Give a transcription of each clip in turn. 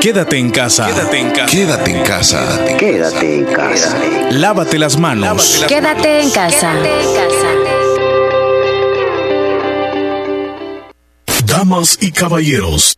Quédate en casa. Quédate en casa. Quédate en casa. Quédate en casa. Lávate las manos. Quédate en casa. Damas y caballeros,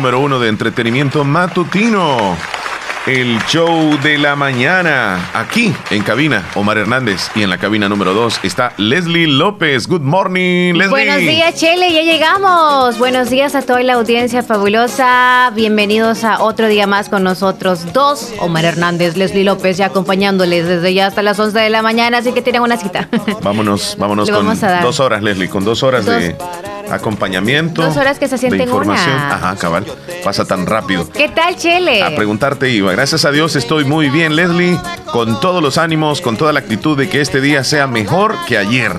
uno de entretenimiento matutino. El show de la mañana. Aquí en cabina, Omar Hernández. Y en la cabina número dos está Leslie López. Good morning, Leslie. Buenos días, Chele, ya llegamos. Buenos días a toda la audiencia fabulosa. Bienvenidos a otro día más con nosotros dos. Omar Hernández, Leslie López, ya acompañándoles desde ya hasta las 11 de la mañana, así que tienen una cita. Vámonos, vámonos Le con dos horas, Leslie, con dos horas Dos- de acompañamiento. Dos horas que se de sienten información. una. Ajá, cabal. Pasa tan rápido. ¿Qué tal, Chele? A preguntarte iba. Gracias a Dios estoy muy bien, Leslie, con todos los ánimos, con toda la actitud de que este día sea mejor que ayer.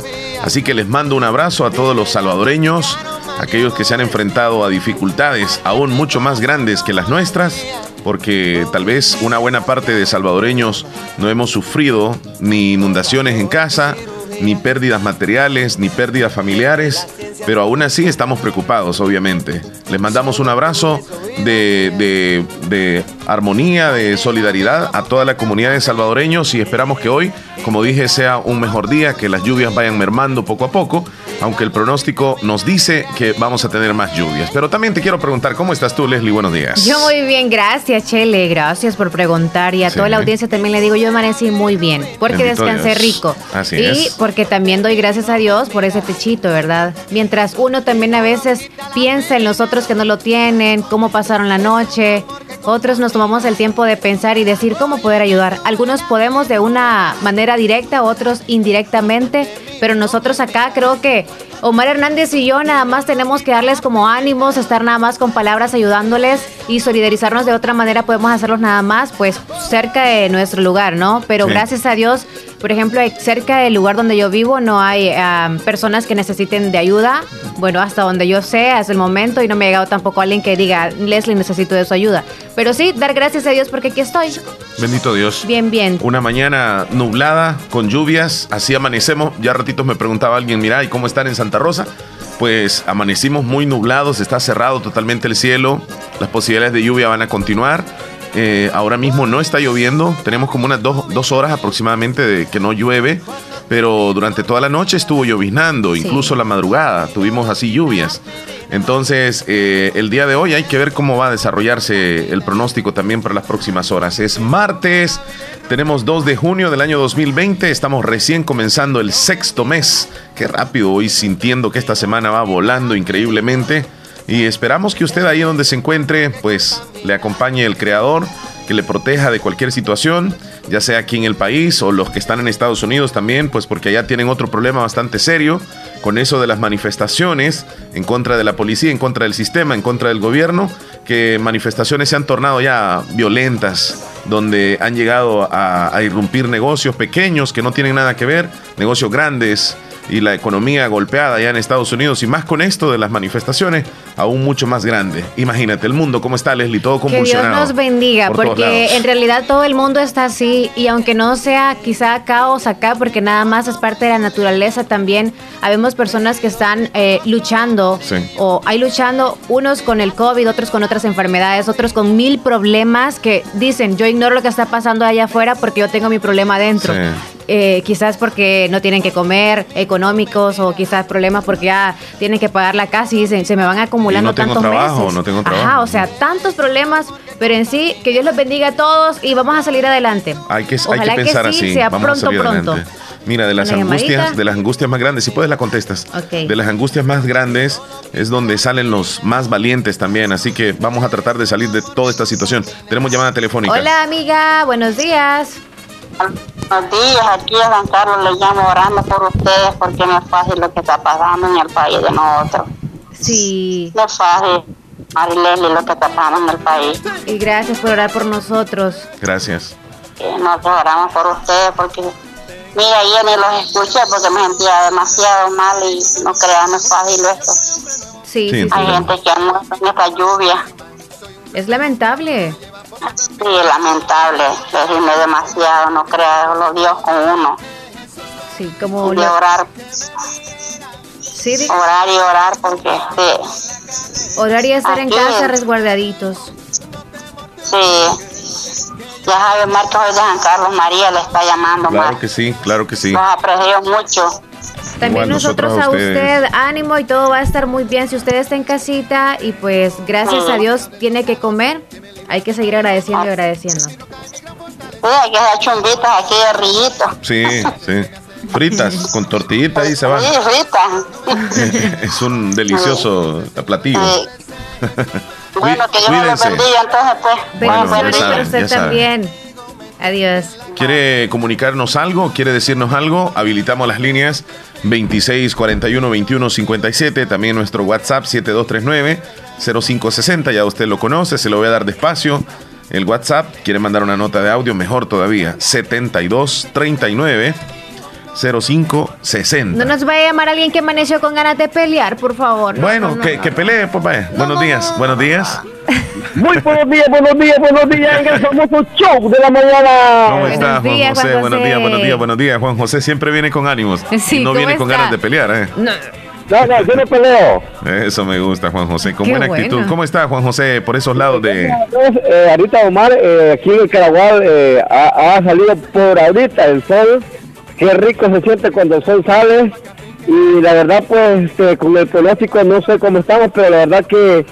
Así que les mando un abrazo a todos los salvadoreños, aquellos que se han enfrentado a dificultades aún mucho más grandes que las nuestras, porque tal vez una buena parte de salvadoreños no hemos sufrido ni inundaciones en casa, ni pérdidas materiales, ni pérdidas familiares, pero aún así estamos preocupados, obviamente. Les mandamos un abrazo de, de- armonía, de solidaridad a toda la comunidad de salvadoreños y esperamos que hoy, como dije, sea un mejor día, que las lluvias vayan mermando poco a poco, aunque el pronóstico nos dice que vamos a tener más lluvias. Pero también te quiero preguntar, ¿cómo estás tú, Leslie? Buenos días. Yo muy bien, gracias, Chele. Gracias por preguntar. Y a Sí. toda la audiencia también le digo, yo amanecí muy bien, porque Bendito descansé Dios. rico. Así y es. porque también doy gracias a Dios por ese techito, ¿verdad? Mientras uno también a veces piensa en los otros que no lo tienen, cómo pasaron la noche. Otros nos tomamos el tiempo de pensar y decir cómo poder ayudar. Algunos podemos de una manera directa, otros indirectamente, pero nosotros acá creo que Omar Hernández y yo nada más tenemos que darles como ánimos, estar nada más con palabras ayudándoles y solidarizarnos de otra manera, podemos hacerlos nada más pues cerca de nuestro lugar, ¿no? Pero Sí. gracias a Dios, por ejemplo, cerca del lugar donde yo vivo no hay personas que necesiten de ayuda. Bueno, hasta donde yo sé, hasta el momento, y no me ha llegado tampoco alguien que diga, Leslie, necesito de su ayuda. Pero sí, dar gracias a Dios porque aquí estoy. Bendito Dios. Bien, bien. Una mañana nublada, con lluvias, así amanecemos. Ya ratitos me preguntaba alguien, mira, ¿y cómo están en Santa Rosa? Pues amanecimos muy nublados, está cerrado totalmente el cielo, las posibilidades de lluvia van a continuar. Eh, ahora mismo no está lloviendo, tenemos como unas dos, dos horas aproximadamente de que no llueve, pero durante toda la noche estuvo lloviznando, Sí. incluso la madrugada tuvimos así lluvias. Entonces, eh, el día de hoy hay que ver cómo va a desarrollarse el pronóstico también para las próximas horas. Es martes, tenemos 2 de junio del año 2020, estamos recién comenzando el sexto mes. Qué rápido voy sintiendo que esta semana va volando increíblemente. Y esperamos que usted ahí donde se encuentre, pues le acompañe el creador, que le proteja de cualquier situación, ya sea aquí en el país o los que están en Estados Unidos también, pues porque allá tienen otro problema bastante serio con eso de las manifestaciones en contra de la policía, en contra del sistema, en contra del gobierno, que manifestaciones se han tornado ya violentas, donde han llegado a, a irrumpir negocios pequeños que no tienen nada que ver, negocios grandes y la economía golpeada ya en Estados Unidos y más con esto de las manifestaciones, aún mucho más grande. Imagínate el mundo cómo está, Leslie, todo Que Dios convulsionado. nos bendiga, por porque en realidad todo el mundo está así y aunque no sea quizá caos acá, porque nada más es parte de la naturaleza también, habemos personas que están eh, luchando Sí. o hay luchando unos con el COVID, otros con otras enfermedades, otros con mil problemas que dicen, yo ignoro lo que está pasando allá afuera porque yo tengo mi problema adentro. Sí. Eh, quizás porque no tienen que comer, económicos, o quizás problemas porque ya tienen que pagar la casa y se, se me van acumulando no tengo trabajo, meses. no tengo trabajo. Ajá, o sea, tantos problemas, pero en sí, que Dios los bendiga a todos y vamos a salir adelante. Hay que, hay Ojalá que pensar sí, así. sea Vamos a pronto, salir pronto. adelante. Mira, de las angustias, de las angustias más grandes, si puedes la contestas. De las angustias más grandes es donde salen los más valientes también. Así que vamos a tratar de salir de toda esta situación. Tenemos llamada telefónica. Hola, amiga, buenos días. Buenos días, aquí a San Carlos le llamo orando por ustedes porque no es fácil lo que está pasando en el país de nosotros. Sí, No es fácil, Mari Leslie, lo que está pasando en el país. y gracias por orar por nosotros. Gracias. Eh, nosotros oramos por ustedes porque, mira, ayer ni los escuché porque me sentía demasiado mal y no crean, no es fácil esto. Sí, Sí, sí, sí. Hay Entiendo. gente que ha muerto en esta lluvia. Es lamentable. Sí, lamentable, decirme demasiado, no crea solo Dios con uno. Sí, como Y lo- orar, sí, di- orar y orar porque sí. orar y estar en Así casa es. resguardaditos. Sí. Ya Javier Marcos hoy de San Carlos María le está llamando Claro que sí, claro que sí. Los aprecio mucho. También Igual nosotros, a usted, ánimo y todo va a estar muy bien si usted está en casita y pues gracias a Dios tiene que comer. Hay que seguir agradeciendo y agradeciendo. Sí, hay que hacer chumbitas aquí de rillito. Sí, sí. Fritas con tortillita y se van. Sí, fritas. es un delicioso platillo. Sí. Bueno, que Dios me lo bendiga, entonces pues. Bueno, a Bendiciones saben, para usted ya saben. también. Adiós. ¿Quiere comunicarnos algo? ¿Quiere decirnos algo? Habilitamos las líneas 26 41 21 57. También nuestro WhatsApp 7239 0560. Ya usted lo conoce, se lo voy a dar despacio. El WhatsApp, quiere mandar una nota de audio, mejor todavía. 72 39 0560. No nos vaya a llamar alguien que amaneció con ganas de pelear, por favor. No, Bueno, no, no, que, no. que pelee, papá. buenos no, días, no, buenos días. Muy buenos días, buenos días, buenos días en el famoso show de la mañana. ¿Cómo Buenos está Juan días, José? Juan Buenos días, buenos días, buenos días. Juan José siempre viene con ánimos. Sí, y no ¿cómo viene con ganas de pelear, ¿eh? No, No, no, yo no peleo. Eso me gusta, Juan José, con Qué buena bueno. actitud. ¿Cómo está, Juan José, por esos lados de... Eh, ahorita Omar, eh, aquí en el Caragual, eh, ha, ha salido por ahorita el sol. Qué rico se siente cuando el sol sale. Y la verdad, pues, este, con el pronóstico no sé cómo estamos, pero la verdad que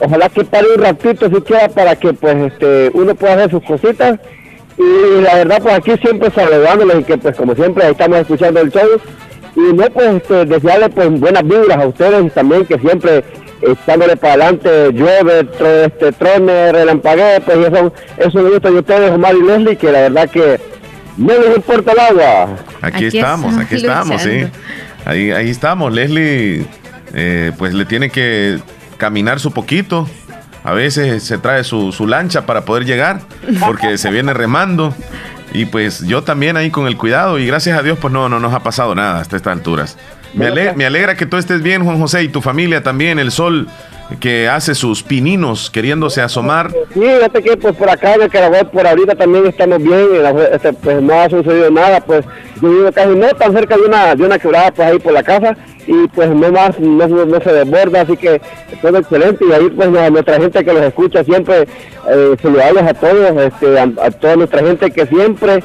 ojalá que pare un ratito siquiera para que, pues, este, uno pueda hacer sus cositas. Y la verdad, pues aquí siempre saludándoles y que, pues, como siempre, estamos escuchando el show. Y no, pues, este, desearle, pues, buenas vibras a ustedes también, que siempre echándole para adelante, llueve, tro- este, trone, relampaguee, pues, eso, eso me gusta de ustedes, Omar y Leslie, que la verdad que no les importa el agua. Aquí, Aquí estamos, aquí estamos estamos, sí. Ahí, ahí estamos. Leslie, eh, pues le tiene que caminar su poquito. A veces se trae su, su lancha para poder llegar, porque se viene remando. Y pues yo también ahí con el cuidado. Y gracias a Dios, pues no, no nos ha pasado nada hasta estas alturas. Me, ale- me alegra que tú estés bien, Juan José, y tu familia también. El sol que hace sus pininos queriéndose asomar. Sí, fíjate que pues por acá en el por ahorita también estamos bien, este, pues no ha sucedido nada, pues yo vivo casi no tan cerca de una, de una quebrada pues ahí por la casa y pues no más, no, no- se desborda, así que todo excelente y ahí pues a nuestra gente que los escucha siempre, eh, saludarles a todos, este, a, a toda nuestra gente que siempre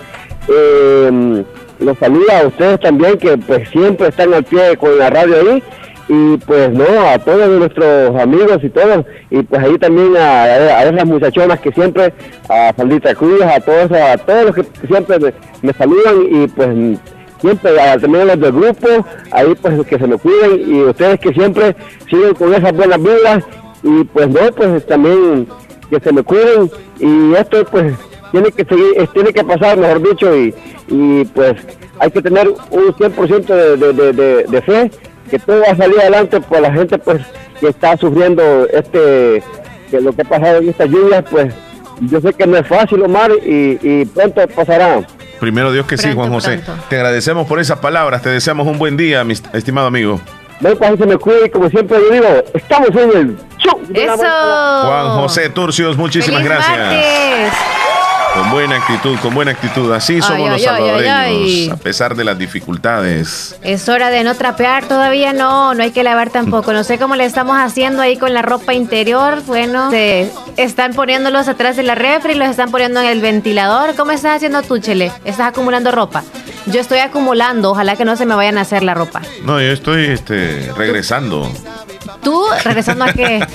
eh, los saluda a ustedes también, que pues siempre están al pie con la radio ahí y pues no, a todos nuestros amigos y todos, y pues ahí también a, esas muchachonas que siempre, a Faldita Cruz, a todos, a todos los que siempre me, saludan y pues siempre a, también a los del grupo, ahí pues que se me cuiden y ustedes que siempre siguen con esas buenas vibras y pues no, pues también que se me cuiden y esto pues tiene que seguir, tiene que pasar, mejor dicho, y, y pues hay que tener un 100% de, de, de, de, de fe que todo va a salir adelante, pues la gente pues que está sufriendo este, que lo que ha pasado en estas lluvias, pues yo sé que no es fácil, Omar, y, y pronto pasará. Primero Dios que sí, Juan José. pronto. Te agradecemos por esas palabras. Te deseamos un buen día, mi estimado amigo. No, pues se me cuide y como siempre yo digo, estamos en el show. Eso. Juan José Turcios, muchísimas ¡Feliz gracias. martes! Con buena actitud, con buena actitud. Así somos Ay, los ay, salvadoreños, ay. a pesar de las dificultades. Es hora de no trapear, todavía no, no hay que lavar tampoco. No sé cómo le estamos haciendo ahí con la ropa interior. Bueno, se están poniéndolos atrás de la refri, los están poniendo en el ventilador. ¿Cómo estás haciendo tú, Chele? ¿Estás acumulando ropa? yo estoy acumulando, ojalá que no se me vayan a hacer la ropa. No, yo estoy este, regresando. ¿Tú regresando a qué?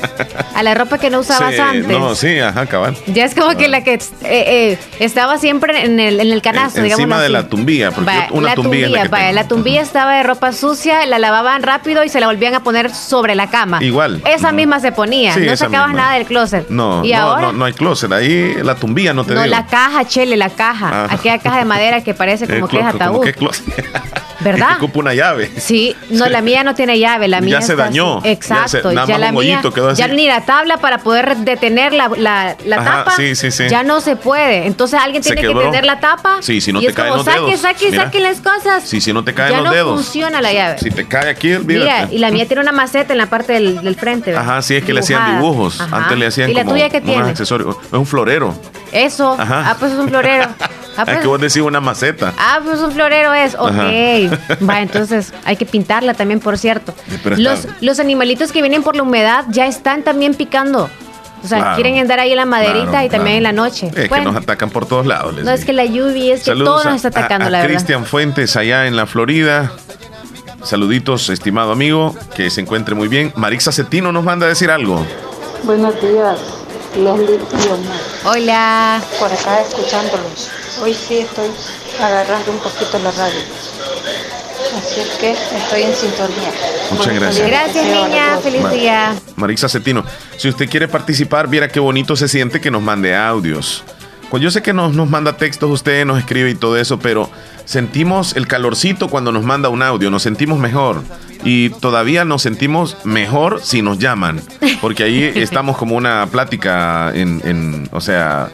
A la ropa que no usabas Sí, antes. No, sí, ajá, cabal. Ya es como que la que eh, eh, estaba siempre en el, en el canasto, En- digamos. encima de la tumbilla, porque una la tumbilla es la que tengo. la tumbilla estaba de ropa sucia, la lavaban rápido y se la volvían a poner sobre la cama. Igual. Esa misma se ponía, Sí, no sacabas misma. nada del closet. No, y no, ahora no, no hay closet. Ahí la tumbilla no te no, digo. la caja, Chele, la caja. Ah. Aquella caja de madera que parece como Eh, que es ataúd. Como que closet. ¿Verdad? Que ocupa una llave. Sí, no, la mía no tiene llave, la mía Ya se dañó. Así. Ya Exacto, se- ya la mía, ya ni la tabla para poder detener la, la, la Ajá, tapa, sí, sí, sí. ya no se puede. Entonces alguien tiene que tener la tapa. Sí, si no y te es caen como, los saque, dedos. saque, Mira. saque las cosas. Sí, si no te caen ya los no dedos. funciona la llave. Si te cae aquí, olvídate. Mira, y la mía tiene una maceta en la parte del, del frente. ¿verdad? Ajá, sí, es que le hacían dibujos. Ajá. Antes le hacían ¿Y la como tuya qué tiene? accesorios. Es un florero. Eso. Ajá. Ah, pues es un florero. Ah, Es pues, que vos decís una maceta. Ah, pues un florero es. Ok. Ajá. Va, entonces hay que pintarla también, por cierto. Los, los animalitos que vienen por la humedad ya están también picando. O sea, Claro. quieren andar ahí en la maderita Claro, y también claro. en la noche. Es Bueno, que nos atacan por todos lados. les no es que la lluvia, es que todo nos a- está atacando, a, a la verdad. Cristian Fuentes allá en la Florida. Saluditos, estimado amigo, que se encuentre muy bien. Marixa Cetino nos manda a decir algo. Buenos días, Leslie y Omar. Hola. Por acá escuchándolos. Hoy sí estoy agarrando un poquito la radio. Así es que estoy en sintonía. Muchas gracias. Gracias, niña. Feliz Ma- día. Marixa Cetino, si usted quiere participar, viera qué bonito se siente que nos mande audios. Pues yo sé que nos, nos manda textos usted, nos escribe y todo eso, pero sentimos el calorcito cuando nos manda un audio, nos sentimos mejor. Y todavía nos sentimos mejor si nos llaman, porque ahí estamos como una plática en, en- o sea,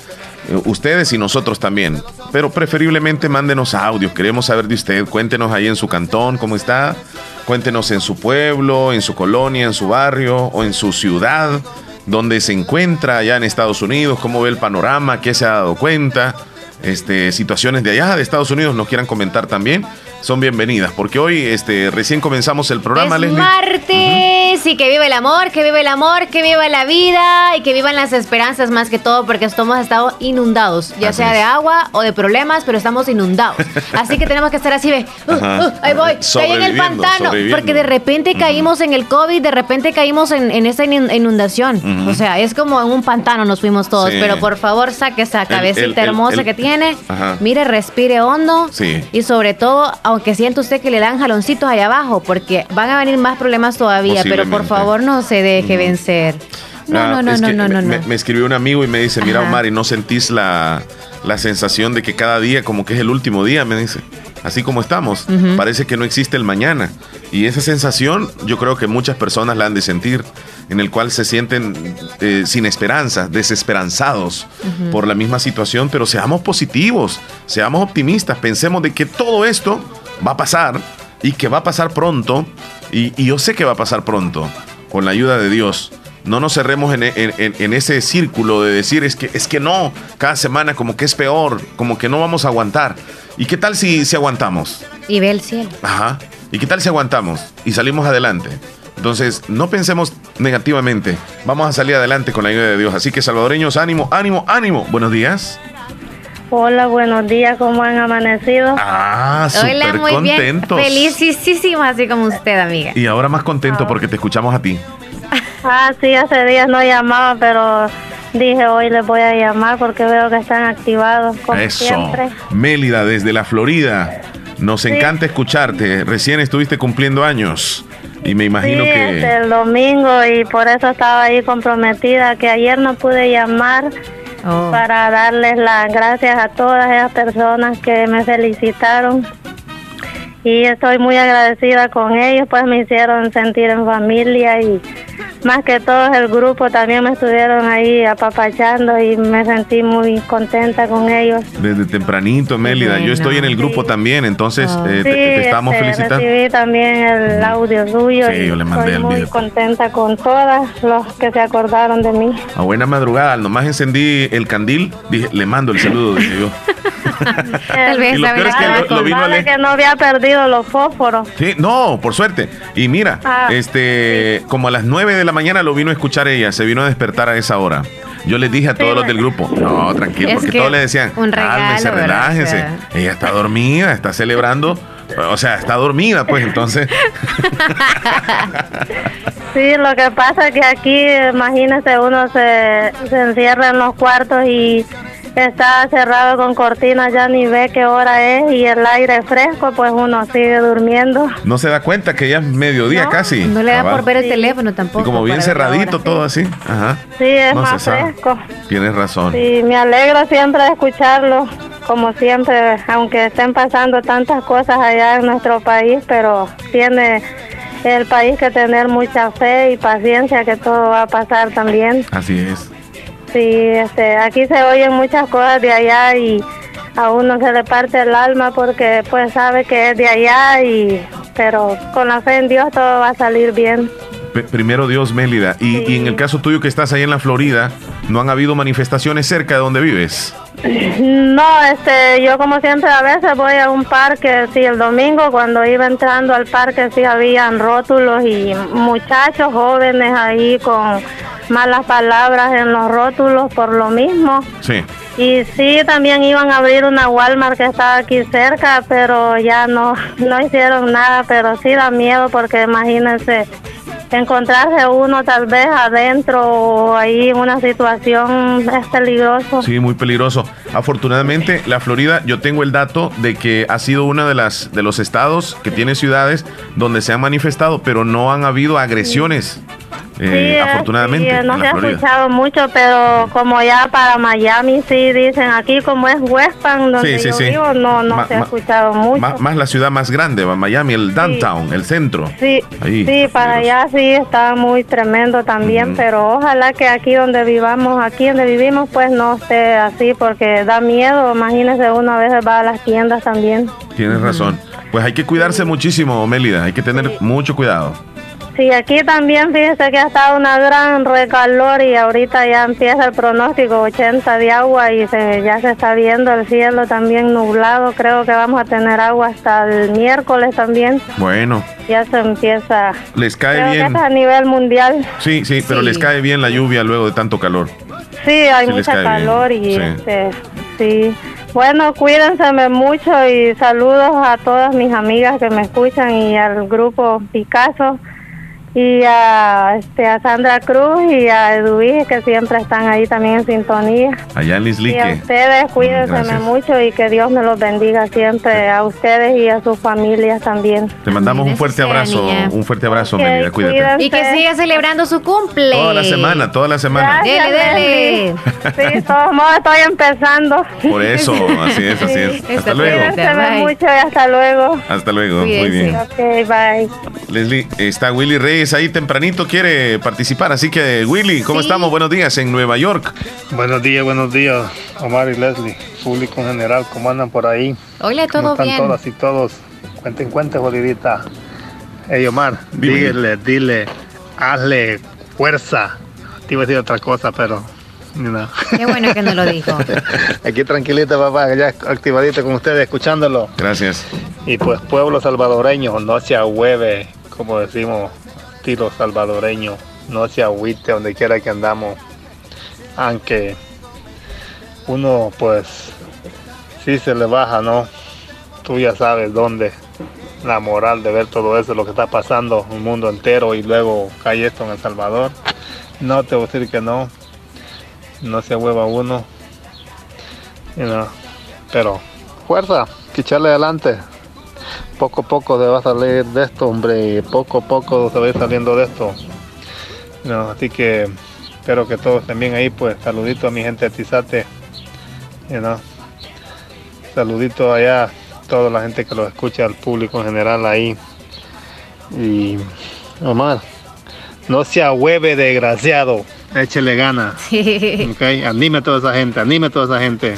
ustedes y nosotros también. Pero preferiblemente mándenos audios, queremos saber de usted, cuéntenos ahí en su cantón cómo está, cuéntenos en su pueblo, en su colonia, en su barrio o en su ciudad, donde se encuentra allá en Estados Unidos, cómo ve el panorama, qué se ha dado cuenta, este, situaciones de allá de Estados Unidos nos quieran comentar también, son bienvenidas, porque hoy este, recién comenzamos el programa, es Leslie. martes y que vive el amor, que vive el amor, que viva la vida y que vivan las esperanzas más que todo porque estamos estado inundados, ya Así sea es. de agua o de problemas, pero estamos inundados. Así que tenemos que estar así, ve, uh, uh, ahí voy, caí en el pantano, porque de repente caímos en el COVID, de repente caímos en, en esa inun- inundación. Ujú. O sea, es como en un pantano nos fuimos todos, Sí. pero por favor saque esa cabecita el- el- hermosa el- que tiene, Ajá. mire, respire hondo Sí. y sobre todo, aunque sienta usted que le dan jaloncitos allá abajo, porque van a venir más problemas todavía, pero por favor no se deje vencer. No, Ah, no, no, no, no, me, no, me- escribió un amigo y me dice, mira. Omar, ¿y no sentís la, la sensación de que cada día como que es el último día? Me dice, así como estamos, parece que no existe el mañana. Y esa sensación yo creo que muchas personas la han de sentir, en el cual se sienten eh, sin esperanza, desesperanzados por la misma situación, pero seamos positivos, seamos optimistas, pensemos de que todo esto va a pasar y que va a pasar pronto, y, y yo sé que va a pasar pronto, con la ayuda de Dios. No nos cerremos en, en- en- en ese círculo de decir es que, es que no, cada semana como que es peor, como que no vamos a aguantar. ¿Y qué tal si, si aguantamos? Y ve el cielo. Ajá. ¿Y qué tal si aguantamos y salimos adelante? Entonces, no pensemos negativamente. Vamos a salir adelante con la ayuda de Dios. Así que, salvadoreños, ánimo, ánimo, ánimo. Buenos días. Hola, buenos días, ¿cómo han amanecido? Ah, súper muy contentos. bien. Felicísima, así como usted, amiga. Y ahora más contento porque te escuchamos a ti. Ah, sí, hace días no llamaba, pero dije hoy les voy a llamar porque veo que están activados como Eso. siempre. Mélida, desde la Florida. Nos Sí. encanta escucharte. Recién estuviste cumpliendo años. Y me Sí, imagino es que. el domingo y por eso estaba ahí comprometida, que ayer no pude llamar Oh. para darles las gracias a todas esas personas que me felicitaron. Y estoy muy agradecida con ellos, pues me hicieron sentir en familia y más que todo el grupo también me estuvieron ahí apapachando y me sentí muy contenta con ellos. Desde tempranito, Mélida. Yo Bueno. estoy en el grupo Sí. también, entonces Oh. eh, te, Sí, te estamos este, felicitando. recibí también el audio suyo Sí, y yo le mandé estoy el muy video. contenta con todas los que se acordaron de mí. A buena madrugada, nomás encendí el candil, dije, le mando el saludo, dije yo. Tal vez lo peor es que lo- vino que no había perdido los fósforos. Sí, no, por suerte. Y mira, Ah, este, como a las 9 de la mañana lo vino a escuchar ella, se vino a despertar a esa hora. Yo les dije a todos los del grupo, no, tranquilo, Es porque que todos le decían, un regalo, sea. Ella está dormida, está celebrando. O sea, está dormida, pues entonces. Sí, lo que pasa es que aquí, imagínese, uno se, se encierra en los cuartos y está cerrado con cortinas, ya ni ve qué hora es y el aire fresco, pues uno sigue durmiendo. No se da cuenta que ya es mediodía casi. No le da cabal. por ver el teléfono tampoco. Y como bien cerradito hora. todo así. Ajá. Sí, es No más fresco. Tienes razón. Sí, me alegro siempre de escucharlo, como siempre, aunque estén pasando tantas cosas allá en nuestro país, pero tiene el país que tener mucha fe y paciencia que todo va a pasar también. Así es. Sí, este, aquí se oyen muchas cosas de allá y a uno se le parte el alma porque pues sabe que es de allá y pero con la fe en Dios todo va a salir bien. P- primero Dios, Mélida. Y, y en el caso tuyo que estás ahí en la Florida, ¿no han habido manifestaciones cerca de donde vives? No, este, yo como siempre a veces voy a un parque, sí, el domingo cuando iba entrando al parque sí habían rótulos y muchachos jóvenes ahí con malas palabras en los rótulos por lo mismo. Sí. Y sí, también iban a abrir una Walmart que estaba aquí cerca, pero ya no, no hicieron nada, pero sí da miedo porque imagínense encontrarse uno tal vez adentro o ahí en una situación es peligroso. Sí, muy peligroso. Afortunadamente, la Florida, yo tengo el dato de que ha sido uno de las de los estados que tiene ciudades donde se han manifestado, pero no han habido agresiones. eh, Sí, afortunadamente, sí, no se ha Florida. escuchado mucho, pero como ya para Miami sí dicen aquí como es West Palm donde Sí, yo vivo, no, no Ma- se ha escuchado mucho. Ma- más la ciudad más grande, Miami, el downtown, el centro. Sí, Ahí, sí, para allá sí está muy tremendo también, pero ojalá que aquí donde vivamos, aquí donde vivimos, pues no esté así, porque da miedo. Imagínese, uno a veces va a las tiendas también. Tienes razón. Pues hay que cuidarse muchísimo, Mélida. Hay que tener mucho cuidado. Sí, aquí también fíjese que ha estado una gran recalor y ahorita ya empieza el pronóstico 80 de agua y se, ya se está viendo el cielo también nublado. Creo que vamos a tener agua hasta el miércoles también. Bueno, Ya se empieza. les cae Creo que bien. es a nivel mundial. Sí, sí, pero Sí. les cae bien la lluvia luego de tanto calor. Sí, hay Sí mucha bien, calor y sí. este, sí. Bueno, cuídense mucho y saludos a todas mis amigas que me escuchan y al grupo Picasso y a, este, a Sandra Cruz y a Edwige que siempre están ahí también en sintonía. Allá en Y a Lislique. ustedes cuídense Gracias. mucho y que Dios me los bendiga siempre a ustedes y a sus familias también. Te mandamos un fuerte abrazo, niña. un fuerte abrazo, Ok, Mélida, cuídate. cuídense. Y que siga celebrando su cumple. Toda la semana, toda la semana. Gracias, Dele, dele. Sí, de todos modos estoy empezando. Por eso, así es, así es. Sí, Hasta luego. Cuídense mucho y hasta luego. Hasta luego, muy Cuídense. bien. Ok, bye. Leslie, está Willy Reyes ahí tempranito, quiere participar. Así que, Willy, ¿cómo Sí. estamos? Buenos días en Nueva York. Buenos días, buenos días, Omar y Leslie, público en general, ¿cómo andan por ahí? Hola, ¿Cómo todo están bien. todas y todos? Cuenten, cuenten, Bolivita. Hey, Omar, Dime. dile, dile, hazle fuerza. Te iba a decir otra cosa, pero... No. Qué bueno que no lo dijo. Aquí tranquilita, papá, ya activadito con ustedes, escuchándolo. Gracias. Y pues, pueblo salvadoreño, no se ahueve, como decimos, tiro salvadoreño, no se agüite donde quiera que andamos. Aunque uno, pues, sí se le baja, ¿no? Tú ya sabes dónde. La moral de ver todo eso, lo que está pasando en el mundo entero y luego cae esto en El Salvador. No te voy a decir que no. No se hueva uno. Pero fuerza, que adelante. Poco a poco se va a salir de esto, hombre. Poco a poco se va a ir saliendo de esto. No, así que espero que todos también ahí, pues saludito a mi gente de Tizate. You. Saludito allá a toda la gente que lo escucha, al público en general ahí. Y Omar, no se ahueve desgraciado. Échele gana. Ok, anime a toda esa gente, anime a toda esa gente.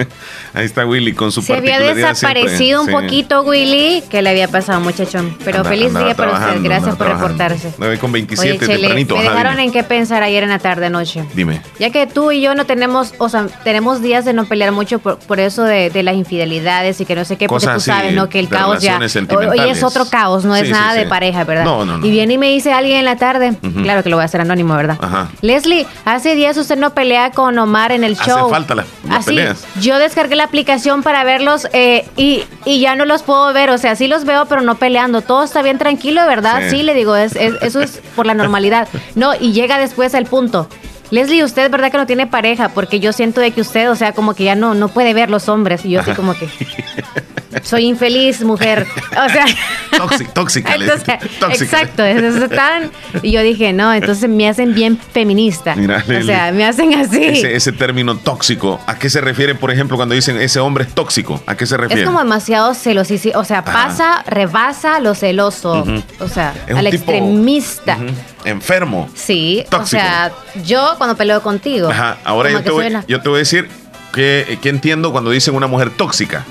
Ahí está Willy con su Se había particularidad siempre. desaparecido un Sí. poquito, Willy. ¿Qué le había pasado, muchachón? Pero Anda- feliz día para usted. Gracias por trabajando. reportarse. 9 con 27 Oye, Chele, tempranito. me dejaron dime. en qué pensar ayer en la tarde noche. Dime. Ya que tú y yo no tenemos, o sea, tenemos días de no pelear mucho por, por eso de, de las infidelidades y que no sé qué, porque Cosas tú así, sabes, ¿no? Que el caos ya. Hoy es otro caos, no Sí, es nada sí. de pareja, ¿verdad? No, no, no. Y viene y me dice alguien en la tarde, Ujú. claro que lo voy a hacer anónimo, ¿verdad? Ajá. Leslie, hace días usted no pelea con Omar en el Hace show. falta la- las Así, peleas. Yo descargué la aplicación para verlos eh, y, y ya no los puedo ver. O sea, sí los veo, pero no peleando. Todo está bien tranquilo, ¿verdad? Sí. Sí, le digo, es, es- eso es por la normalidad. No, y llega después al punto. Leslie, usted es verdad que no tiene pareja, porque yo siento de que usted, o sea, como que ya no, no puede ver los hombres. Y yo así como que soy infeliz, mujer. O sea, Tóxica, tóxica. le- entonces, tóxica. exacto, es- es tan- y yo dije, no, entonces me hacen bien feminista. Mira, o sea, me hacen así. Ese, ese término tóxico, ¿a qué se refiere, por ejemplo, cuando dicen ese hombre es tóxico? ¿A qué se refiere? Es como demasiado celoso, o sea, pasa, rebasa lo celoso, o sea, Es al extremista. Enfermo. Sí, Tóxico. o sea, yo cuando peleo contigo. Ajá, ahora yo te, voy, yo te voy a decir que, que entiendo cuando dicen una mujer tóxica.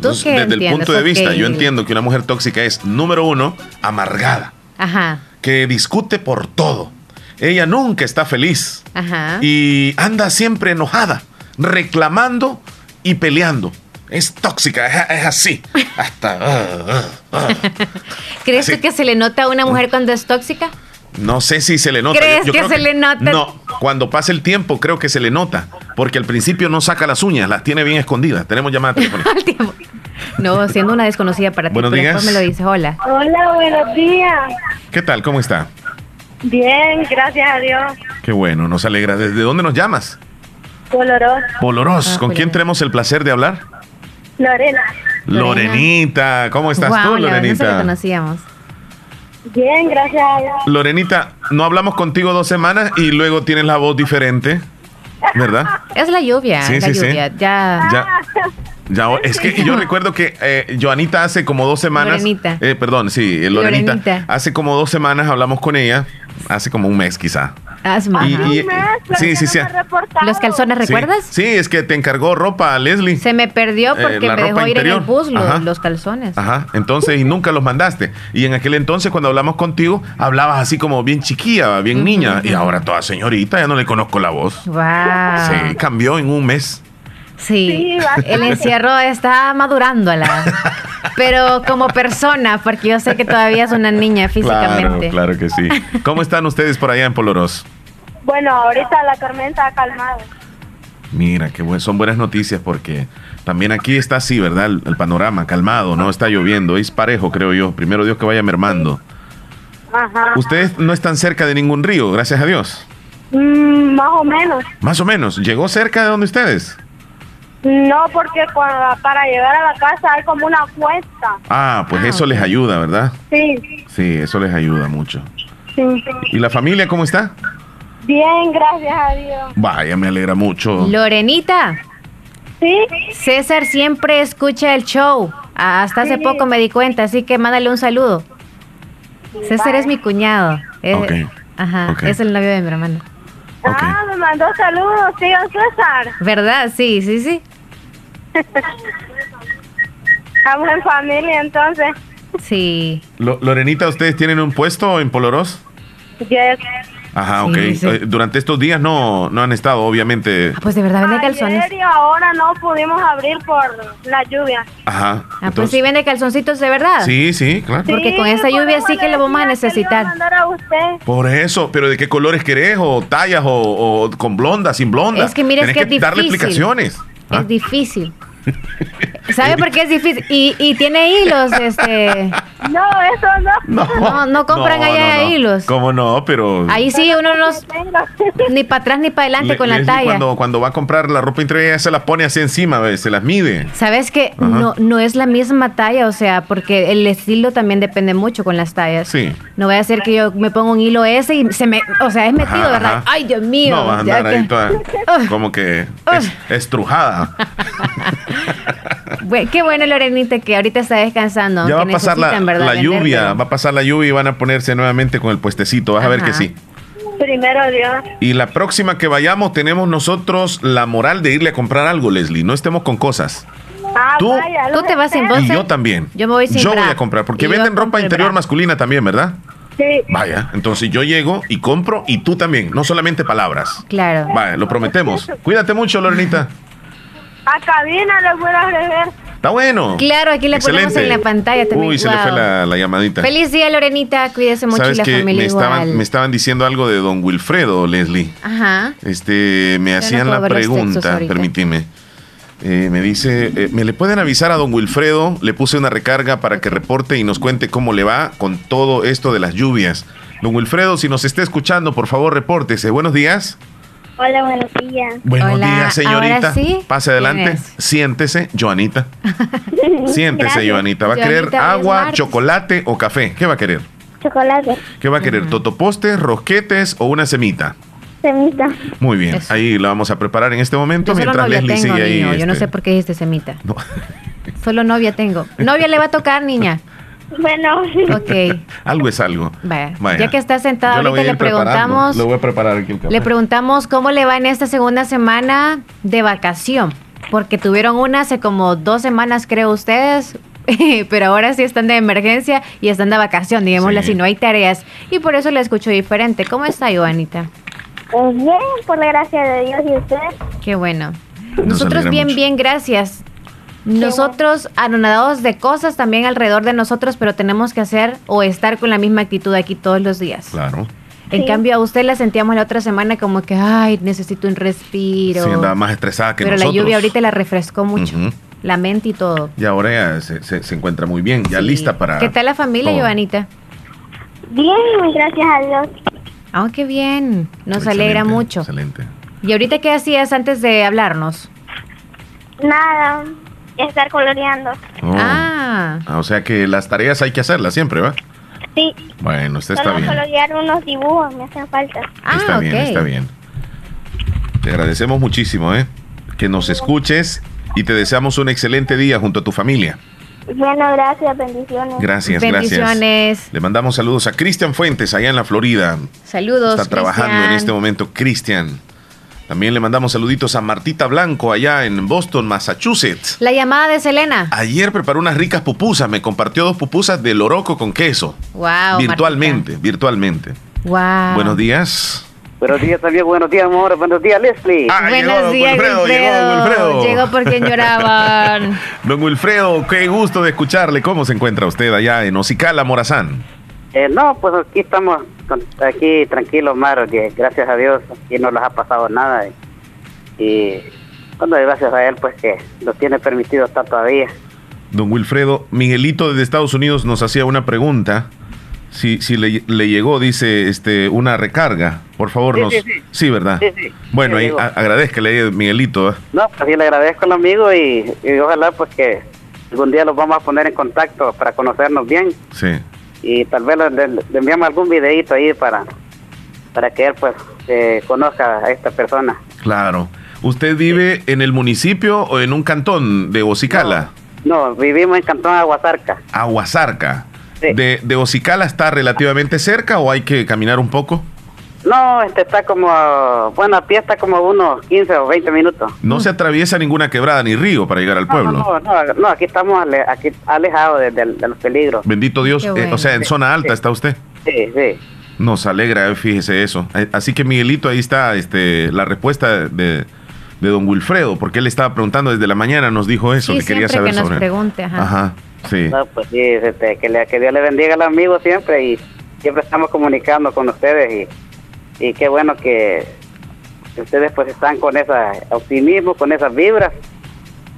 ¿Tú Entonces, qué Desde el punto de vista, yo entiendo que una mujer tóxica es, número uno, amargada, Ajá, que discute por todo. Ella nunca está feliz ajá. y anda siempre enojada, reclamando y peleando. Es tóxica, es, es así. Hasta. ah, ah, ah. ¿Crees así. que se le nota a una mujer cuando es tóxica? No sé si se le nota. ¿Crees que creo se le nota? No, cuando pasa el tiempo creo que se le nota. Porque al principio no saca las uñas, las tiene bien escondidas. Tenemos llamada telefónica. No, siendo una desconocida para ti. Buenos pero días. después me lo dices, hola. Hola, buenos días. ¿Qué tal? ¿Cómo está? Bien, gracias a Dios. Qué bueno, nos alegra. ¿Desde dónde nos llamas? Coloroso. Poloros. Ah, ¿Con quién tenemos el placer de hablar? Lorena. Lorena. Lorenita. ¿Cómo estás Guau, tú, no se Lorenita? conocíamos. Bien, gracias. Lorenita, no hablamos contigo dos semanas y luego tienes la voz diferente, ¿verdad? Es la lluvia, Sí, la sí, sí. lluvia. Ya. Ya. Ya, es que yo recuerdo que eh, Joanita hace como dos semanas. Lorenita. eh, perdón, sí, eh, Lorenita. Lorenita. Hace como dos semanas hablamos con ella. Hace como un mes quizá. Asma. Y- y- sí, sí, sí. Los calzones, Sí. ¿recuerdas? Sí, es que te encargó ropa a Leslie. Se me perdió Eh, porque la me dejó ropa ir en interior. el bus lo- Ajá. los calzones. Ajá, entonces y nunca los mandaste. Y en aquel entonces cuando hablamos contigo, hablabas así como bien chiquilla, bien niña. Y ahora toda señorita, ya no le conozco la voz. Wow. Sí, cambió en un mes. Sí, Sí, bastante. el encierro está madurándola. Pero como persona, porque yo sé que todavía es una niña físicamente. Claro, claro que sí. ¿Cómo están ustedes por allá en Poloros? Bueno, ahorita la tormenta ha calmado. Mira, qué buen, son buenas noticias porque también aquí está así, ¿verdad? El, el panorama calmado, no está lloviendo, es parejo, creo yo. Primero Dios que vaya mermando. Ajá. Ustedes no están cerca de ningún río, gracias a Dios. Mm, más o menos. Más o menos. ¿Llegó cerca de donde ustedes? No, porque cuando- para llegar a la casa hay como una cuesta. Ah, pues eso les ayuda, ¿verdad? Sí, Sí, eso les ayuda mucho. sí. ¿Y la familia cómo está? Bien, gracias a Dios. Vaya, me alegra mucho. Lorenita, Sí, César siempre escucha el show. Hasta hace Sí. poco me di cuenta, así que mándale un saludo. César es mi cuñado. Es- Ok, Ajá, es el novio de mi hermana. Ok. Ah, me mandó saludos, tío César. ¿Verdad? Sí, sí, sí. Estamos en familia entonces. Sí. Lo- Lorenita, ¿ustedes tienen un puesto en Poloros? Yes. Ajá, ok. sí. Eh, Durante estos días no, no han estado, obviamente. Ah, pues de verdad vende calzones. Ayer y ahora no pudimos abrir por la lluvia. Ajá. Ah, pues entonces- sí vende calzoncitos de verdad. sí, sí, claro. Porque con esa lluvia sí que lo vamos a necesitar. mandar a usted. Por eso, pero ¿de qué colores querés? ¿O tallas? ¿O, o con blonda, sin blonda? Es que mire, es que es difícil. darle explicaciones. ¿Ah? Es difícil. ¿Sabe por qué es difícil? Y, y tiene hilos, este. No, eso no. No, no compran allá hilos. ¿Cómo no? Pero. Ahí sí uno no los- ni para atrás ni para adelante Le- con la Leslie, talla. Cuando, cuando va a comprar la ropa interior, ella se las pone así encima, ¿ves? se las mide. Sabes que no, no es la misma talla, o sea, porque el estilo también depende mucho con las tallas. Sí. No voy a hacer que yo me ponga un hilo ese y se me, o sea, es metido, Ajá, ¿verdad? ajá. Ay, Dios mío. No, vas a andar que- ahí toda, Ugh. como que es- estrujada. Qué bueno, Lorenita, que ahorita está descansando. ya va a pasar la, lluvia, va a pasar la lluvia y van a ponerse nuevamente con el puestecito. Vas a ver que sí. Primero Dios. Y la próxima que vayamos tenemos nosotros la moral de irle a comprar algo, Leslie. No estemos con cosas. Ah, Tú- vaya, Tú te vas sin voz. Y yo también. Yo me voy sin Yo bra. voy a comprar, porque Y venden ropa interior bra. masculina también, ¿verdad? Sí. Vaya, entonces yo llego y compro y tú también, no solamente palabras. Claro. Vaya, lo prometemos. Cuídate mucho, Lorenita. A cabina le voy a agregar. Está bueno. Claro, aquí le ponemos en la pantalla también. Uy, se le fue la, la llamadita. Feliz día, Lorenita. Cuídese mucho y ¿Sabes la que familia me estaban, igual. me estaban diciendo algo de don Wilfredo, Leslie? Ajá. Este, me hacían la pregunta, permíteme. Eh, me dice, eh, ¿me le pueden avisar a don Wilfredo? Le puse una recarga para que reporte y nos cuente cómo le va con todo esto de las lluvias. Don Wilfredo, si nos está escuchando, por favor, repórtese. Buenos días. Hola, buenos días. Buenos Hola, días, señorita. ahora sí. Pase ¿Quién adelante. es? Siéntese, Joanita. Siéntese, Gracias. Joanita. ¿Va a querer agua, martes. chocolate o café? ¿Qué va a querer? Chocolate, ¿Qué va a querer? ¿Totopostes, rosquetes o una semita? semita. Muy bien, Eso. ahí la vamos a preparar en este momento Yo solo mientras novia Leslie tengo, sigue ahí. Yo no este, sé por qué dijiste semita. no. Solo novia tengo. Novia le va a tocar, niña. Bueno, Ok. algo es algo. Vaya. Vaya. Ya que está sentada ahorita le preguntamos, Le voy a preparar aquí el café. le preguntamos cómo le va en esta segunda semana de vacación. Porque tuvieron una hace como dos semanas, creo ustedes. Pero ahora sí están de emergencia y están de vacación, digámoslo Sí. así, no hay tareas. Y por eso la escucho diferente. ¿Cómo está, Joanita? pues bien, por la gracia de Dios y usted. Qué bueno. Nos Nosotros bien, mucho. bien, gracias. Nosotros anonadados de cosas también alrededor de nosotros, pero tenemos que hacer o estar con la misma actitud aquí todos los días. Claro. En Sí. cambio, a usted la sentíamos la otra semana como que, ay, necesito un respiro. Sí, andaba más estresada que pero nosotros. la lluvia ahorita la refrescó mucho. La mente y todo. Y ahora ya se, se- se encuentra muy bien, ya Sí. lista para... ¿Qué tal la familia, todo. Giovanita? Bien, gracias a Dios. Ah, qué bien. Nos Excelente, alegra mucho. Excelente. ¿Y ahorita qué hacías antes de hablarnos? Nada, estar coloreando. Oh. Ah, Ah, O sea que las tareas hay que hacerlas siempre, ¿va? Sí, Bueno, usted está solo bien. colorear unos dibujos me hacen falta. ah, está bien, está bien. Te agradecemos muchísimo, ¿eh? Que nos escuches y te deseamos un excelente día junto a tu familia. Bueno, gracias, bendiciones. Gracias, Bendiciones. gracias. Le mandamos saludos a Cristian Fuentes allá en la Florida. Saludos. Está trabajando en este momento Cristian. También le mandamos saluditos a Martita Blanco allá en Boston, Massachusetts. La llamada de Selena. Ayer preparó unas ricas pupusas, me compartió dos pupusas de loroco con queso. Wow. virtualmente, virtualmente. Wow. Buenos días. Buenos días también, buenos días, amor. Buenos días, Leslie. Ah, llegó Buenos don días, Wilfredo, Wilfredo. llegó don Wilfredo. Llegó por quien lloraban. Don Wilfredo, qué gusto de escucharle. ¿Cómo se encuentra usted allá en Ocicala, Morazán? Eh, no, pues aquí estamos con- aquí tranquilos, Maro, que gracias a Dios aquí no nos ha pasado nada. Y, y bueno, gracias a él, pues que nos tiene permitido estar todavía. Don Wilfredo, Miguelito desde Estados Unidos nos hacía una pregunta. Si, si le, le llegó, dice, este, una recarga. Por favor, Sí, nos... sí, sí. ¿verdad? Sí, sí. Bueno, ahí agradezcale, Miguelito. ¿eh? No, pues sí le agradezco al amigo y, y ojalá pues que algún día los vamos a poner en contacto para conocernos bien Sí. Y tal vez le, enviamos algún videito ahí para, para que él pues eh, conozca a esta persona. Claro. ¿Usted vive en el municipio o en un cantón de Ocicala? No, vivimos en Cantón Aguasarca. Aguasarca. Sí. De, ¿De Ocicala está relativamente cerca o hay que caminar un poco? No, este está como, bueno, a pie está como unos 15 o 20 minutos. No se atraviesa ninguna quebrada ni río para llegar al No, pueblo. No, no, no, no, aquí estamos ale- aquí alejados de, de- de los peligros. Bendito Dios. Qué Eh, bueno. o sea, en zona alta está usted. Sí, sí. Nos alegra, eh, fíjese eso. Eh, Así que Miguelito, ahí está este, la respuesta de, de don Wilfredo, porque él estaba preguntando desde la mañana, nos dijo eso, Sí, que quería siempre saber que nos sobre. pregunte, ajá. sí. No, pues sí, este, que, le- que Dios le bendiga al amigo siempre y siempre estamos comunicando con ustedes y, y qué bueno que ustedes pues están con ese optimismo, con esas vibras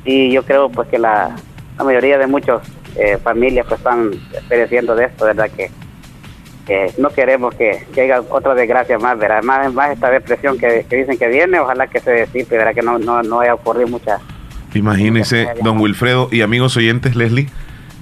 y yo creo pues que la, la mayoría de muchas eh, familias pues están pereciendo de esto, ¿verdad? Que, no queremos que, que haya otra desgracia más, ¿verdad? Más, más esta depresión que, que dicen que viene, ojalá que se disipe, ¿verdad? Que no, no, no haya ocurrido mucha... Imagínese, don Wilfredo y amigos oyentes, Leslie,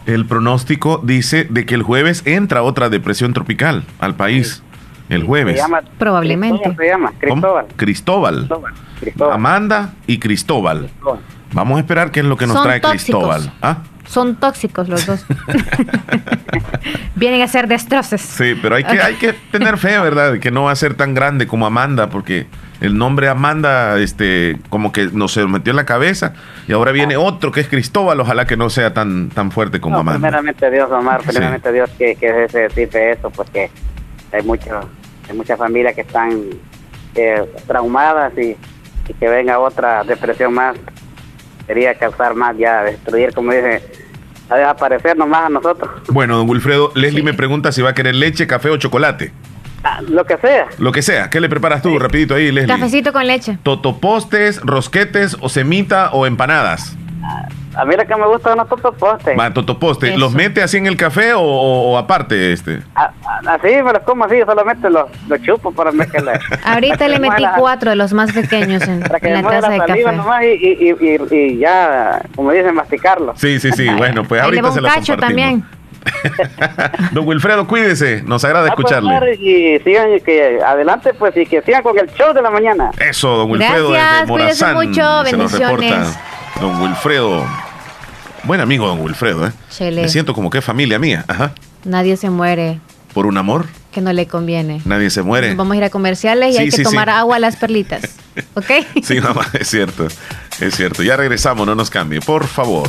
el pronóstico dice de que el jueves entra otra depresión tropical al país. El Se jueves. llama, Probablemente. ¿Cómo se llama? Cristóbal. Cristóbal. Cristóbal. Cristóbal. Amanda y Cristóbal. Cristóbal. Vamos a esperar qué es lo que nos Son trae tóxicos. Cristóbal. ¿Ah? Son tóxicos los dos. Vienen a ser destroces. Sí, pero hay que, hay que tener fe, ¿verdad? De Que no va a ser tan grande como Amanda, porque el nombre Amanda, este, como que nos se metió en la cabeza, y ahora viene otro que es Cristóbal, ojalá que no sea tan, tan fuerte como No, Amanda. primeramente Dios, Omar, Sí. primeramente Dios que, que se eso, porque hay, mucho, hay muchas familias que están eh, traumadas y, y que venga otra depresión más. quería causar más, ya destruir, como dice, a desaparecer nomás a nosotros. Bueno, don Wilfredo, Leslie me pregunta si va a querer leche, café o chocolate. Ah, lo que sea. Lo que sea. ¿Qué le preparas tú, rapidito ahí, Leslie? Cafecito con leche. Totopostes, rosquetes o semita o empanadas. A mí lo que me gusta son los totopostes. Va, totopostes. Eso. ¿Los mete así en el café o, o- o aparte este? Ah, ah, Así me los como así, solamente los, los chupo para mezclarle. Ahorita le metí cuatro de los más pequeños en, Para que en la taza de la saliva café. nomás y, y, y, y- y ya, como dicen, masticarlo. Sí, sí, sí. Bueno, pues le ahorita se un los cacho compartimos. también. Don Wilfredo, cuídese. Nos agrada Ah, pues, escucharle. y sigan, que adelante, pues, y que sigan con el show de la mañana. Eso, don Wilfredo Gracias, desde cuídese Morazán. mucho, se nos bendiciones. Don Wilfredo. Buen amigo, don Wilfredo, ¿eh? Chele. Me siento como que es familia mía. Ajá. Nadie se muere Por un amor, que no le conviene. nadie se muere. Vamos a ir a comerciales y Sí, hay que sí, tomar sí. agua a las perlitas. ¿Ok? Sí, mamá, es cierto. Es cierto. Ya regresamos, no nos cambie, por favor.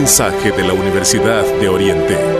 Mensaje de la Universidad de Oriente.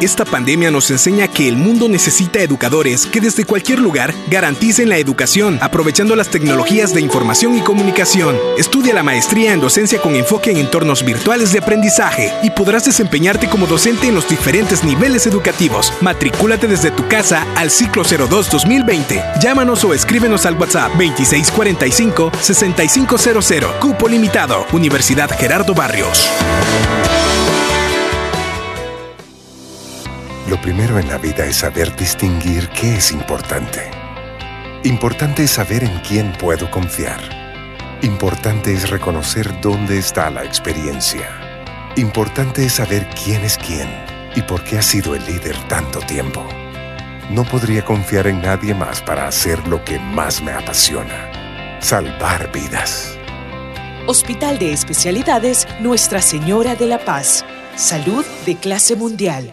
Esta pandemia nos enseña que el mundo necesita educadores que desde cualquier lugar garanticen la educación, aprovechando las tecnologías de información y comunicación. Estudia la maestría en docencia con enfoque en entornos virtuales de aprendizaje y podrás desempeñarte como docente en los diferentes niveles educativos. Matricúlate desde tu casa al ciclo 02-2020. Llámanos o escríbenos al WhatsApp 2645-6500. Cupo limitado. Universidad Gerardo Barrios. Lo primero en la vida es saber distinguir qué es importante. Importante es saber en quién puedo confiar. Importante es reconocer dónde está la experiencia. Importante es saber quién es quién y por qué ha sido el líder tanto tiempo. No podría confiar en nadie más para hacer lo que más me apasiona. Salvar vidas. Hospital de Especialidades Nuestra Señora de la Paz. Salud de clase mundial.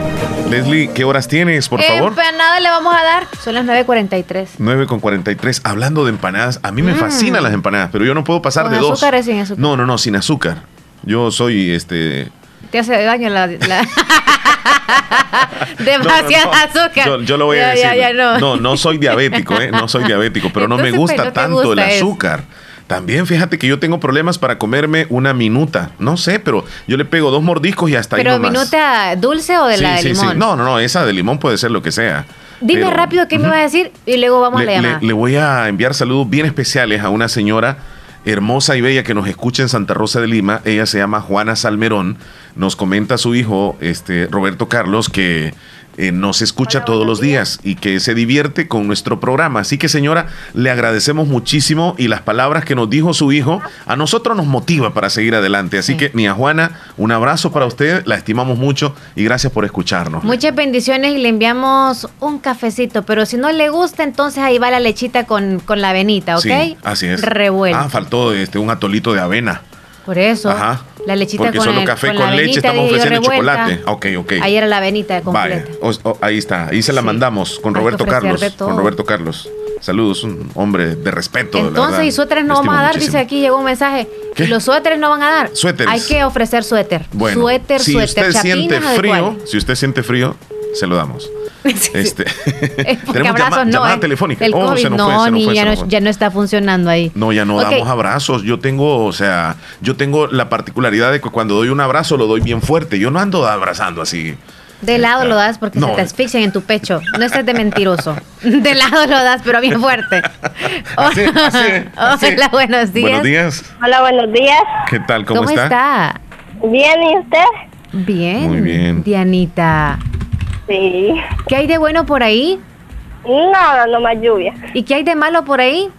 Leslie, ¿qué horas tienes, por favor? Empanada le vamos a dar. Son las 9.43. 9 con 43. Hablando de empanadas, a mí me Mm. fascinan las empanadas, pero yo no puedo pasar ¿Con de dos. azúcar sin azúcar? No, no, no, sin azúcar. Yo soy este. Te hace daño la. la- Demasiado No, no, no. azúcar. Yo, yo lo voy a decir. ya, ya, no. no, soy diabético, ¿eh? No soy diabético, pero no me gusta pues, tanto gusta el eso. También fíjate que yo tengo problemas para comerme una minuta. No sé, pero yo le pego dos mordiscos y hasta Pero ahí nomás. minuta dulce o de Sí, la de sí, sí. limón. No, no, no, esa de limón puede ser lo que sea. Dime Pero- rápido qué me vas a decir y luego vamos a la llamada. le- le voy a enviar saludos bien especiales a una señora hermosa y bella que nos escucha en Santa Rosa de Lima. Ella se llama Juana Salmerón. Nos comenta su hijo, este Roberto Carlos, que eh, nos escucha todos los días y que se divierte con nuestro programa. Así que señora, le agradecemos muchísimo y las palabras que nos dijo su hijo a nosotros nos motiva para seguir adelante. Así que, mi Juana, un abrazo para usted, la estimamos mucho y gracias por escucharnos. Muchas bendiciones y le enviamos un cafecito, pero si no le gusta, entonces ahí va la lechita con, con la avenita, ¿ok? Sí, así es. Revuelta. Ah, faltó este, un atolito de avena. Por eso, Ajá. la lechita Porque con solo el- café con con, la leche estamos ofreciendo revuelta. chocolate. Ok, ok. Ahí era la avenita completa. Vaya, o- o- ahí está, ahí se la mandamos con Hay Roberto Carlos. Con Roberto Carlos. Saludos, un hombre de respeto. la Entonces, verdad. y suéteres no vamos a dar, muchísimo. dice aquí, llegó un mensaje. ¿Qué? Los suéteres no van a dar. Suéteres. Hay que ofrecer suéter. Bueno, suéter, si suéter, usted siente chapinas, ¿o de frío, si usted siente frío, se lo damos. Este, tenemos abrazos llama- no, llamada ¿eh? telefónica. El Oh, COVID se nos no, fue, se nos ni fue, ya, se no, nos fue. ya no está funcionando ahí. No, ya no damos abrazos. Yo tengo, o sea, yo tengo la particularidad de que cuando doy un abrazo lo doy bien fuerte. Yo no ando abrazando así. De lado lo das porque No. se te asfixian en tu pecho. No estés de mentiroso. De lado lo das, pero bien fuerte. Así, así, así. Hola, buenos días. Buenos días. Hola, buenos días. ¿Qué tal? ¿Cómo, ¿Cómo, está? Bien, ¿y usted? Bien. Muy bien. Dianita. Sí. ¿Qué hay de bueno por ahí? Nada, no más lluvia. ¿Y qué hay de malo por ahí?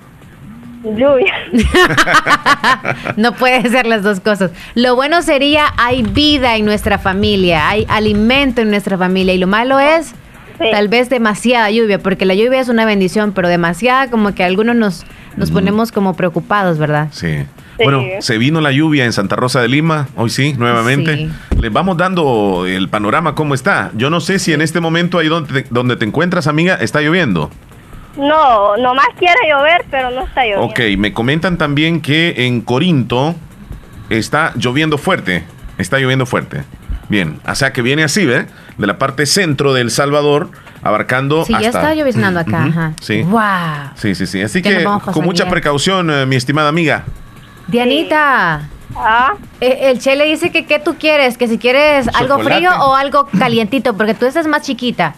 Lluvia. No puede ser las dos cosas. Lo bueno sería hay vida en nuestra familia, hay alimento en nuestra familia y lo malo es tal vez demasiada lluvia, porque la lluvia es una bendición, pero demasiada como que algunos nos, nos ponemos como preocupados, ¿verdad? Sí. Bueno, se vino la lluvia en Santa Rosa de Lima, hoy sí, nuevamente. Les vamos dando el panorama cómo está. Yo no sé si en este momento ahí donde te, donde te encuentras, amiga, está lloviendo. No, nomás quiere llover, pero no está lloviendo. Ok, me comentan también que en Corinto está lloviendo fuerte. Está lloviendo fuerte. Bien, o sea que viene así, ¿ve? De la parte centro de El Salvador, abarcando Sí, ya está lloviznando acá. Ajá. Sí. ¡Wow! Sí, sí, sí. Así que con mucha precaución, eh, mi estimada amiga. Dianita. Ah. eh, El Che le dice que qué tú quieres, que si quieres algo frío o algo calientito, porque tú estás más chiquita.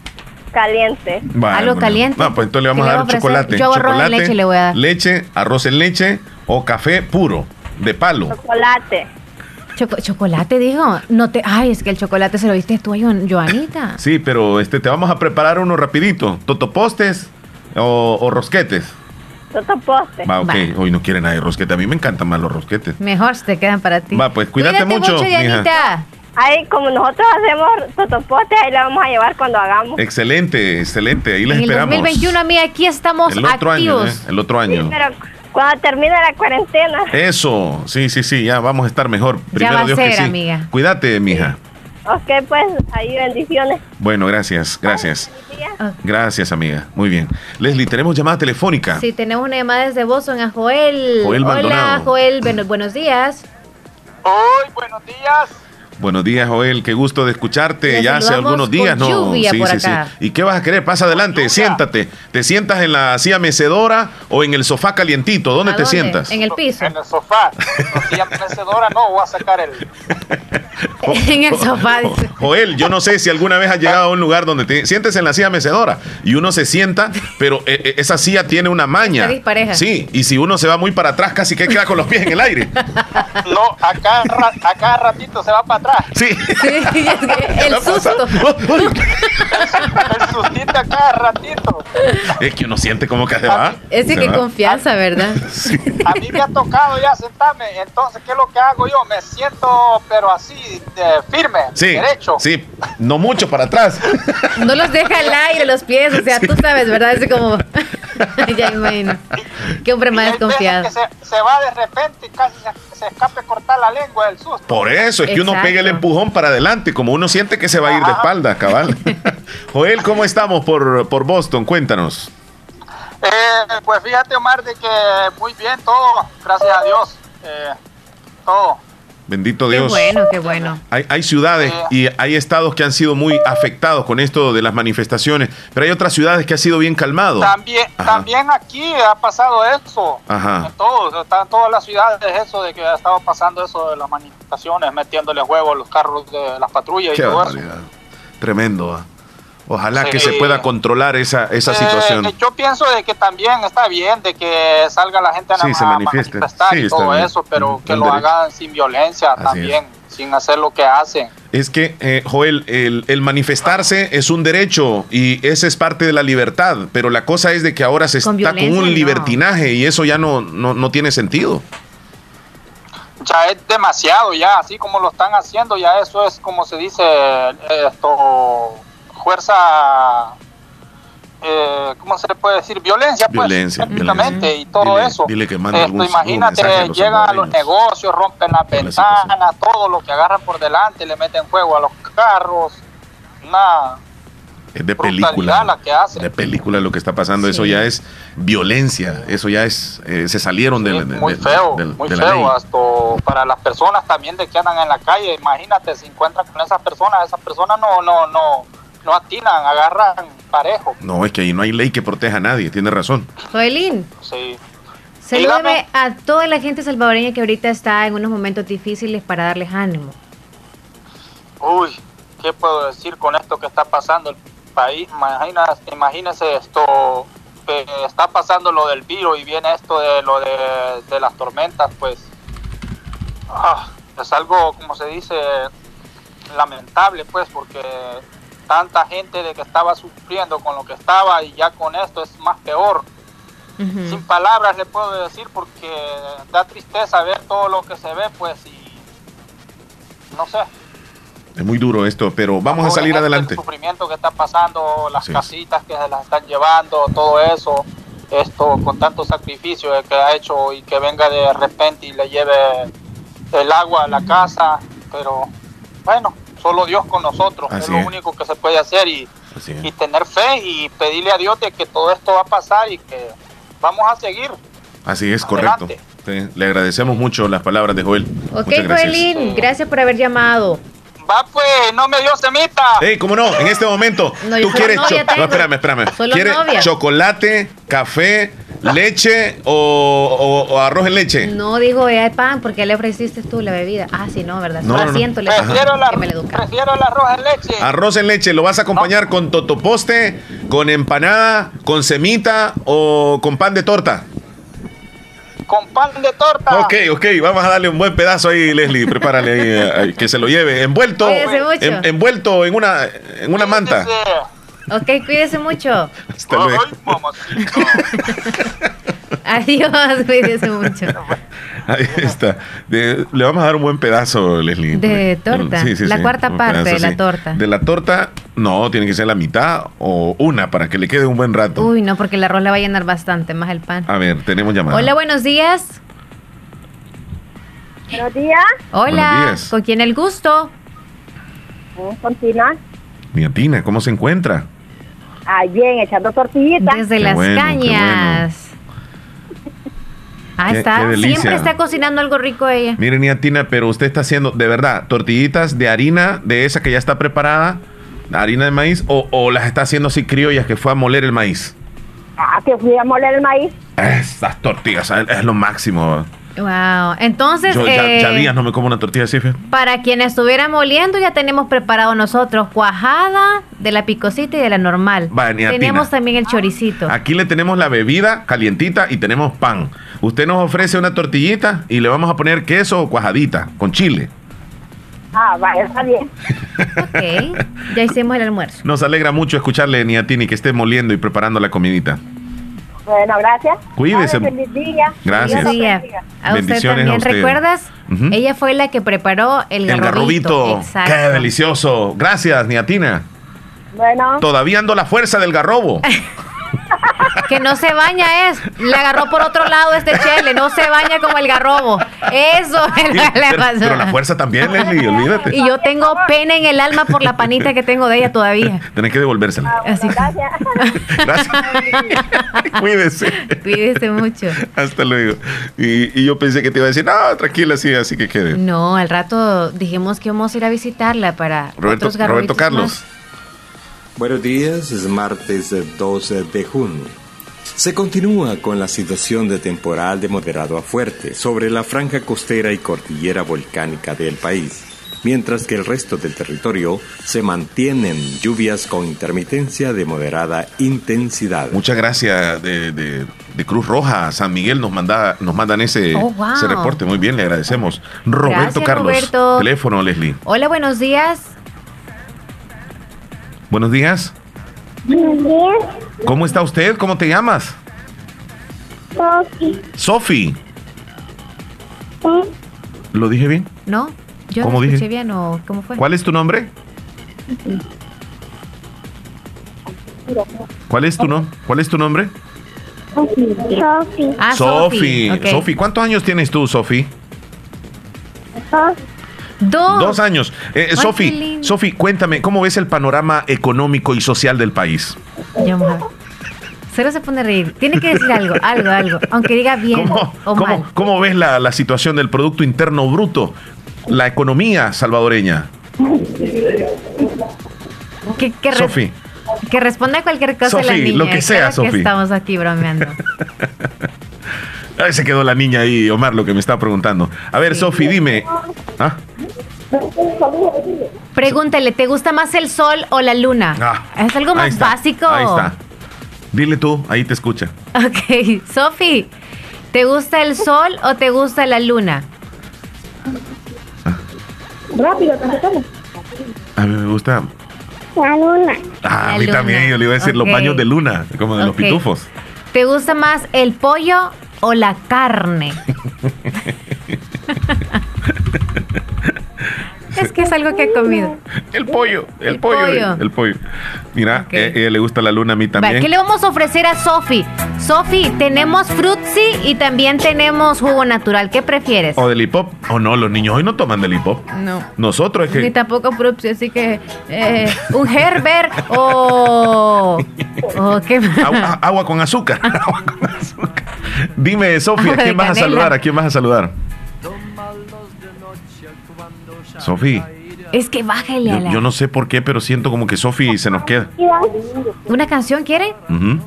Caliente. Vale, Algo bueno. caliente. No, pues entonces le vamos ¿Qué a dar a chocolate. Yo arroz en chocolate, leche le voy a dar. Leche, arroz en leche o café puro, de palo. Chocolate. Choco- chocolate, dijo. No te, ay, es que el chocolate se lo viste tú a Jo- Joanita. Sí, pero este te vamos a preparar uno rapidito. Totopostes o, o rosquetes. Totoposte. Va, ok. Va. Hoy no quieren nada de rosquete. A mí me encantan más los rosquetes. Mejor se te quedan para ti. Va, pues cuídate, mucho, mija. Dianita. Ahí, como nosotros hacemos totopote, ahí le vamos a llevar cuando hagamos. Excelente, excelente. Ahí les En el esperamos. 2021, amiga, aquí estamos el otro año. ¿eh? El otro año. Pero cuando termine la cuarentena. Eso, sí, sí, sí, ya vamos a estar mejor. Primero va a Dios que ser, sí. amiga. Cuídate, mija. Ok, pues, ahí bendiciones. Bueno, gracias, gracias. Gracias, amiga. Muy bien. Leslie, tenemos llamada telefónica. Sí, tenemos una llamada desde Boston a Joel. Joel Hola, Maldonado. Joel. Bueno, buenos días. Hoy, buenos días. Buenos días, Joel. Qué gusto de escucharte. Ya hace algunos días, con ¿no? lluvia sí, por sí, acá. sí. ¿Y qué vas a querer? Pasa adelante, siéntate. ¿Te sientas en la silla mecedora o en el sofá calientito? ¿Dónde ¿A te dónde? sientas? En el piso. En el sofá. La silla mecedora no, voy a sacar el. en el sofá. dice. Joel, yo no sé si alguna vez has llegado a un lugar donde te sientes en la silla mecedora y uno se sienta, pero eh, eh, esa silla tiene una maña. Está dispareja. Sí, y si uno se va muy para atrás, casi que queda con los pies en el aire. No, acá, acá ratito se va para atrás. Sí. el susto. El sustito acá ratito. Es que uno siente como que se va. Ese se que va. confianza, ¿verdad? A mí me ha tocado ya sentarme. Entonces, ¿qué es lo que hago yo? Me siento, pero así, de firme, Sí, derecho. sí, no mucho para atrás. No los deja al aire los pies, o sea, tú sabes, ¿verdad? Es como. ya imagino. Qué hombre más desconfiado. que se, se va de repente y casi se, se escape cortar la lengua del susto. Por eso es que uno pega el empujón para adelante, como uno siente que se va a ir de espalda, cabal. Joel, ¿cómo estamos por, por Boston? Cuéntanos. Eh, pues fíjate, Omar, de que muy bien todo, gracias a Dios. Eh, todo. Bendito Qué Dios. bueno, qué bueno. Hay, hay ciudades y hay estados que han sido muy afectados con esto de las manifestaciones, pero hay otras ciudades que ha sido bien calmado. También, Ajá. también aquí ha pasado eso. Ajá. En todos, está en todas las ciudades eso de que ha estado pasando eso de las manifestaciones, metiéndole huevo a los carros de las patrullas y Qué todo eso. Tremendo. ah. Ojalá que se pueda controlar esa, esa Eh, situación. yo pienso de que también está bien de que salga la gente a, Sí, se a manifieste. manifestar Sí, y todo bien. eso, pero que el lo derecho. hagan sin violencia Así también, sin hacer lo que hacen. Es que, eh, Joel, el, el manifestarse es un derecho y ese es parte de la libertad, pero la cosa es de que ahora se Con está con un no. libertinaje y eso ya no, no, no tiene sentido. Ya es demasiado, ya así como lo están haciendo, ya eso es como se dice eh, esto fuerza eh, ¿cómo se le puede decir? Violencia, pues, Violencia, prácticamente, y todo Dile- eso. dile que mande Esto, algún- algún imagínate, mensaje a los llegan a los negocios, rompen las ventanas, todo lo que agarran por delante, le meten fuego a los carros, nada. Es de película. la que hacen. De película lo que está pasando, eso Sí. ya es violencia, eso ya es, eh, se salieron del- de, muy de- feo, de- muy de la ley. feo, hasta para las personas también de que andan en la calle, imagínate, se encuentran con esas personas, esas personas no, no, no, no atinan, agarran parejo, No, es que ahí no hay ley que proteja a nadie, tiene razón. Joelín, sí. salúdame a toda la gente salvadoreña que ahorita está en unos momentos difíciles para darles ánimo. Uy, ¿qué puedo decir con esto que está pasando el país? Imagina, imagínese esto, que está pasando lo del virus y viene esto de lo de, de las tormentas, pues ah, es algo, como se dice, lamentable, pues, porque tanta gente de que estaba sufriendo con lo que estaba y ya con esto es más peor. Sin palabras le puedo decir porque da tristeza ver todo lo que se ve, pues, y no sé. Es muy duro esto, pero vamos a salir adelante. El sufrimiento que está pasando, las es. casitas que se las están llevando, todo eso, esto con tanto sacrificio que ha hecho y que venga de repente y le lleve el agua a la casa, pero bueno, solo Dios con nosotros, Así es lo es. único que se puede hacer y, y tener fe y pedirle a Dios de que todo esto va a pasar y que vamos a seguir. Así es, correcto. Sí, le agradecemos mucho las palabras de Joel. Ok. Joelín, gracias por haber llamado. Va pues, no me dio semita. Hey, ¿cómo no? En este momento, No, ¿tú quieres novia tengo. No, espérame, espérame. Solo ¿Quieres novia. chocolate, café, leche o, o- o arroz en leche? No digo eh, pan porque le ofreciste tú la bebida. Ah, sí, no, ¿verdad? No, Solo no, no. asiento le Prefiero, la, que me prefiero el arroz en leche. Arroz en leche, ¿lo vas a acompañar con totoposte, con empanada, con semita o con pan de torta? Con pan de torta. Ok, ok, vamos a darle un buen pedazo ahí, Leslie. Prepárale ahí, eh, que se lo lleve. Envuelto, en- envuelto en una, en una manta. Ok, cuídese mucho. Hasta luego. Adiós, cuídese mucho. Ahí está. De- le vamos a dar un buen pedazo, Leslie. De torta. La cuarta parte de la sí. torta. De la torta, no, tiene que ser la mitad o una para que le quede un buen rato. Uy, no, porque el arroz le va a llenar bastante, más el pan. A ver, tenemos llamada. Hola, buenos días. Buenos días. Hola, Buenos días. ¿con quién el gusto? Con Tina. Mi Tina, ¿cómo se encuentra? Ah, bien, echando tortillitas. Desde Qué las bueno, cañas. Ah, Qué- está. qué delicia. Siempre está cocinando algo rico ella. Mire, niña Tina, pero usted está haciendo, de verdad, tortillitas de harina de esa que ya está preparada, harina de maíz, o, o las está haciendo así criollas que fue a moler el maíz. Ah, que fui a moler el maíz. Estas tortillas es, es lo máximo. Wow. Entonces, Yo ya, eh, ya días no me como una tortilla así. para quien estuviera moliendo, ya tenemos preparado nosotros cuajada de la picosita y de la normal. Tenemos también el choricito. Aquí le tenemos la bebida calientita y tenemos pan. Usted nos ofrece una tortillita y le vamos a poner queso o cuajadita con chile. Ah, vaya, está bien. Ok. Ya hicimos el almuerzo. Nos alegra mucho escucharle, Niatini, que esté moliendo y preparando la comidita. Bueno, gracias. Cuídese. Feliz día. Gracias. Los Día. A usted Bendiciones también. a usted. ¿Recuerdas? Ella fue la que preparó el El garrobito. garrobito. Exacto. Qué delicioso. Gracias, Niatina. Bueno. Todavía ando la fuerza del garrobo. Que no se baña es. Le agarró por otro lado este chele. No se baña como el garrobo. Eso es lo que le pero, pasó. pero la fuerza también, Leslie, olvídate. Y yo tengo pena en el alma por la panita que tengo de ella todavía. Tenés que devolvérsela. Así que Gracias. Cuídese. cuídese mucho. Hasta luego. Y, y yo pensé que te iba a decir, no, tranquila, sí, así que quede. No, al rato dijimos que íbamos a ir a visitarla para Roberto, otros garrobitos Roberto Carlos. más. Buenos días, es martes eh, 12 de junio. Se continúa con la situación de temporal de moderado a fuerte sobre la franja costera y cordillera volcánica del país, mientras que el resto del territorio se mantienen lluvias con intermitencia de moderada intensidad. Muchas gracias de, de- de Cruz Roja, San Miguel nos manda, nos mandan ese, Oh, wow. ese reporte. Muy bien, le agradecemos. Roberto Gracias, Carlos. Roberto. Teléfono, Leslie. Hola, buenos días. Buenos días. Buenos días, ¿Cómo está usted? ¿Cómo te llamas? Sofi. Sofi. ¿Lo dije bien? ¿No? Yo ¿Cómo no dije? escuché bien o cómo fue. ¿Cuál es tu nombre? ¿Cuál es tu, no? ¿Cuál es tu nombre? Sofi. Ah, Sofi. Sofi, ¿cuántos años tienes tú, Sofi? Dos. Dos años. Eh, Sofi. Sofi, cuéntame, ¿cómo ves el panorama económico y social del país? Ya vamos a ver. Cero se pone a reír. Tiene que decir algo, algo, algo. Aunque diga bien o ¿Cómo, mal. cómo ves la, la situación del Producto Interno Bruto? La economía salvadoreña. Que, que, re- que responda cualquier cosa la Sofi, niña. lo que sea, Claro Sofi. estamos aquí bromeando. Ahí se quedó la niña ahí, Omar, lo que me está preguntando. A ver, Sofi, dime. ¿Ah? Pregúntale, ¿te gusta más el sol o la luna? Ah, es algo ahí más está, básico. Ahí está. Dile tú, ahí te escucha. Ok, Sofi, ¿te gusta el sol o te gusta la luna? Rápido, contestamos. A mí me gusta. La luna. Ah, a mí luna. también, yo le iba a decir los baños de luna, como de los pitufos. ¿Te gusta más el pollo o la carne? que es algo que he comido. El pollo, el, El pollo, pollo. el pollo. Mira, eh, ella le gusta la luna a mí también. ¿Qué le vamos a ofrecer a Sofi? Sofi, tenemos frutzi y también tenemos jugo natural. ¿Qué prefieres? O del hip hop. O no, los niños hoy no toman del hip hop. No. Nosotros es Ni que. tampoco frutzi, así que eh, un Herbert o... o ¿qué más? Agua, agua con azúcar. Agua con azúcar. Dime, Sofía, ¿a quién vas a saludar? ¿A quién vas a saludar? Sofía, Es que bájale a yo, la... yo no sé por qué, pero siento como que Sofía se nos queda. ¿Una canción quiere? Ujú.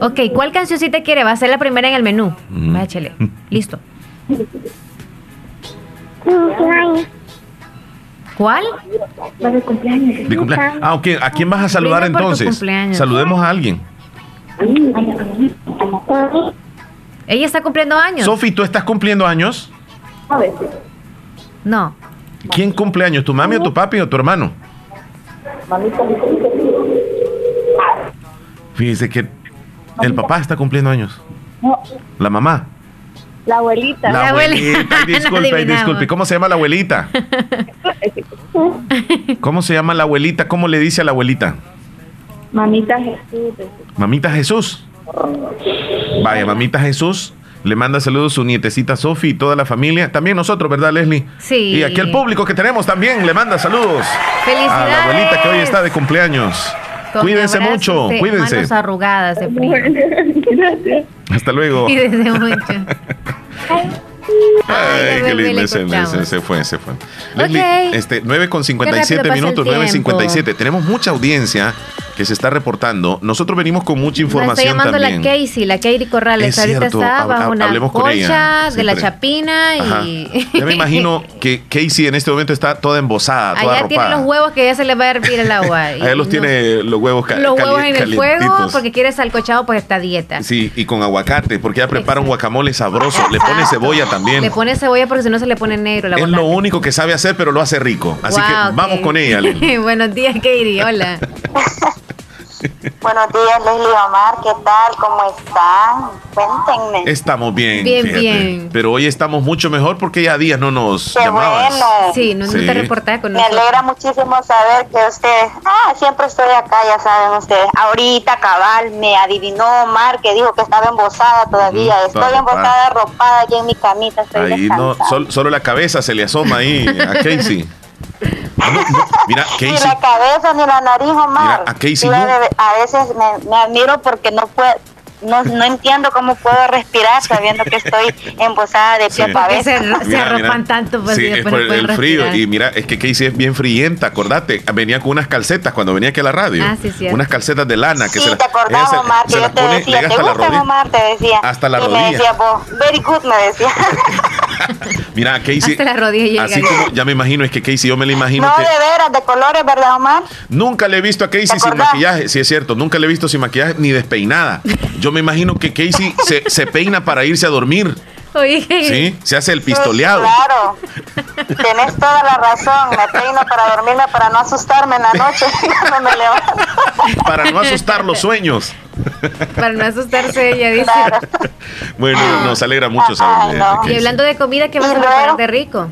Ok, ¿cuál cancioncita quiere? Va a ser la primera en el menú. Váchale. Listo. ¿Cuál? de cumpleaños. De cumpleaños. Ah, ok. ¿A quién vas a saludar entonces? Saludemos a alguien. Ella está cumpliendo años. Sofi, ¿tú estás cumpliendo años? No. ¿Quién cumple años? ¿Tu mami o tu papi o tu hermano? Fíjese que el papá está cumpliendo años. La mamá. La abuelita. La, abuelita. Ay, disculpe, ay, disculpe. ¿Cómo se llama la abuelita? ¿Cómo se llama la abuelita? ¿Cómo le dice a la abuelita? Mamita Jesús. Mamita Jesús. Vaya, mamita Jesús. Le manda saludos a su nietecita Sofi y toda la familia. También nosotros, ¿verdad, Leslie? Sí. Y aquí el público que tenemos también le manda saludos. A ¡Felicidades! la abuelita que hoy está de cumpleaños. Con Cuídense mucho, de cuídense. Manos arrugadas de frío. Gracias. Hasta luego. Desde mucho. Ay, qué bebé, le lindo. Se, se- se fue, se fue. Ok. Leslie, este, 9 con Qué 57 rápido pasa el minutos, tiempo. 9.57. Tenemos mucha audiencia que se está reportando. Nosotros venimos con mucha Nos está información llamando también. la Casey, la Katie Corrales. Es Ahorita cierto, está bajo una hablemos con ella, de la chapina Ajá. y. Ya me imagino que Casey en este momento está toda embosada, toda Allá tiene los huevos que ya se le va a hervir el agua. Allá los no- tiene los huevos ca- Los huevos en el fuego porque quiere salcochado, pues está a dieta. Sí, y con aguacate, porque ella prepara un guacamole sabroso. Le pone cebolla también. Le pone cebolla porque si no se le pone negro la es lo único que sabe hacer, pero lo hace rico. Así que vamos con ella. Buenos días, Katie. Hola. Buenos días, Leslie Omar. ¿Qué tal? ¿Cómo están? Cuéntenme. Estamos bien, Bien, fíjate. bien. Pero hoy estamos mucho mejor porque ya días no nos Qué llamabas. bueno. Sí, no, no Sí. te reportás con Me nosotros. alegra muchísimo saber que ustedes, ah, siempre estoy acá, ya saben ustedes. Ahorita cabal me adivinó Omar que dijo que estaba embosada todavía. Ujú, estoy embosada, arropada aquí en mi camita. Estoy Ahí no, sol- solo la cabeza se le asoma ahí a Casey. No, no, mira, Ni la cabeza ni la nariz, Omar. Mira, a Casey no- de- a veces me, me admiro porque no puedo. No, no entiendo cómo puedo respirar sabiendo que estoy embosada de pie Sí. a cabeza. Se, se arropan mira. tanto, pues sí, y es después por no el, frío. Y mira, es que Casey es bien frienta, acordate. Venía con unas calcetas cuando venía aquí a la radio. Ah, sí, cierto. unas calcetas de lana que Sí, se te acordás, Omar, que se yo te pone, decía, llega ¿te gusta. Omar? Te decía. Hasta la y rodilla. me decía vos, very good, me decía. Mira, Casey. Hasta la rodilla llega Así ya. como ya me imagino, es que Casey, yo me la imagino no, que. de veras, de colores, ¿verdad, Omar? Nunca le he visto a Casey sin maquillaje, sí es cierto, nunca le he visto sin maquillaje ni despeinada. Yo me imagino que Casey se, se peina para irse a dormir, Oye, ¿sí? Se hace el pistoleado. Claro, tenés toda la razón. Me peino para dormirme, para no asustarme en la noche cuando me levanto. Para no asustar los sueños. Para no asustarse ella, dice. Bueno, nos alegra mucho saber de- de Y hablando de comida, ¿qué vas a preparar de rico?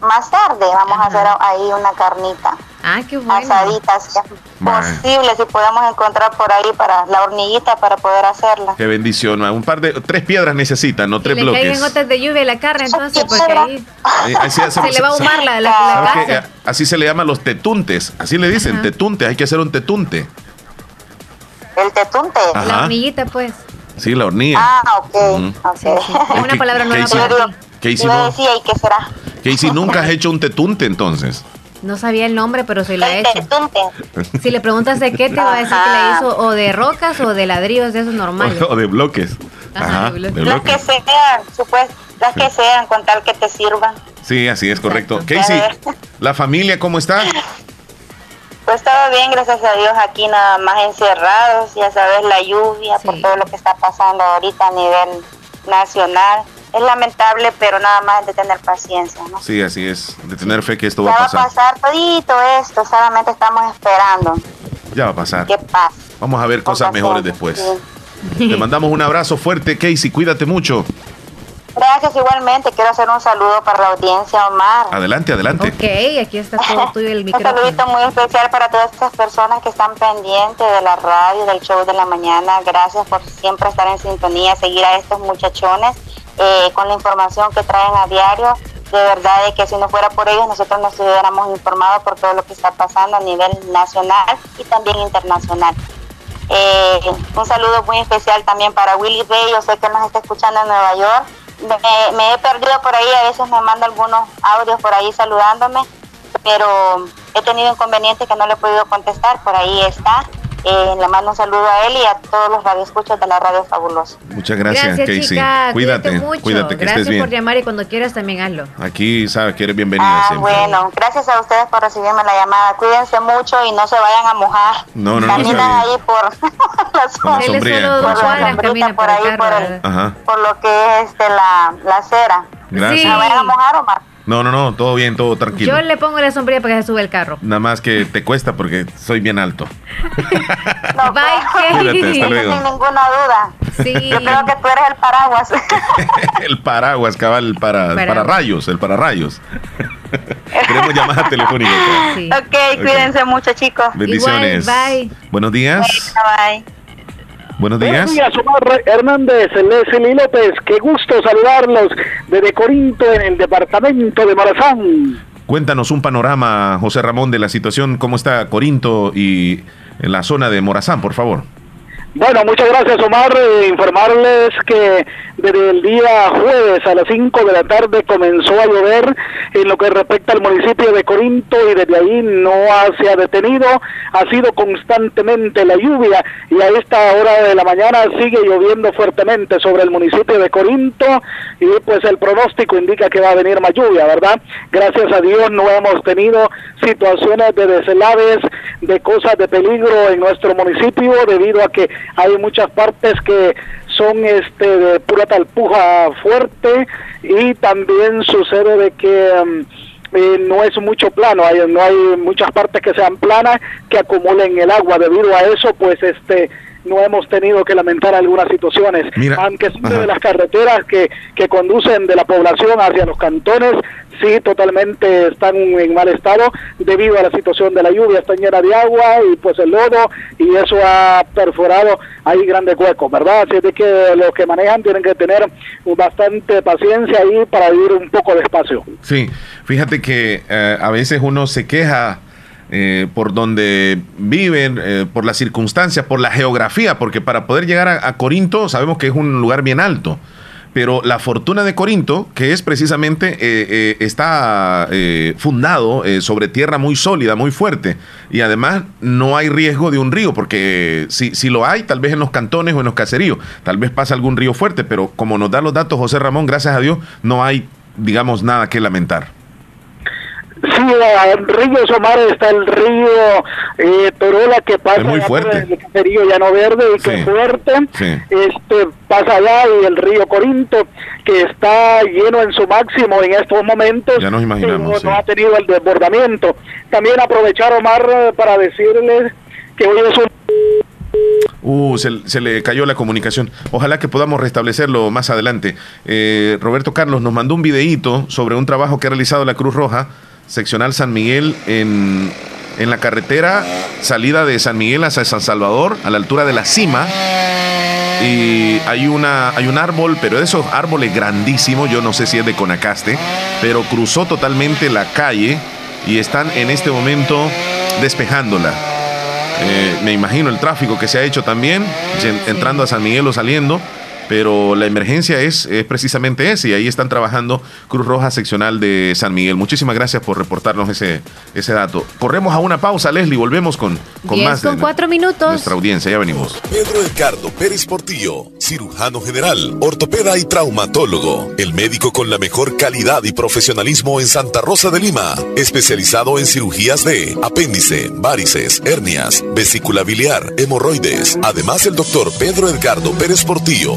Más tarde vamos a hacer ahí una carnita. Ah, qué bueno. Asadita, si es posible, si podemos encontrar por ahí para la horniguita para poder hacerla. Qué bendición. Un par de, tres piedras necesitan, no Y tres le caigan bloques. gotas de lluvia la carne, entonces, porque ahí Eh, así hace- se le va a ahumar la, la, la. Eh, Así se le llaman los tetuntes. Así le dicen, Ajá. tetunte. Hay que hacer un tetunte. El tetunte. Ajá. La hormiguita, pues. Sí, la hornilla. Ah, ok. Ujú. ok. Es una palabra nueva Casey- para ti. Casey, Yo no, decía, ¿y qué será? Casey, nunca has hecho un tetunte entonces. No sabía el nombre, pero sí la he hecho. Tetunte. Si le preguntas de qué, te va a decir que la hizo o de rocas o de ladrillos de esos normales. O de bloques. Ajá, Ajá, de bloques. Las que bloques. sean, supues, las que sean, con tal que te sirvan. Sí, así es correcto. Exacto. Casey, ¿la familia cómo está? Pues todo bien, gracias a Dios, aquí nada más encerrados, ya sabes, la lluvia, por todo lo que está pasando ahorita a nivel nacional. Es lamentable, pero nada más de tener paciencia, ¿no? Sí, así es. De tener fe que esto Ya va a va a pasar. pasar todito esto, solamente estamos esperando Ya va a pasar. que pase. Vamos a ver cosas mejores después. Te mandamos un abrazo fuerte, Casey. Cuídate mucho. Gracias igualmente, quiero hacer un saludo para la audiencia, Omar. Adelante, adelante. Ok, aquí está todo tuyo el Un micrófono. saludito muy especial para todas estas personas que están pendientes de la radio, del show de la mañana. Gracias por siempre estar en sintonía, seguir a estos muchachones eh, con la información que traen a diario. De verdad de que si no fuera por ellos, nosotros no estuviéramos informados por todo lo que está pasando a nivel nacional y también internacional. Eh, un saludo muy especial también para Willy Bay, yo sé que nos está escuchando en Nueva York. Me, he perdido por ahí, a veces me manda algunos audios por ahí saludándome, pero he tenido inconvenientes que no le he podido contestar, por ahí está. Eh, le mando un saludo a él y a todos los radioescuchas de la Radio Fabulosa. Muchas gracias, Casey. chica. Cuídate, mucho. cuídate, que Gracias estés por bien. llamar y cuando quieras también hazlo. Aquí sabes que eres bienvenida Ah, siempre. bueno, gracias a ustedes por recibirme la llamada. Cuídense mucho y no se vayan a mojar. No, no, no, Caminan ahí por la Con la zona. sombría, solo con la camina por por ahí, por, el- por lo que es este, la, la acera. Gracias. ¿No se vayan a mojar, Omar? No, no, no, todo bien, todo tranquilo. Yo le pongo la sombrilla para que se sube el carro. Nada más que te cuesta porque soy bien alto. Bye, Cuídate, hasta luego. Sin ninguna duda. Sí. Yo creo que tú eres el paraguas. El paraguas, cabal, para, para rayos, el para rayos. Queremos llamada telefónica. ok, cuídense mucho, chicos. Bendiciones. Buenos días. Bye. Buenos días. Buenos días, Omar Hernández, Leslie López. Qué gusto saludarlos desde Corinto, en el departamento de Morazán. Cuéntanos un panorama, José Ramón, de la situación, cómo está Corinto y en la zona de Morazán, por favor. Bueno, muchas gracias Omar. Eh, informarles que desde el día jueves a las 5 de la tarde comenzó a llover en lo que respecta al municipio de Corinto y desde ahí no se ha detenido, ha sido constantemente la lluvia y a esta hora de la mañana sigue lloviendo fuertemente sobre el municipio de Corinto y pues el pronóstico indica que va a venir más lluvia, ¿verdad? Gracias a Dios no hemos tenido situaciones de deslaves, de cosas de peligro en nuestro municipio debido a que hay muchas partes que son este de pura talpuja fuerte y también sucede de que um, eh, no es mucho plano, hay, no hay muchas partes que sean planas que acumulen el agua. Debido a eso, pues este no hemos tenido que lamentar algunas situaciones, aunque son de las carreteras que, que conducen de la población hacia los cantones, sí, totalmente están en mal estado debido a la situación de la lluvia, están llenas de agua y pues el lodo y eso ha perforado ahí grandes huecos, ¿verdad? Así de que los que manejan tienen que tener bastante paciencia ahí para ir un poco despacio. Sí, fíjate que eh, a veces uno se queja eh, por donde viven, eh, por las circunstancias, por la geografía, porque para poder llegar a, Corinto sabemos que es un lugar bien alto. Pero la fortuna de Corinto, que es precisamente, eh, está fundado sobre tierra muy sólida, muy fuerte, y además no hay riesgo de un río, porque si, si lo hay, tal vez en los cantones o en los caseríos, tal vez pasa algún río fuerte, pero como nos da los datos José Ramón, gracias a Dios, no hay, digamos, nada que lamentar. Sí, en Río Somar está el río eh, Torola que pasa muy fuerte. el río Llano Verde y que fuerte. Este pasa allá y el río Corinto que está lleno en su máximo en estos momentos. Ya nos imaginamos. No, ha tenido el desbordamiento. También aprovechar Omar para decirles que hoy es un Uh, se, le cayó la comunicación. Ojalá que podamos restablecerlo más adelante. Eh, Roberto Carlos nos mandó un videíto sobre un trabajo que ha realizado la Cruz Roja seccional San Miguel en, en la carretera salida de San Miguel hacia San Salvador, a la altura de la cima. Y hay, una, hay un árbol, pero de esos árboles grandísimos, yo no sé si es de Conacaste, pero cruzó totalmente la calle y están en este momento despejándola. Eh, me imagino el tráfico que se ha hecho también, entrando a San Miguel o saliendo pero la emergencia es, precisamente esa y ahí están trabajando Cruz Roja Seccional de San Miguel. Muchísimas gracias por reportarnos ese, ese dato. Corremos a una pausa, Leslie, volvemos con, con más con cuatro minutos. nuestra audiencia, ya venimos. Pedro Edgardo Pérez Portillo, cirujano general, ortopeda y traumatólogo, el médico con la mejor calidad y profesionalismo en Santa Rosa de Lima, especializado en cirugías de apéndice, varices, hernias, vesícula biliar, hemorroides. Además, el doctor Pedro Edgardo Pérez Portillo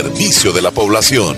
servicio de la población.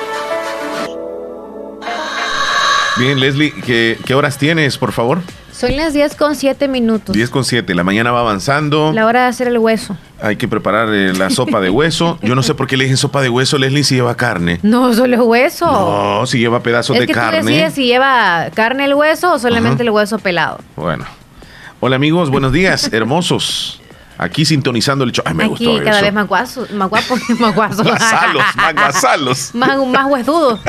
Bien, Leslie, ¿qué, qué horas tienes, por favor? Son las 10 con 7 minutos. 10 con 7, la mañana va avanzando. La hora de hacer el hueso. Hay que preparar eh, la sopa de hueso. Yo no sé por qué le dije sopa de hueso, Leslie, si lleva carne. No, solo es hueso. No, si lleva pedazos es de que carne. tú decides si lleva carne el hueso o solamente Ajá. el hueso pelado. Bueno. Hola amigos, buenos días, hermosos. Aquí sintonizando el show. Ay, me Aquí gustó cada eso. vez más guaso, más guapo, más guaso. Guasalos, más guasalos. más, más huesudo.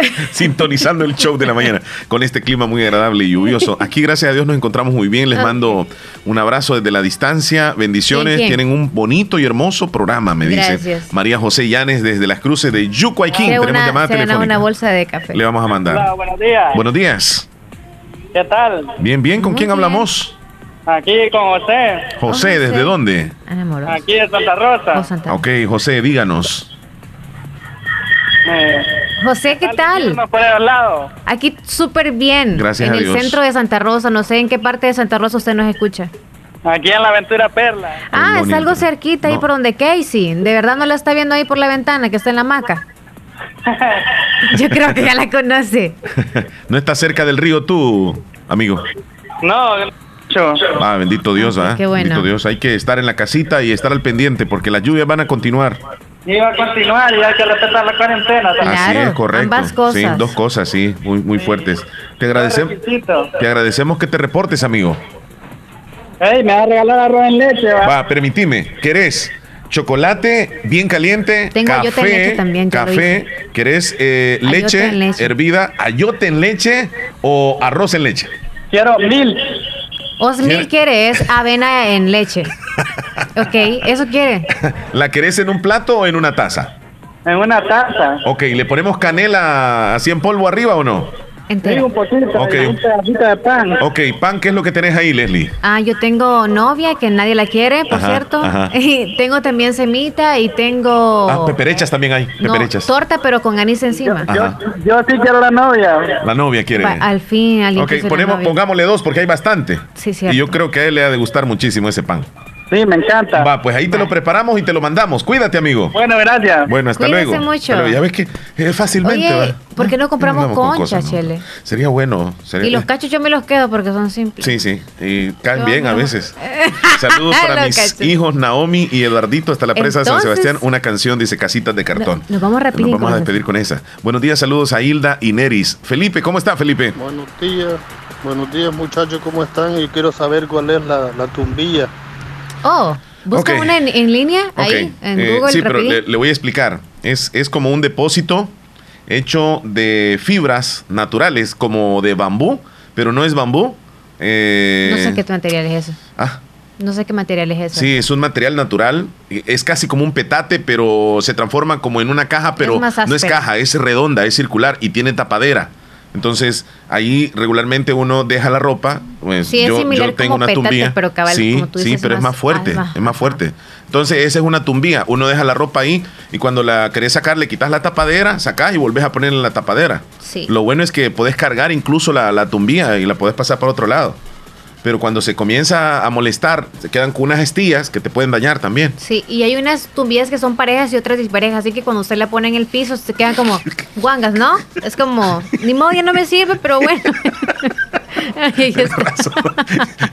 Sintonizando el show de la mañana con este clima muy agradable y lluvioso. Aquí, gracias a Dios, nos encontramos muy bien. Les Ah. mando un abrazo desde la distancia. Bendiciones. Bien, bien. Tienen un bonito y hermoso programa, me dice Gracias. María José Llanes desde las cruces de Yucuayquín. Tenemos una, llamada se telefónica. una bolsa de café. Le vamos a mandar. Hola, buenos días. Buenos días. ¿Qué tal? Bien, bien. ¿Con quién hablamos? Aquí con José. José, ¿desde dónde? Aquí de Santa Rosa. Ok, José, díganos. Eh, José, ¿qué tal? Aquí súper bien. Gracias en a el Dios. centro de Santa Rosa. No sé en qué parte de Santa Rosa usted nos escucha. Aquí en la Aventura Perla. Ah, es algo cerquita ahí No. por donde Casey. ¿De verdad no la está viendo ahí por la ventana que está en la hamaca? Yo creo que ya la conoce. ¿No estás cerca del río tú, amigo? No, yo. Ah, bendito Dios, ¿ah? qué bueno. Bendito Dios. Hay que estar en la casita y estar al pendiente porque las lluvias van a continuar. Iba a continuar y hay que respetar la cuarentena. Así es, correcto. ambas cosas. Sí, dos cosas, sí, muy, muy fuertes. Te agradecemos, te agradecemos que te reportes, amigo. Ey, me va a regalar arroz en leche, ¿va? Va, permitime. ¿Querés chocolate bien caliente? Tengo café, leche también, Café. ¿Querés eh, leche, leche. hervida, ayote en leche o arroz en leche? Quiero mil. Osmil quiere es avena en leche. Ok, eso quiere. ¿La querés en un plato o en una taza? En una taza. Ok, ¿le ponemos canela así en polvo arriba o no? Entera. un poquito. Ok. y Un pedacito de pan. Ok, pan, ¿qué es lo que tenés ahí, Leslie? Ah, yo tengo novia que nadie la quiere, por Ajá, cierto. ajá. Y tengo también semita y tengo Ah, peperechas también hay, no, peperechas. torta pero con anís encima. Ajá. Yo sí quiero la novia. La novia quiere. Pa- al fin alguien Ok, ponemos, novia. pongámosle dos porque hay bastante. Sí, cierto. Y yo creo que a él le ha de gustar muchísimo ese pan. Sí, me encanta. Va, pues ahí te lo preparamos y te lo mandamos. Cuídate, amigo. Bueno, gracias. Bueno, hasta Cuídese luego. mucho. Luego. Ya ves que eh, fácilmente Oye, va. ¿por qué no compramos andamos con concha, cosas, ¿no? Chele? Sería bueno. sería- Y los cachos yo me los quedo porque son simples. Sí, sí. Y caen Yo bien a no. veces. Saludos para Los mis cachos. hijos Naomi y Eduardito hasta la presa de San Entonces- Sebastián. Una canción dice Casitas de cartón. Nos Nos vamos a despedir con esa. Buenos días, saludos a Hilda y Neris. Felipe, ¿cómo está, Felipe? Buenos días, buenos días muchachos, ¿cómo están? Y quiero saber cuál es la, la tumbilla. Oh, busca una en, en línea ahí en eh, Google sí, pero le, le voy a explicar. Es, es como un depósito hecho de fibras naturales, como de bambú, pero no es bambú. Eh, No sé qué material es eso. Ah. No sé qué material es eso. Sí, es un material natural. Es casi como un petate, pero se transforma como en una caja, pero no es caja, es redonda, es circular y tiene tapadera. Entonces, ahí regularmente uno deja la ropa. Pues Sí, es yo, similar yo tengo como una petate, tumbilla. pero cabal, sí, como tú sí, pero es más- fuerte, es más fuerte. Entonces, esa es una tumbilla. Uno deja la ropa ahí y cuando la querés sacar, le quitas la tapadera, sacás y volvés a ponerle la tapadera. Sí. Lo bueno es que podés cargar incluso la, la tumbilla y la podés pasar para otro lado. Pero cuando se comienza a molestar, se quedan con unas estillas que te pueden dañar también. Sí, y hay unas tumbillas que son parejas y otras disparejas, así que cuando usted la pone en el piso se quedan como guangas, ¿no? Es como, ni modo, ya no me sirve, pero bueno.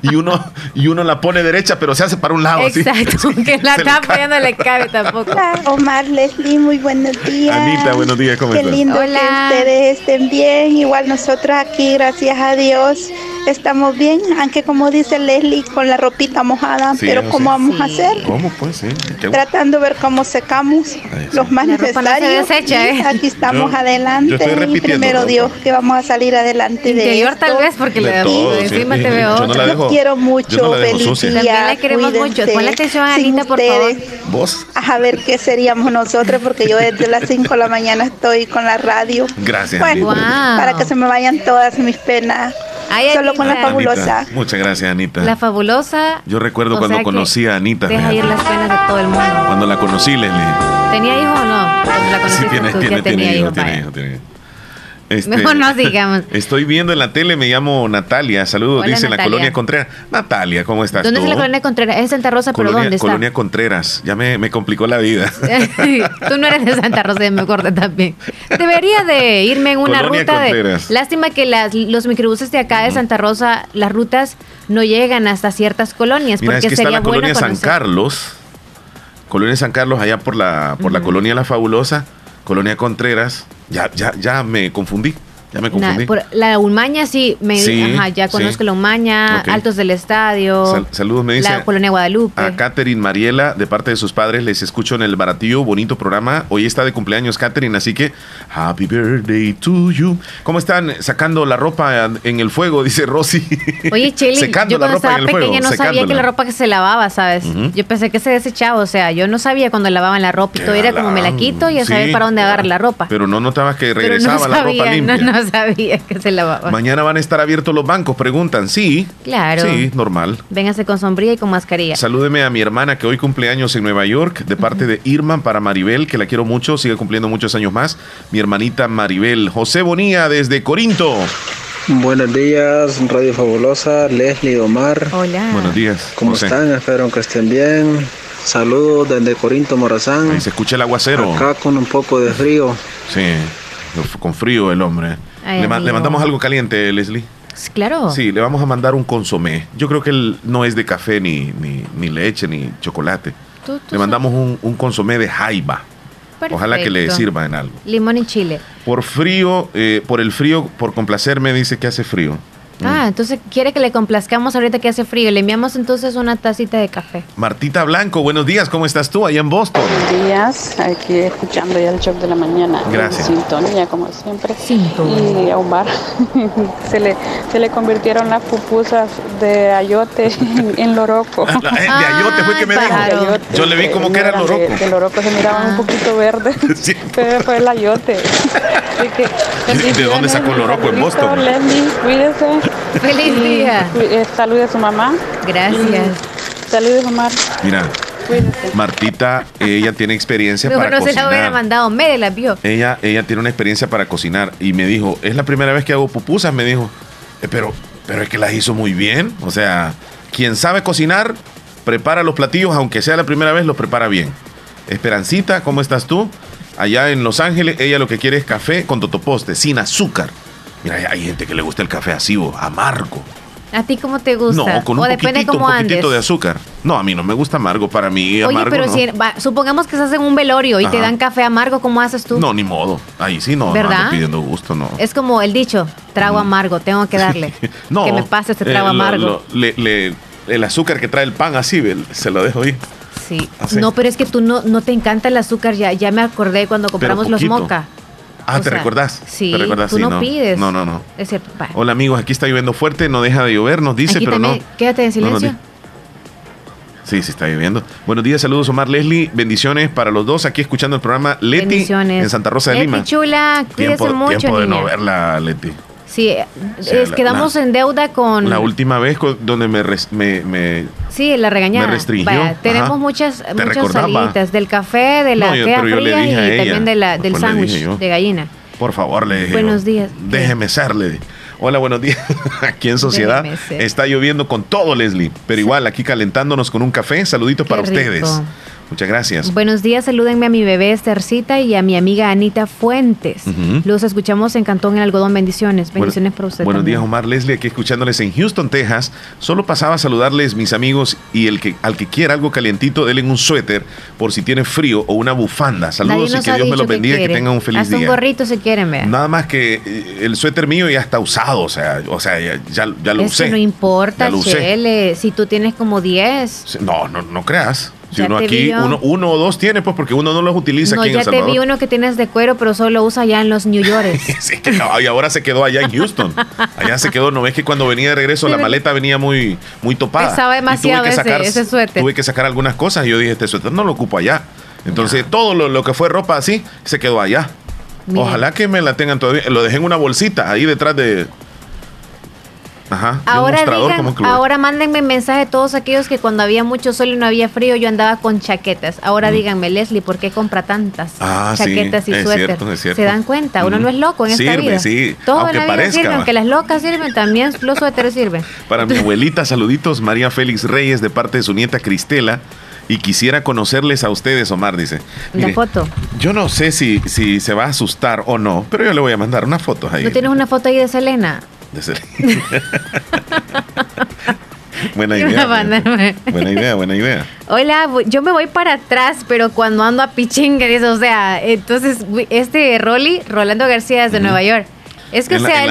Y uno, y uno la pone derecha, pero se hace para un lado. así. Exacto, que la tapa ya no le cabe tampoco. Hola, Omar, Leslie, muy buenos días. Anita, buenos días, ¿cómo Qué estás? lindo Hola. que ustedes estén bien. Igual nosotros aquí, gracias a Dios, estamos bien, aunque como dice Leslie, con la ropita mojada, Sí, pero ¿cómo vamos a hacer? ¿Cómo pues? Sí. Tratando de ver cómo secamos los más La necesarios. desecha, ¿eh? Aquí estamos Yo- adelante yo estoy y primero ropa. Dios que vamos a salir adelante de Interior esto. tal vez, porque De le todo, sí. encima te veo Yo no la quiero mucho, no la dejo feliz día, También la queremos mucho. Ponle atención a Sin Anita, por favor. ustedes, ¿Vos? A ver qué seríamos nosotros, porque yo desde las 5 de la mañana estoy con la radio. Gracias, Bueno, para que se me vayan todas mis penas. Ay, Solo con la fabulosa. Anita, Muchas gracias, Anita. La fabulosa. Yo recuerdo o cuando sea que conocí a Anita. Deja ir las penas de todo el mundo. Cuando la conocí, Leslie. ¿Tenía hijo o no? Cuando la Sí, conociste tiene, tú, tiene, tiene tenía hijo, hijo. tiene vaya. hijo, tiene hijo. Este, Mejor no digamos. Estoy viendo en la tele, me llamo Natalia. Saludos, Hola, dice en la colonia Contreras. Natalia, ¿cómo estás ¿Dónde tú? es la colonia Contreras? Es Santa Rosa, pero Colonia, ¿dónde está? Colonia Contreras. Ya me, me complicó la vida. Tú no eres de Santa Rosa, ya me acordé también. Debería de irme en una Colonia ruta de... Contreras. Lástima que las, los microbuses de acá de Santa Rosa, las rutas no llegan hasta ciertas colonias, Mira, es porque que está sería la bueno colonia San. Carlos. Colonia San Carlos, allá por la, por la colonia La Fabulosa. Colonia Contreras. Ya, ya, ya me confundí. Ya me Na- confundí. por- la Umaña sí, me, Sí, ajá, ya sí. conozco la Umaña. Altos del Estadio, Sal- saludos, me dice. la colonia Guadalupe. A Catherine Mariela, de parte de sus padres, les escucho en el baratillo, bonito programa. Hoy está de cumpleaños Catherine, así que Happy Birthday to you. ¿Cómo están sacando la ropa en el fuego? Dice Rosy. Oye, Cheli, secando yo la cuando en estaba fuego. pequeña no sabía que la ropa que se lavaba, ¿sabes? Yo pensé que se desechaba, o sea, yo no sabía cuando lavaban la ropa y todo, era como me la quito y a Sí. saber para dónde agarrar la ropa. Pero no notabas que regresaba no la ropa sabía, limpia. No, no sabía que se lavaba. Mañana van a estar abiertos los bancos, preguntan. Sí. Claro. Sí, normal. Véngase con sombría y con mascarilla. Salúdeme a mi hermana que hoy cumpleaños en Nueva York, de parte de Irma para Maribel, que la quiero mucho, sigue cumpliendo muchos años más. Mi hermanita Maribel. José Bonilla desde Corinto. Buenos días, Radio Fabulosa, Leslie Omar. Hola. Buenos días. ¿Cómo José. están? Espero que estén bien. Saludos desde Corinto, Morazán. Ahí se escucha el aguacero. Acá con un poco de frío. Sí, con frío el hombre. Ay, le, ma- le mandamos algo caliente, Leslie. Claro. Sí, le vamos a mandar un consomé. Yo creo que él no es de café, ni, ni, ni leche, ni chocolate. Tú- tú Le mandamos un, un consomé de jaiba. Ojalá que le Perfecto. sirva en algo. Limón y chile. Por frío, eh, por el frío, por complacerme, dice que hace frío. Ah, entonces quiere que le complazcamos ahorita que hace frío. Le enviamos entonces una tacita de café. Martita Blanco, buenos días, ¿cómo estás tú allá en Boston? Buenos días, aquí escuchando ya el show de la mañana. Gracias. En sintonía, como siempre. Y a Omar se le, se le convirtieron las pupusas de ayote en, en loroco. Ah, de ayote fue que me dijo. Ayote, Yo le vi como que era eran de- loroco. De, loroco se miraban un poquito verdes, pero fue el ayote. Así que, ¿De dónde sacó el loroco en Boston? Leslie, cuídese. Feliz día. eh, salude a su mamá. Gracias. Saludos, Omar. Mira. Martita, ella tiene experiencia Mejor para no se la hubiera cocinar. mandado. Me la vio. Ella, ella tiene una experiencia para cocinar y me dijo, es la primera vez que hago pupusas, me dijo, "Eh, pero, pero es que las hizo muy bien. O sea, quien sabe cocinar, prepara los platillos, aunque sea la primera vez, los prepara bien. Esperancita, ¿cómo estás tú? Allá en Los Ángeles, ella lo que quiere es café con totoposte, sin azúcar. Mira, hay- hay gente que le gusta el café así, o amargo. ¿A ti cómo te gusta? No, con un o depende poquitito, un cómo andes. poquitito de azúcar. No, a mí no me gusta amargo, para mí Oye, amargo pero no. si va, supongamos que estás en un velorio y te dan café amargo, ¿cómo haces tú? No, ni modo. Ahí sí no, no ¿Verdad? ando pidiendo gusto, no. Es como el dicho, trago amargo, tengo que darle. No. Que me pase este eh, trago lo- amargo. lo- le- le- el azúcar que trae el pan así, se lo dejo ahí. Sí. Así. No, pero es que tú no, no te encanta el azúcar, ya, ya me acordé cuando compramos los moca. Ah, O ¿te sea, recordás? sí, ¿Te recordás? tú Sí, no pides. No, no, no. Es cierto. va. Hola amigos, aquí está lloviendo fuerte, no deja de llover, nos dice, Aquí pero también, no. quédate en no silencio. Sí, sí está lloviendo. Buenos días, saludos Omar Leslie, bendiciones para los dos aquí escuchando el programa Leti en Santa Rosa de Leti Lima. chula, cuídese Tiempo, mucho, tiempo de niña. no verla, Leti. Sí, Sí, es, la- quedamos la- en deuda con... La última vez con- donde me, me, me- Sí, la regañada. Me restringió, Vaya, tenemos ajá. muchas, Te muchas salidas del café, de la No, yo- queda pero yo le fría dije y a ella, también de la, del pues dije sándwich de gallina. Por favor, le dije. Buenos días. Déjeme ser, le dije. Hola, buenos días. Aquí en Sociedad está lloviendo con todo, Leslie. Pero igual, aquí calentándonos con un café. Saluditos para rico. ustedes. Muchas gracias. Buenos días, salúdenme a mi bebé Estercita y a mi amiga Anita Fuentes. Los escuchamos en Cantón el Algodón. Bendiciones. Bendiciones para usted. Buenos también. días, Omar Leslie, aquí escuchándoles en Houston, Texas. Solo pasaba a saludarles, mis amigos, y el que al que quiera algo calientito, denle un suéter por si tiene frío o una bufanda. Saludos y que Dios me los bendiga y que tengan un feliz Hasta un día. gorrito si quieren. Nada más que eh, el suéter mío ya está usado, o sea, o sea ya, ya, ya lo usé. no importa. Chele. Si tú tienes como 10. No, no, no creas. Si Ya uno te aquí, uno, uno o dos tiene, pues porque uno no los utiliza No, aquí en ya El te Salvador. vi uno que tienes de cuero, pero solo usa ya en los New York. Sí, y ahora se quedó allá en Houston. Allá se quedó, no ves que cuando venía de regreso la maleta venía muy, muy topada. Pesaba Y tuve demasiado que ese- ese suéter. Tuve que sacar algunas cosas y yo dije, este suéter no lo ocupo allá. Entonces todo lo, lo que fue ropa así se quedó allá. Ojalá que me la tengan todavía. Lo dejé en una bolsita ahí detrás de... Ajá. Ahora digan, ahora mándenme mensaje todos aquellos que cuando había mucho sol y no había frío yo andaba con chaquetas. Ahora díganme, Leslie, ¿por qué compra tantas Mm. Ah, sí, chaquetas y suéter? cierto, es cierto. ¿Se dan cuenta? Uno Ujú. no es loco en esta vida. sí, Todo aunque en la vida parezca, sirve, aunque las locas sirven, también los suéteres sirven. Para mi abuelita, saluditos, María Félix Reyes, de parte de su nieta Cristela. Y quisiera conocerles a ustedes, Omar, dice. La foto. Yo no sé si, si se va a asustar o no, pero yo le voy a mandar una foto ahí. ¿No tienes una foto ahí de Selena? De buena idea. Buena idea, buena idea. Hola, yo me voy para atrás, pero cuando ando a pichingue, dice, o sea, entonces este Rolly, Rolando García es de Nueva York. Es que, En o sea,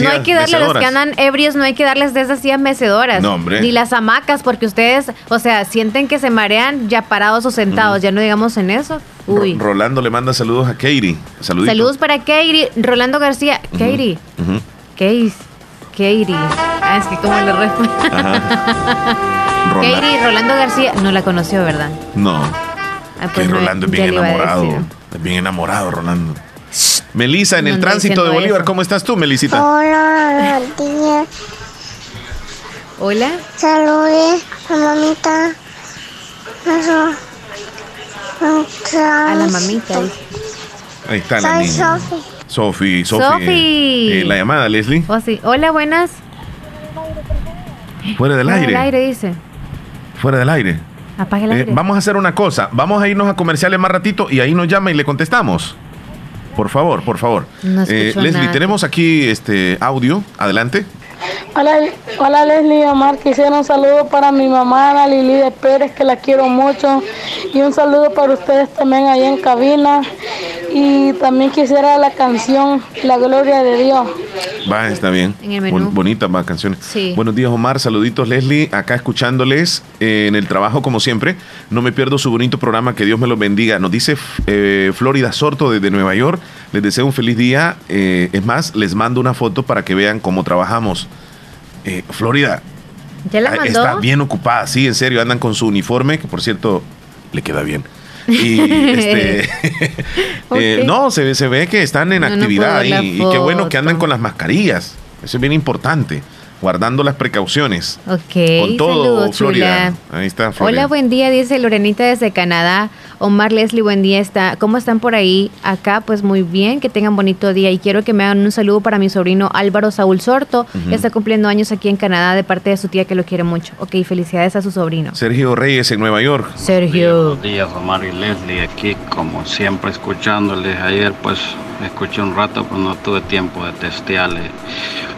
no hay que darle a los que andan ebrios, no hay que darles de esas sillas mecedoras. No, hombre. Ni las hamacas, porque ustedes, o sea, sienten que se marean ya parados o sentados, ya no digamos en eso. Uy. Ro- Rolando le manda saludos a Katie. Saludos para Katie, Rolando García. Katie, Katie. Ah, es que como le respondo. Katie, Rolando García, no la conoció, ¿verdad? No. Ah, Que pues no, Rolando es bien enamorado. Es bien enamorado, Rolando. Melissa, en No el tránsito de Bolívar, eso. ¿cómo estás tú, Melisita? Hola, buenos días. Hola. Saludes a mamita. A la mamita. Ahí está la Soy niña. Sofi. Sofi, Sofi. Eh, la llamada, Leslie. Oh, sí. Hola, buenas. Fuera del Fuera aire. del aire, dice. Fuera del aire. Apague el Eh, aire. vamos a hacer una cosa. Vamos a irnos a comerciales más ratito y ahí nos llama y le contestamos. Por favor, por favor. No Eh, Leslie, nada. tenemos aquí este audio. Adelante. Hola, hola Leslie y Omar, quisiera un saludo para mi mamá Ana Lili de Pérez, que la quiero mucho, y un saludo para ustedes también ahí en cabina, y también quisiera la canción La Gloria de Dios. Va, está bien. En el menú. Bon- bonita va canción. Sí. Buenos días, Omar. Saluditos, Leslie. Acá escuchándoles eh, en el trabajo, como siempre. No me pierdo su bonito programa. Que Dios me los bendiga. Nos dice eh, Florida Sorto desde Nueva York. Les deseo un feliz día. Eh, es más, les mando una foto para que vean cómo trabajamos. Eh, Florida ¿Ya la ah, mandó? está bien ocupada. Sí, en serio. Andan con su uniforme, que por cierto, le queda bien. Y este. eh, no, se, ve- se ve que están en No, actividad ahí. Y qué bueno que andan con las mascarillas. Eso es bien importante. Guardando las precauciones. Ok, con todo, saludos, Florida. chula. Ahí está, Florida. Hola, buen día, dice Lorenita desde Canadá. Omar Leslie, buen día. Está, ¿Cómo están por ahí? Acá, pues muy bien, que tengan bonito día. Y quiero que me hagan un saludo para mi sobrino Álvaro Saúl Sorto, que está cumpliendo años aquí en Canadá de parte de su tía que lo quiere mucho. Ok, felicidades a su sobrino. Sergio Reyes en Nueva York. Sergio. Buenos días, Omar y Leslie, aquí como siempre escuchándoles. Ayer pues escuché un rato, pues no tuve tiempo de testearles.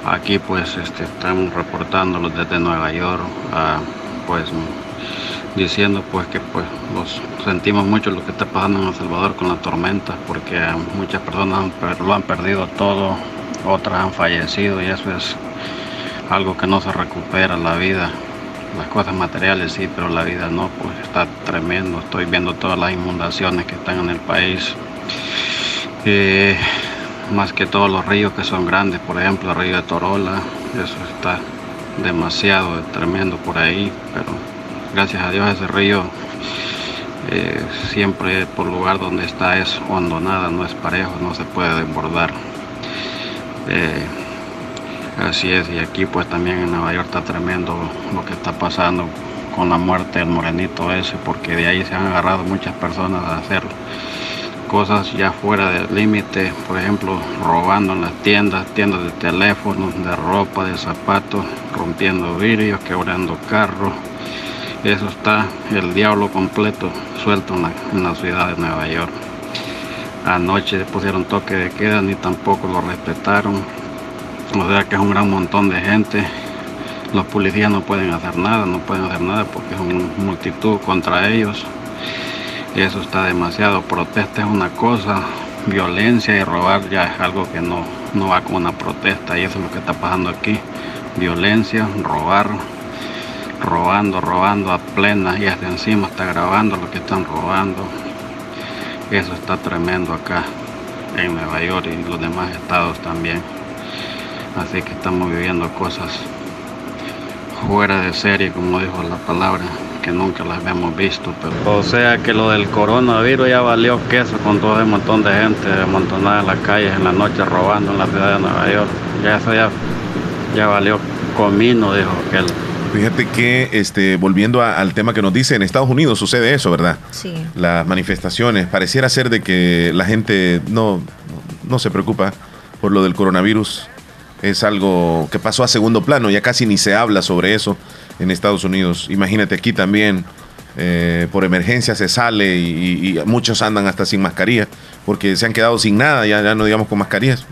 Aquí pues este, estamos reportándolos desde Nueva York, ah, pues diciendo pues que pues los sentimos mucho lo que está pasando en El Salvador con la tormenta, porque muchas personas han lo han perdido todo, otras han fallecido y eso es algo que no se recupera la vida. Las cosas materiales sí, pero la vida no, pues está tremendo. Estoy viendo todas las inundaciones que están en el país. Eh, más que todos los ríos que son grandes, por ejemplo, el río de Torola, eso está demasiado tremendo por ahí, pero gracias a Dios ese río eh, siempre por lugar donde está es hondonada, no es parejo, no se puede desbordar. Eh, Así es, y aquí pues también en Nueva York está tremendo lo que está pasando con la muerte del morenito ese, porque de ahí se han agarrado muchas personas a hacer cosas ya fuera del límite, por ejemplo, robando en las tiendas, tiendas de teléfonos, de ropa, de zapatos, rompiendo vidrios, quebrando carros Eso está el diablo completo suelto en la, en la ciudad de Nueva York. Anoche pusieron toque de queda, ni tampoco lo respetaron. O sea que es un gran montón de gente. Los policías no pueden hacer nada, no pueden hacer nada porque es una multitud contra ellos. Eso está demasiado. Protesta es una cosa, violencia y robar ya es algo que no, no va con una protesta y eso es lo que está pasando aquí. Violencia, robar, robando, robando a plena y hasta encima está grabando lo que están robando. Eso está tremendo acá en Nueva York y los demás estados también. Así que estamos viviendo cosas fuera de serie, como dijo la palabra, que nunca las habíamos visto. Pero... O sea que lo del coronavirus ya valió queso con todo ese montón de gente amontonada en las calles en la noche robando en la ciudad de Nueva York. Ya eso ya, ya valió comino, dijo aquel. Fíjate que, este, volviendo a- al tema que nos dice, en Estados Unidos sucede eso, ¿verdad? Sí. Las manifestaciones, pareciera ser de que la gente no, no se preocupa por lo del coronavirus. Es algo que pasó a segundo plano, ya casi ni se habla sobre eso en Estados Unidos. Imagínate aquí también, eh, por emergencia se sale y, y muchos andan hasta sin mascarilla, porque se han quedado sin nada, ya, ya no digamos con mascarillas.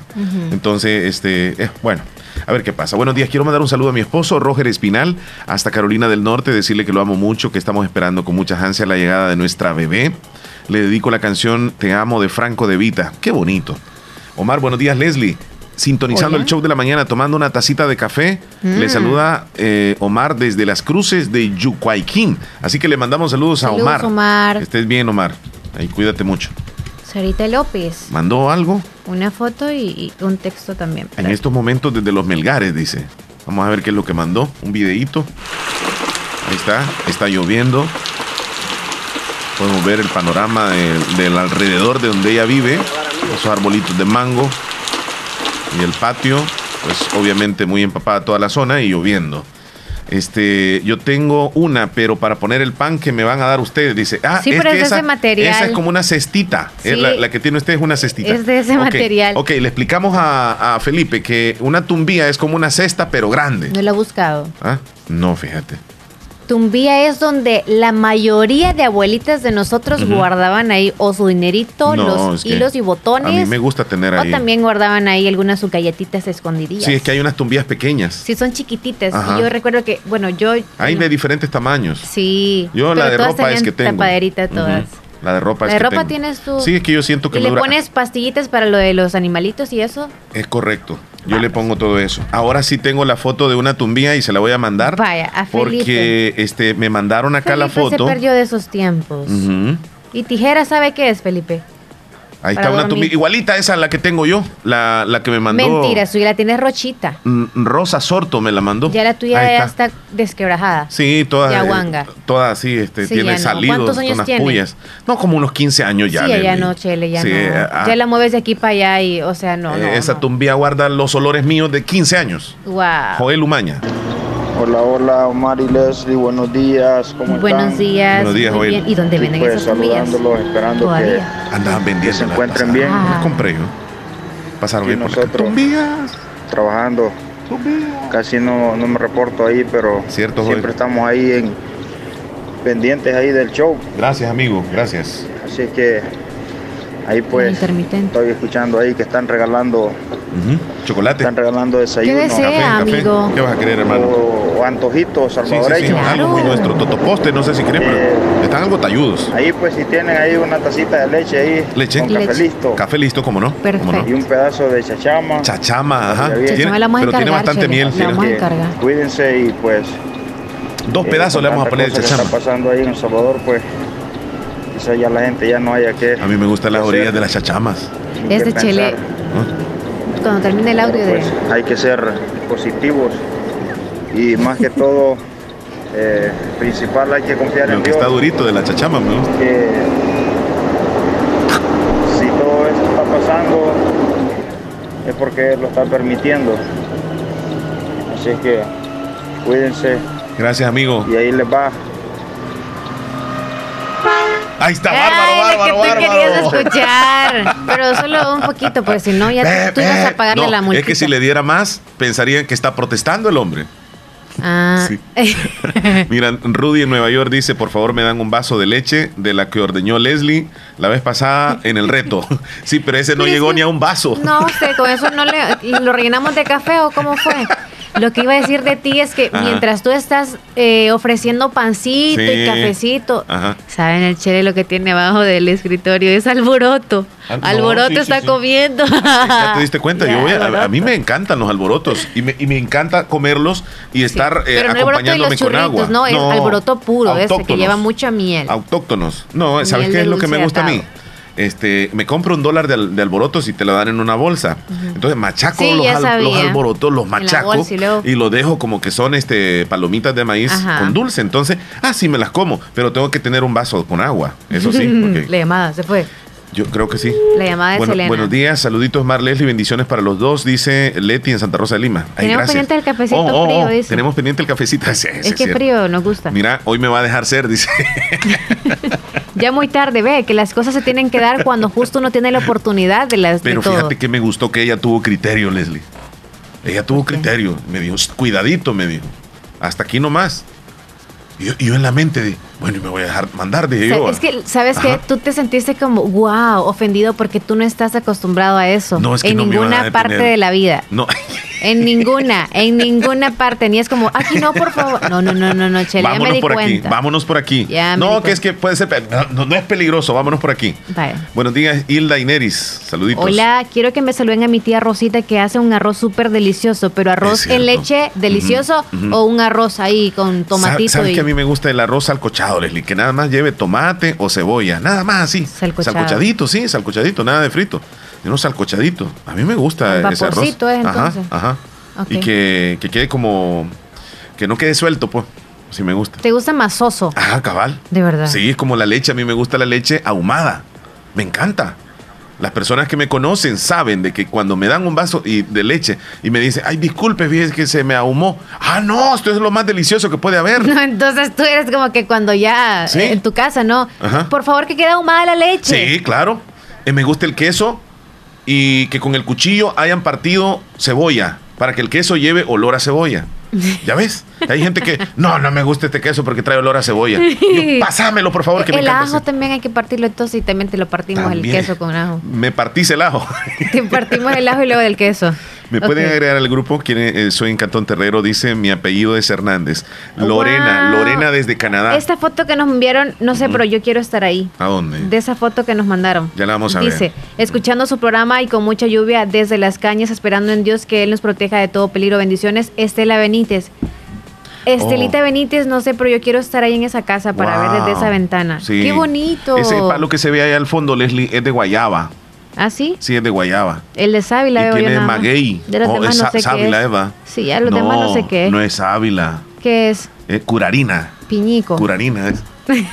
Entonces, este, eh, bueno, a ver qué pasa. Buenos días, quiero mandar un saludo a mi esposo, Roger Espinal, hasta Carolina del Norte, decirle que lo amo mucho, que estamos esperando con muchas ansias la llegada de nuestra bebé. Le dedico la canción Te amo de Franco de Vita. Qué bonito. Omar, buenos días, Leslie. Sintonizando Hola. el show de la mañana, tomando una tacita de café. Mm. Le saluda eh, Omar desde las cruces de Yucuayquín. Así que le mandamos saludos, a Omar. Omar. Que estés bien, Omar. Ahí cuídate mucho. Sarita López, ¿Mandó algo? una foto y, y un texto también. En estos momentos desde los Melgares, dice. Vamos a ver qué es lo que mandó. Un videíto. Ahí está. Está lloviendo. Podemos ver el panorama de- del alrededor de donde ella vive. Esos arbolitos de mango. Y el patio. Pues obviamente muy empapada toda la zona y lloviendo. Este, yo tengo una, pero para poner el pan que me van a dar ustedes, dice. Ah, Sí, pero que es de esa, ese material. Esa es como una cestita. Es Sí. la, la que tiene usted es una cestita. Es de ese material. Ok, le explicamos a, a Felipe que una tumbía es como una cesta, pero grande. No lo he buscado. ¿Ah? No, fíjate. Tumbía es donde la mayoría de abuelitas de nosotros Ujú. guardaban ahí o su dinerito, No, los hilos y botones. A mí me gusta tener o ahí. también guardaban ahí algunas sus galletitas escondidillas. Sí, es que hay unas tumbías pequeñas. Sí, son chiquititas. Ajá. Y yo recuerdo que, bueno, yo. Hay de diferentes tamaños. Sí. Yo la de ropa es que tengo. tapaderita todas. Ujú. La de ropa La de ropa tienes tú. Sí, es que yo siento que Y me le dura- pones pastillitas para lo de los animalitos y eso. Es correcto. Yo le pongo todo eso. Ahora sí tengo la foto de una tumbía y se la voy a mandar. Vaya, a Felipe. Porque este, me mandaron acá la foto. se perdió de esos tiempos. ¿Y tijera sabe qué es, Felipe? Ahí está una dormir. Igualita esa la que tengo yo. La, la que me mandó. Mentira, suya la tienes rochita. Mm, Rosa Sorto me la mandó. Ya la tuya Ahí ya está. está desquebrajada. Sí, toda, Ya eh, guanga. toda así, este, Sí, tiene no. salidos, ¿Cuántos años tiene? puyas. No, como unos 15 años ya. sí, ya no, Chele, ya Sí, no. ah, ya la mueves de aquí para allá y, o sea, no, eh, no. esa tumbía guarda los olores míos de 15 años. Wow. Joel Umaña. Hola, hola, Omar y Leslie, buenos días. ¿Cómo Buenos están? días. Buenos días, muy Joel. bien. ¿Y dónde Sí, venden pues, esas saludándolos, esperando Todavía. Andaban vendiendo. que se encuentren pasada. bien. Ah. Las compré yo. Pasaron bien por acá. nosotros Tumbías. trabajando. Casi no, no me reporto ahí, pero Cierto, siempre Joel. estamos ahí en pendientes ahí del show. Gracias, amigo. Gracias. Así que ahí pues estoy escuchando ahí que están regalando Ujú. Chocolate. están regalando desayuno. ¿Qué desea, Café, café. amigo? ¿Qué vas a querer, hermano? O, o antojitos Sí, sí, sí, salvadoreños. algo muy nuestro. Totoposte, no sé si creen, pero están algo talludos. Ahí pues si tienen ahí una tacita de leche ahí Leche. con café listo Café listo, ¿cómo no? ¿Cómo no? y un pedazo de chachama. Chachama, ajá. Tiene- la vamos a pero tiene bastante miel. la vamos a encargar. Cuídense y pues Dos eh, pedazos con le vamos a poner de chachama. está pasando ahí en El Salvador pues quizás ya la gente ya no haya que A mí me gustan las hacer, orillas de las chachamas. Es de pensar. Cuando termine el audio de. pues hay que ser positivos y más que todo eh, principal hay que confiar Lo en que Dios está durito de la chachama, me gusta. que si todo esto está pasando es porque lo está permitiendo así es que cuídense Gracias, amigo. y ahí les va Ahí está, Ay, bárbaro, lo que bárbaro, tú querías bárbaro. escuchar. Pero solo un poquito, porque si no, ya tú ibas a pagarle No, la multa. es que si le diera más, pensarían que está protestando el hombre. Ah. Sí. Mira, Rudy en Nueva York dice, por favor me dan un vaso de leche de la que ordeñó Leslie la vez pasada en el reto. Sí, pero ese no Pero llegó ni a un vaso. No, usted, con eso no le. ¿Lo rellenamos de café o cómo fue? Lo que iba a decir de ti es que Ajá. mientras tú estás eh, ofreciendo pancito Sí. y cafecito, Ajá. ¿saben el chile lo que tiene abajo del escritorio? Es alboroto. Ah, alboroto sí, está sí. comiendo. Ya te diste cuenta, yo voy a, mí me encantan los alborotos y me, y me encanta comerlos y estar eh, Pero no alboroto de acompañándome los con agua. churritos, no, es alboroto puro, ese que lleva mucha miel. Autóctonos. No, ¿sabes Miel qué es lo que me gusta a mí? Este, me compro un dólar de, al- de alborotos y te lo dan en una bolsa. Entonces machaco Sí, los, al- alborotos, los machaco y luego- y los dejo como que son este palomitas de maíz Ajá. con dulce. Entonces, ah, sí me las como, pero tengo que tener un vaso con agua. Eso sí, porque La llamada se fue. Yo creo que sí. La llamada de Bueno, Selena. buenos días, saluditos Mar Leslie, bendiciones para los dos, dice Leti en Santa Rosa de Lima. Ay, Tenemos gracias. pendiente el cafecito Oh, oh, frío, oh, dice. Tenemos pendiente el cafecito. Sí, es que cierto. frío nos gusta. Mira, hoy me va a dejar ser, dice. Ya muy tarde, ve que las cosas se tienen que dar cuando justo uno tiene la oportunidad de las Pero de todo. fíjate que me gustó que ella tuvo criterio, Leslie. Ella tuvo criterio. Me dijo, "Shh, cuidadito, me dijo. Hasta aquí nomás. Y yo, yo en la mente, de, bueno, y me voy a dejar mandar, dije O sea, yo. es que, ¿sabes qué? Tú te sentiste como, wow, ofendido porque tú no estás acostumbrado a eso. No, es que en no me ninguna parte de la vida. No, En ninguna, en ninguna parte. Ni es como, aquí no, por favor. No, no, no, no, no, Chele, ya me vámonos di por aquí, vámonos por aquí. Ya no, que es que puede ser, no, no es peligroso, vámonos por aquí. Vaya. Buenos días, Hilda Ineris. Saluditos. Hola, quiero que me saluden a mi tía Rosita que hace un arroz súper delicioso, pero arroz en leche delicioso o un arroz ahí con tomatito ¿Sabes y mí me gusta el arroz salcochado, Leslie? Que nada más lleve tomate o cebolla, nada más así. Salcochado. Salcochadito, sí, salcochadito, nada de frito. No salcochadito. A mí me gusta Con ese arroz. es, Ajá, entonces. ajá. Y que, que quede como que no quede suelto, pues. Si me gusta. ¿Te gusta masoso? Ah, cabal. De verdad. Sí, es como la leche. A mí me gusta la leche ahumada. Me encanta. Las personas que me conocen saben de que cuando me dan un vaso y- de leche y me dicen, ay, disculpe, fíjese que se me ahumó. Ah, no, esto es lo más delicioso que puede haber. No, entonces tú eres como que cuando ya Sí. eh, en tu casa, ¿no? Ajá. Por favor, que quede ahumada la leche. Sí, claro. Eh, me gusta el queso y que con el cuchillo hayan partido cebolla para que el queso lleve olor a cebolla. ¿Ya ves? Hay gente que, no, no me gusta este queso porque trae olor a cebolla. Yo, pásamelo, por favor, que me el ajo también hay que partirlo entonces y también te lo partimos También. el queso con ajo. Me partís el ajo. Te partimos el ajo y luego del queso. Me pueden agregar al grupo, quien eh, soy en Cantón Terrero, dice mi apellido es Hernández. Lorena, Wow. Lorena desde Canadá. Esta foto que nos enviaron, no sé, pero yo quiero estar ahí. ¿A dónde? De esa foto que nos mandaron. Ya la vamos a Dice, ver. escuchando su programa y con mucha lluvia desde las cañas, esperando en Dios que Él nos proteja de todo peligro. Bendiciones, Estela Benítez. Estelita Oh. Benítez, no sé, pero yo quiero estar ahí en esa casa para ver desde esa ventana. Sí. ¡Qué bonito! Ese palo que se ve ahí al fondo, Leslie, es de guayaba. ¿Ah, sí? Sí, es de guayaba. El de Sábila y nada más. maguey. De los Oh, demás es no sé qué sábila, es. Eva. Sí, ya los demás no sé qué es. No es sábila. ¿Qué es? Es curarina. Piñico. Curarina es.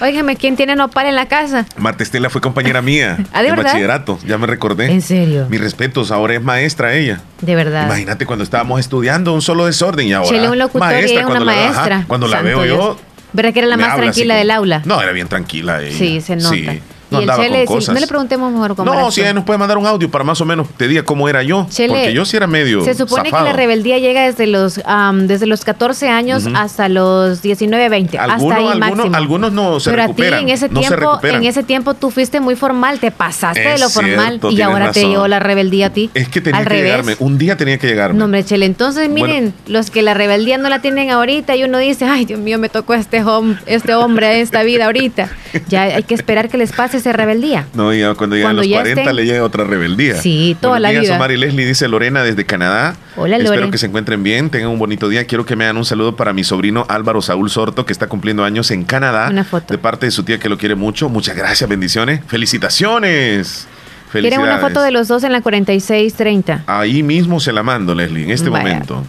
Óigame, ¿quién tiene nopal en la casa? Marta Estela fue compañera mía ¿Ah, de en verdad? bachillerato, ya me recordé. ¿En serio? Mis respetos, ahora es maestra ella. De verdad. Imagínate cuando estábamos estudiando un solo desorden y ahora Chele, un locutor y ella una cuando la- ajá, maestra. cuando la veo yo. ¿Verdad que era la más así tranquila del aula? No, era bien tranquila ella. Sí, se nota. Sí, y no el andaba Chele, cosas. no le preguntemos mejor cómo No, si ella nos puede mandar un audio para más o menos te diga cómo era yo. Chele, porque yo sí era medio Se supone zafado. que la rebeldía llega desde los am, desde los 14 años hasta los 19, 20. Algunos, hasta ahí algunos, máximo. algunos no se Pero recuperan. a ti en ese no tiempo, en ese tiempo tú fuiste muy formal, te pasaste de lo formal cierto, y ahora te llegó la rebeldía a ti. Es que tenía Al que revés. llegarme. Un día tenía que llegarme. No, hombre, Chele, entonces Bueno. miren, los que la rebeldía no la tienen ahorita y uno dice, ay, Dios mío, me tocó este, hom- este hombre esta vida ahorita. Ya hay que esperar que les pase esa rebeldía. No, ya cuando llegan Cuando los ya 40 estén- le llega otra rebeldía. Sí, toda Buenos la días, vida. Omar y Leslie, dice Lorena desde Canadá. Hola, Espero Lore. que se encuentren bien, tengan un bonito día. Quiero que me hagan un saludo para mi sobrino Álvaro Saúl Sorto, que está cumpliendo años en Canadá. Una foto. De parte de su tía que lo quiere mucho. Muchas gracias, bendiciones. ¡Felicitaciones! Quieren una foto de los dos en la 4630. Ahí mismo se la mando, Leslie, en este Vaya. momento.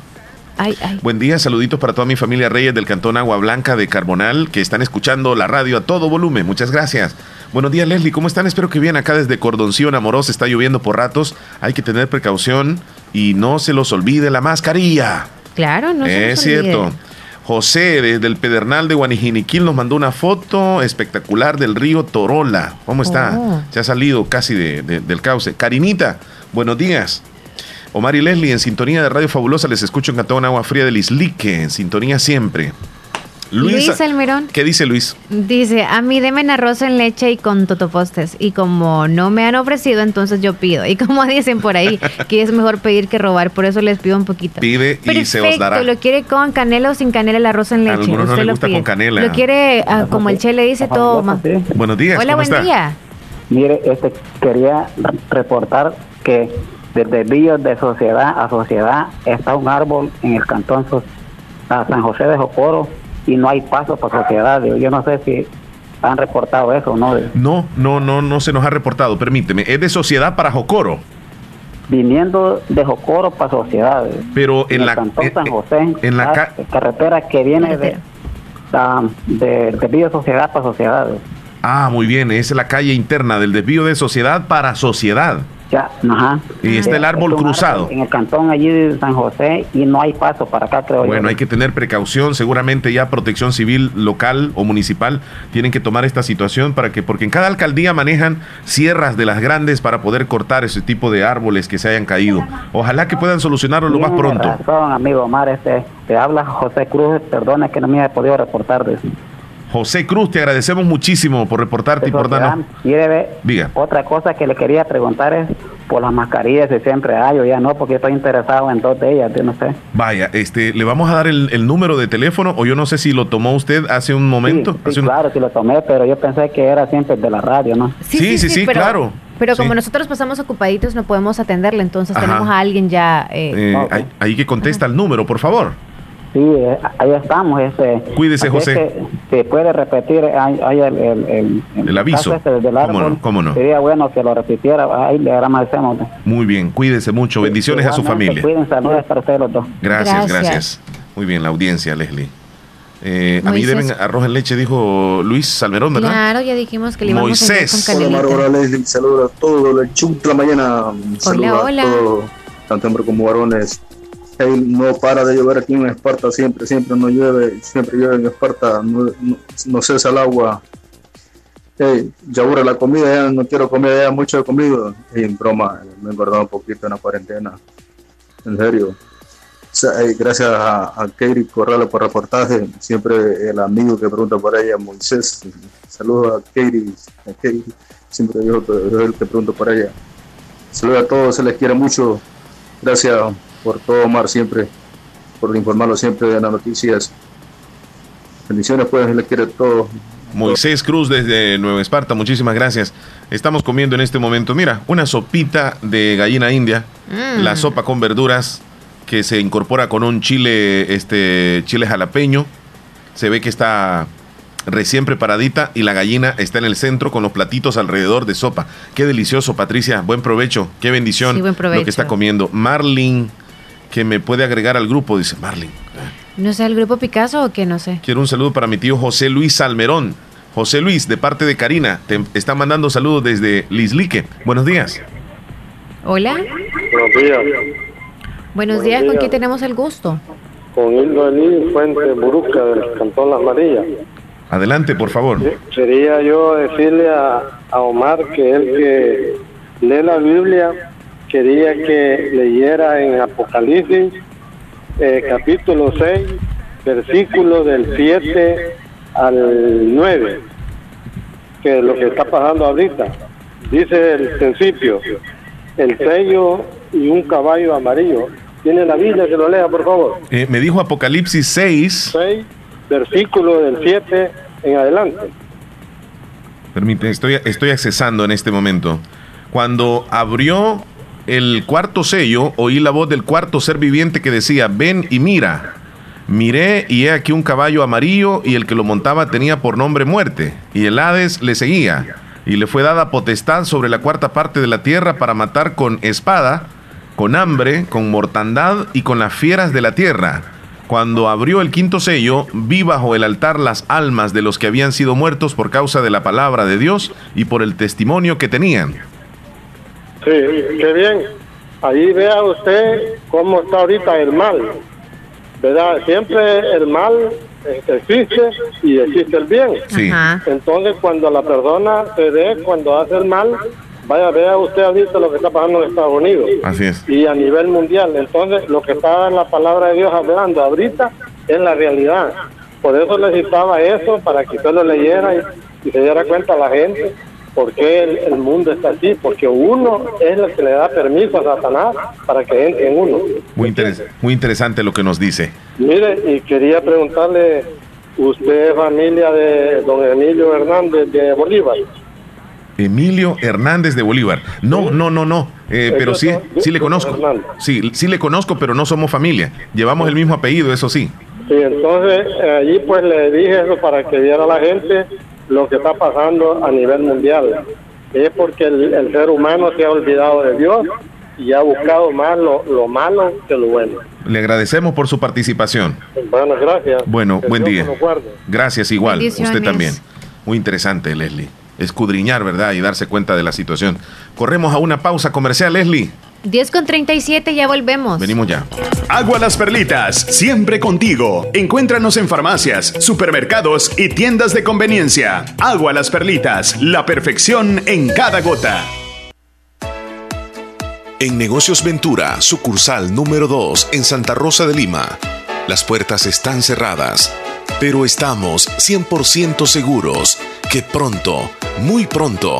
Ay, ay. Buen día, saluditos para toda mi familia Reyes del Cantón Agua Blanca de Carbonal, que están escuchando la radio a todo volumen. Muchas gracias. Buenos días, Leslie, ¿cómo están? Espero que bien. Acá desde Cordoncillo, Amoroso, está lloviendo por ratos. Hay que tener precaución y no se los olvide la mascarilla. Claro, no se es olvide. cierto. José, desde el Pedernal de Guanijiniquil, nos mandó una foto espectacular del río Torola. ¿Cómo está? Oh. Se ha salido casi de- de- del cauce. Karinita, buenos días. Omar y Leslie, en sintonía de Radio Fabulosa, les escucho en Cantón Agua Fría del Islique, en sintonía siempre. Luis Almerón. ¿Qué dice Luis? Dice, a mí demen arroz en leche y con totopostes. Y como no me han ofrecido, entonces yo pido. Y como dicen por ahí, que es mejor pedir que robar, por eso les pido un poquito. Pide y se os dará. lo quiere con canela o sin canela el arroz en leche. A algunos no lo gusta pide. con canela. Lo quiere, ah, como el Che le dice, todo más. Buenos días. Hola, ¿cómo buen está? día. Mire, este, quería reportar que desde Villos de sociedad a sociedad está un árbol en el cantón So- a San José de Jocoro y no hay paso para sociedad. Yo no sé si han reportado eso o no. No, no, no, no se nos ha reportado, permíteme. Es de Sociedad para Jocoro. Viniendo de Jocoro para sociedad. Pero en la- cantón eh, San eh, José, en la ah, ca- carretera que viene de, ah, de, de Sociedad para sociedad. Ah, muy bien, es la calle interna del desvío de Sociedad para Sociedad. Ya, ajá. Y está el árbol Es cruzado. En el cantón allí de San José y no hay paso para acá, creo yo. Bueno, hay que tener precaución. Seguramente ya Protección Civil local o municipal tienen que tomar esta situación para que, porque en cada alcaldía manejan sierras de las grandes para poder cortar ese tipo de árboles que se hayan caído. Ojalá que puedan solucionarlo lo más pronto. razón, amigo Omar, este, te habla José Cruz, perdona que no me haya podido reportar de. José Cruz, te agradecemos muchísimo por reportarte y por darnos. Diga. otra cosa que le quería preguntar es por las mascarillas, si siempre hay o ya no, porque estoy interesado en dos de ellas, yo no sé. Vaya, este, le vamos a dar el, el número de teléfono o yo no sé si lo tomó usted hace un momento. Sí, Hace un- claro, sí lo tomé, pero yo pensé que era siempre de la radio, ¿no? Sí, sí, sí, pero- claro. Pero Sí. como nosotros pasamos ocupaditos, no podemos atenderle, entonces Ajá. tenemos a alguien ya. eh, Eh, ahí, ahí que contesta el número, por favor. Sí, eh, ahí estamos. Este, Cuídese, José. que, si puede repetir ahí, ahí el, el, el, El aviso. este del ¿Cómo árbol, no? ¿Cómo no? Sería bueno que lo repitiera, ahí le agradecemos. Muy bien, cuídese mucho. Bendiciones a su familia. Cuídense, saludos para ustedes los dos. Gracias, gracias, Muy bien, la audiencia, Leslie. Eh, a mí deben arroz en leche, dijo Luis Salmerón, ¿verdad? Claro, ya dijimos que le íbamos a Moisés. con Hola, Leslie, saludos a todos, el la mañana. Saludos hola. a todos, tanto hombres como varones. No para de llover aquí en Esparta, siempre, siempre no llueve, siempre llueve en Esparta, no, no, cesa el agua. Hey, ya aburre la comida, ya no quiero comer ya mucho de comida. Hey, en broma, me he engordado un poquito en la cuarentena. En serio. Gracias a, a Katie Corrales por reportaje. Siempre el amigo que pregunta por ella, Moisés. Saludos a Katie. A Katie. Siempre que es el que pregunta por ella. Saludos a todos, se les quiere mucho. Gracias por todo, Omar, siempre. Por informarlo siempre de las noticias. Bendiciones, pues, les quiere todo. Moisés Cruz desde Nueva Esparta, muchísimas gracias. Estamos comiendo en este momento, mira, una sopita de gallina india, Mm. la sopa con verduras que se incorpora con un chile, este chile jalapeño. Se ve que está recién preparadita y la gallina está en el centro con los platitos alrededor de sopa. Qué delicioso, Patricia. Buen provecho. Qué bendición Sí, buen lo que está comiendo. Marlin, que me puede agregar al grupo, dice Marlin. No sé, el grupo Picasso o qué, no sé. Quiero un saludo para mi tío José Luis Salmerón. José Luis, de parte de Karina, te está mandando saludos desde Lislique. Buenos días. Hola. Buenos días. Buenos días, ¿con quién tenemos el gusto? Con Hildo Elí Fuente Buruca del Cantón Las Marillas. Adelante, por favor. Sería yo decirle a, a Omar que él que lee la Biblia quería que leyera en Apocalipsis eh, capítulo 6, versículo del 7 al 9, que es lo que está pasando ahorita. Dice el principio, el sello y un caballo amarillo. Tiene la Biblia, que lo lea, por favor. Eh, me dijo Apocalipsis 6. 6, versículo del 7 en adelante. Permite, estoy, estoy accesando en este momento. Cuando abrió el cuarto sello, oí la voz del cuarto ser viviente que decía, ven y mira. Miré y he aquí un caballo amarillo y el que lo montaba tenía por nombre muerte. Y el Hades le seguía. Y le fue dada potestad sobre la cuarta parte de la tierra para matar con espada, con hambre, con mortandad y con las fieras de la tierra. Cuando abrió el quinto sello, vi bajo el altar las almas de los que habían sido muertos por causa de la palabra de Dios y por el testimonio que tenían. Sí, qué bien. Ahí vea usted cómo está ahorita el mal. ¿Verdad? Siempre el mal existe y existe el bien. Sí. Entonces, cuando la persona se ve, cuando hace el mal, Vaya, vea usted ahorita lo que está pasando en Estados Unidos Así es. y a nivel mundial. Entonces, lo que está en la palabra de Dios hablando ahorita es la realidad. Por eso necesitaba eso, para que usted lo leyera y, y se diera cuenta a la gente por qué el, el mundo está así. Porque uno es el que le da permiso a Satanás para que entre en uno. Muy, interes- muy interesante lo que nos dice. Mire, y quería preguntarle, ¿usted es familia de don Emilio Hernández de Bolívar? Emilio Hernández de Bolívar. No, no, no, no. Eh, pero sí, sí le conozco. Sí, sí le conozco, pero no somos familia. Llevamos el mismo apellido, eso sí. Sí, entonces eh, allí pues le dije eso para que viera la gente lo que está pasando a nivel mundial. Es porque el, el ser humano se ha olvidado de Dios y ha buscado más lo, lo malo que lo bueno. Le agradecemos por su participación. Bueno, gracias. Bueno, Que buen Dios día. Gracias igual. Usted también. Muy interesante, Leslie. Escudriñar, ¿verdad? Y darse cuenta de la situación. Corremos a una pausa comercial, Leslie. 10 con 37, ya volvemos. Venimos ya. Agua Las Perlitas, siempre contigo. Encuéntranos en farmacias, supermercados y tiendas de conveniencia. Agua Las Perlitas, la perfección en cada gota. En Negocios Ventura, sucursal número 2 en Santa Rosa de Lima. Las puertas están cerradas, pero estamos 100% seguros que pronto, muy pronto,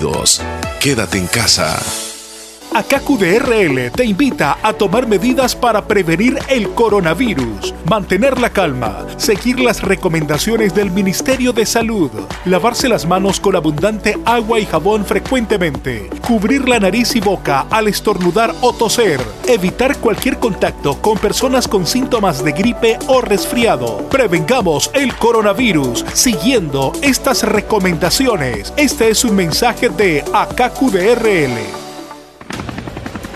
Quédate en casa. AKQDRL te invita a tomar medidas para prevenir el coronavirus, mantener la calma, seguir las recomendaciones del Ministerio de Salud, lavarse las manos con abundante agua y jabón frecuentemente, cubrir la nariz y boca al estornudar o toser, evitar cualquier contacto con personas con síntomas de gripe o resfriado. Prevengamos el coronavirus siguiendo estas recomendaciones. Este es un mensaje de AKQDRL.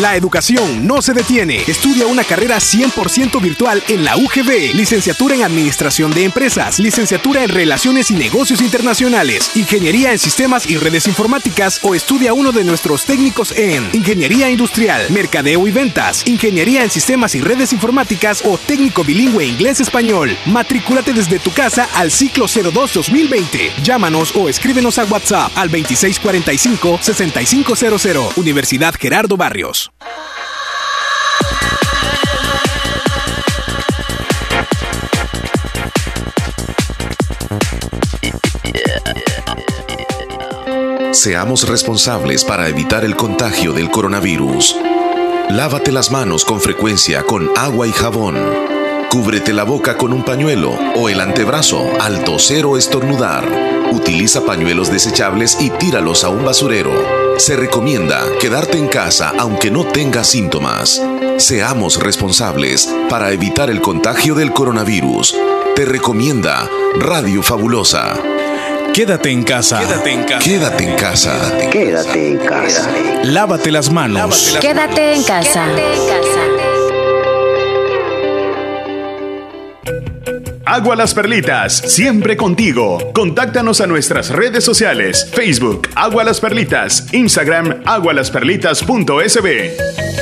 La educación no se detiene. Estudia una carrera 100% virtual en la UGB. Licenciatura en Administración de Empresas, licenciatura en Relaciones y Negocios Internacionales, Ingeniería en Sistemas y Redes Informáticas o estudia uno de nuestros técnicos en Ingeniería Industrial, Mercadeo y Ventas, Ingeniería en Sistemas y Redes Informáticas o técnico bilingüe inglés-español. Matrículate desde tu casa al ciclo 02-2020. Llámanos o escríbenos a WhatsApp al 2645-6500. Universidad Gerardo Barrios. Seamos responsables para evitar el contagio del coronavirus. Lávate las manos con frecuencia con agua y jabón. Cúbrete la boca con un pañuelo o el antebrazo al toser o estornudar. Utiliza pañuelos desechables y tíralos a un basurero. Se recomienda quedarte en casa aunque no tengas síntomas. Seamos responsables para evitar el contagio del coronavirus. Te recomienda Radio Fabulosa. Quédate en casa. Quédate en casa. Quédate en casa. Quédate en casa. Lávate las manos. Quédate en casa. Agua Las Perlitas, siempre contigo. Contáctanos a nuestras redes sociales, Facebook, Agua Las Perlitas, Instagram, agualasperlitas.sb.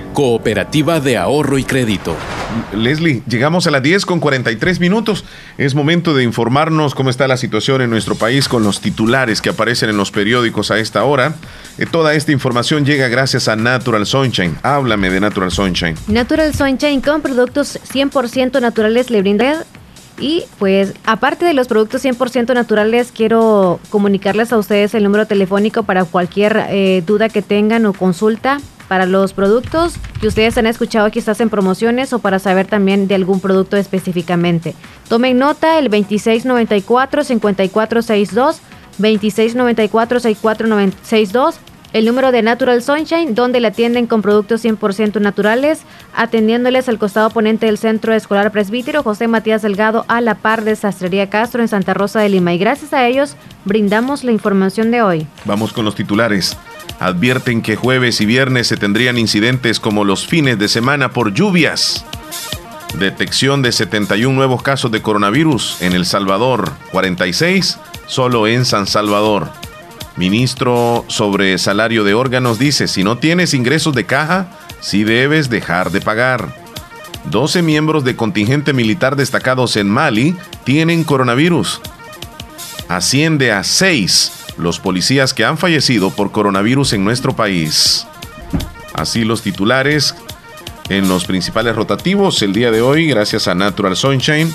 Cooperativa de Ahorro y Crédito. Leslie, llegamos a las 10 con 43 minutos. Es momento de informarnos cómo está la situación en nuestro país con los titulares que aparecen en los periódicos a esta hora. Eh, toda esta información llega gracias a Natural Sunshine. Háblame de Natural Sunshine. Natural Sunshine con productos 100% naturales le brinda y pues aparte de los productos 100% naturales, quiero comunicarles a ustedes el número telefónico para cualquier eh, duda que tengan o consulta para los productos que ustedes han escuchado quizás en promociones o para saber también de algún producto específicamente. Tomen nota el 2694-5462, 2694-6462 el número de Natural Sunshine, donde le atienden con productos 100% naturales, atendiéndoles al costado oponente del Centro Escolar Presbítero José Matías Delgado a la par de Sastrería Castro en Santa Rosa de Lima. Y gracias a ellos brindamos la información de hoy. Vamos con los titulares. Advierten que jueves y viernes se tendrían incidentes como los fines de semana por lluvias. Detección de 71 nuevos casos de coronavirus en El Salvador, 46 solo en San Salvador. Ministro sobre salario de órganos dice, si no tienes ingresos de caja, sí debes dejar de pagar. 12 miembros de contingente militar destacados en Mali tienen coronavirus. Asciende a 6 los policías que han fallecido por coronavirus en nuestro país. Así los titulares en los principales rotativos el día de hoy, gracias a Natural Sunshine.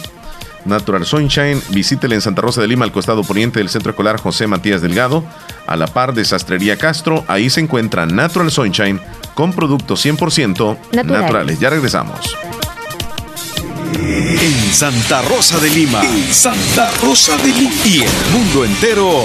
Natural Sunshine, visítele en Santa Rosa de Lima, al costado poniente del Centro Escolar José Matías Delgado, a la par de Sastrería Castro. Ahí se encuentra Natural Sunshine con productos 100% Naturales. naturales. Ya regresamos. En Santa Rosa de Lima. En Santa Rosa de Lima. Y el mundo entero.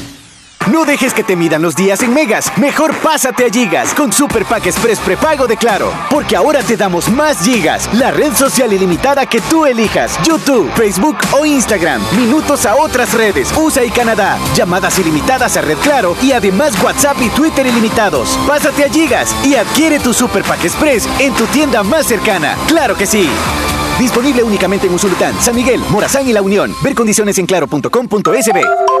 No dejes que te midan los días en megas. Mejor pásate a Gigas con Super Pack Express prepago de Claro. Porque ahora te damos más gigas. La red social ilimitada que tú elijas. YouTube, Facebook o Instagram. Minutos a otras redes. USA y Canadá. Llamadas ilimitadas a Red Claro. Y además WhatsApp y Twitter ilimitados. Pásate a Gigas y adquiere tu Super Pack Express en tu tienda más cercana. ¡Claro que sí! Disponible únicamente en Usulután, San Miguel, Morazán y La Unión. Ver condiciones en claro.com.sb.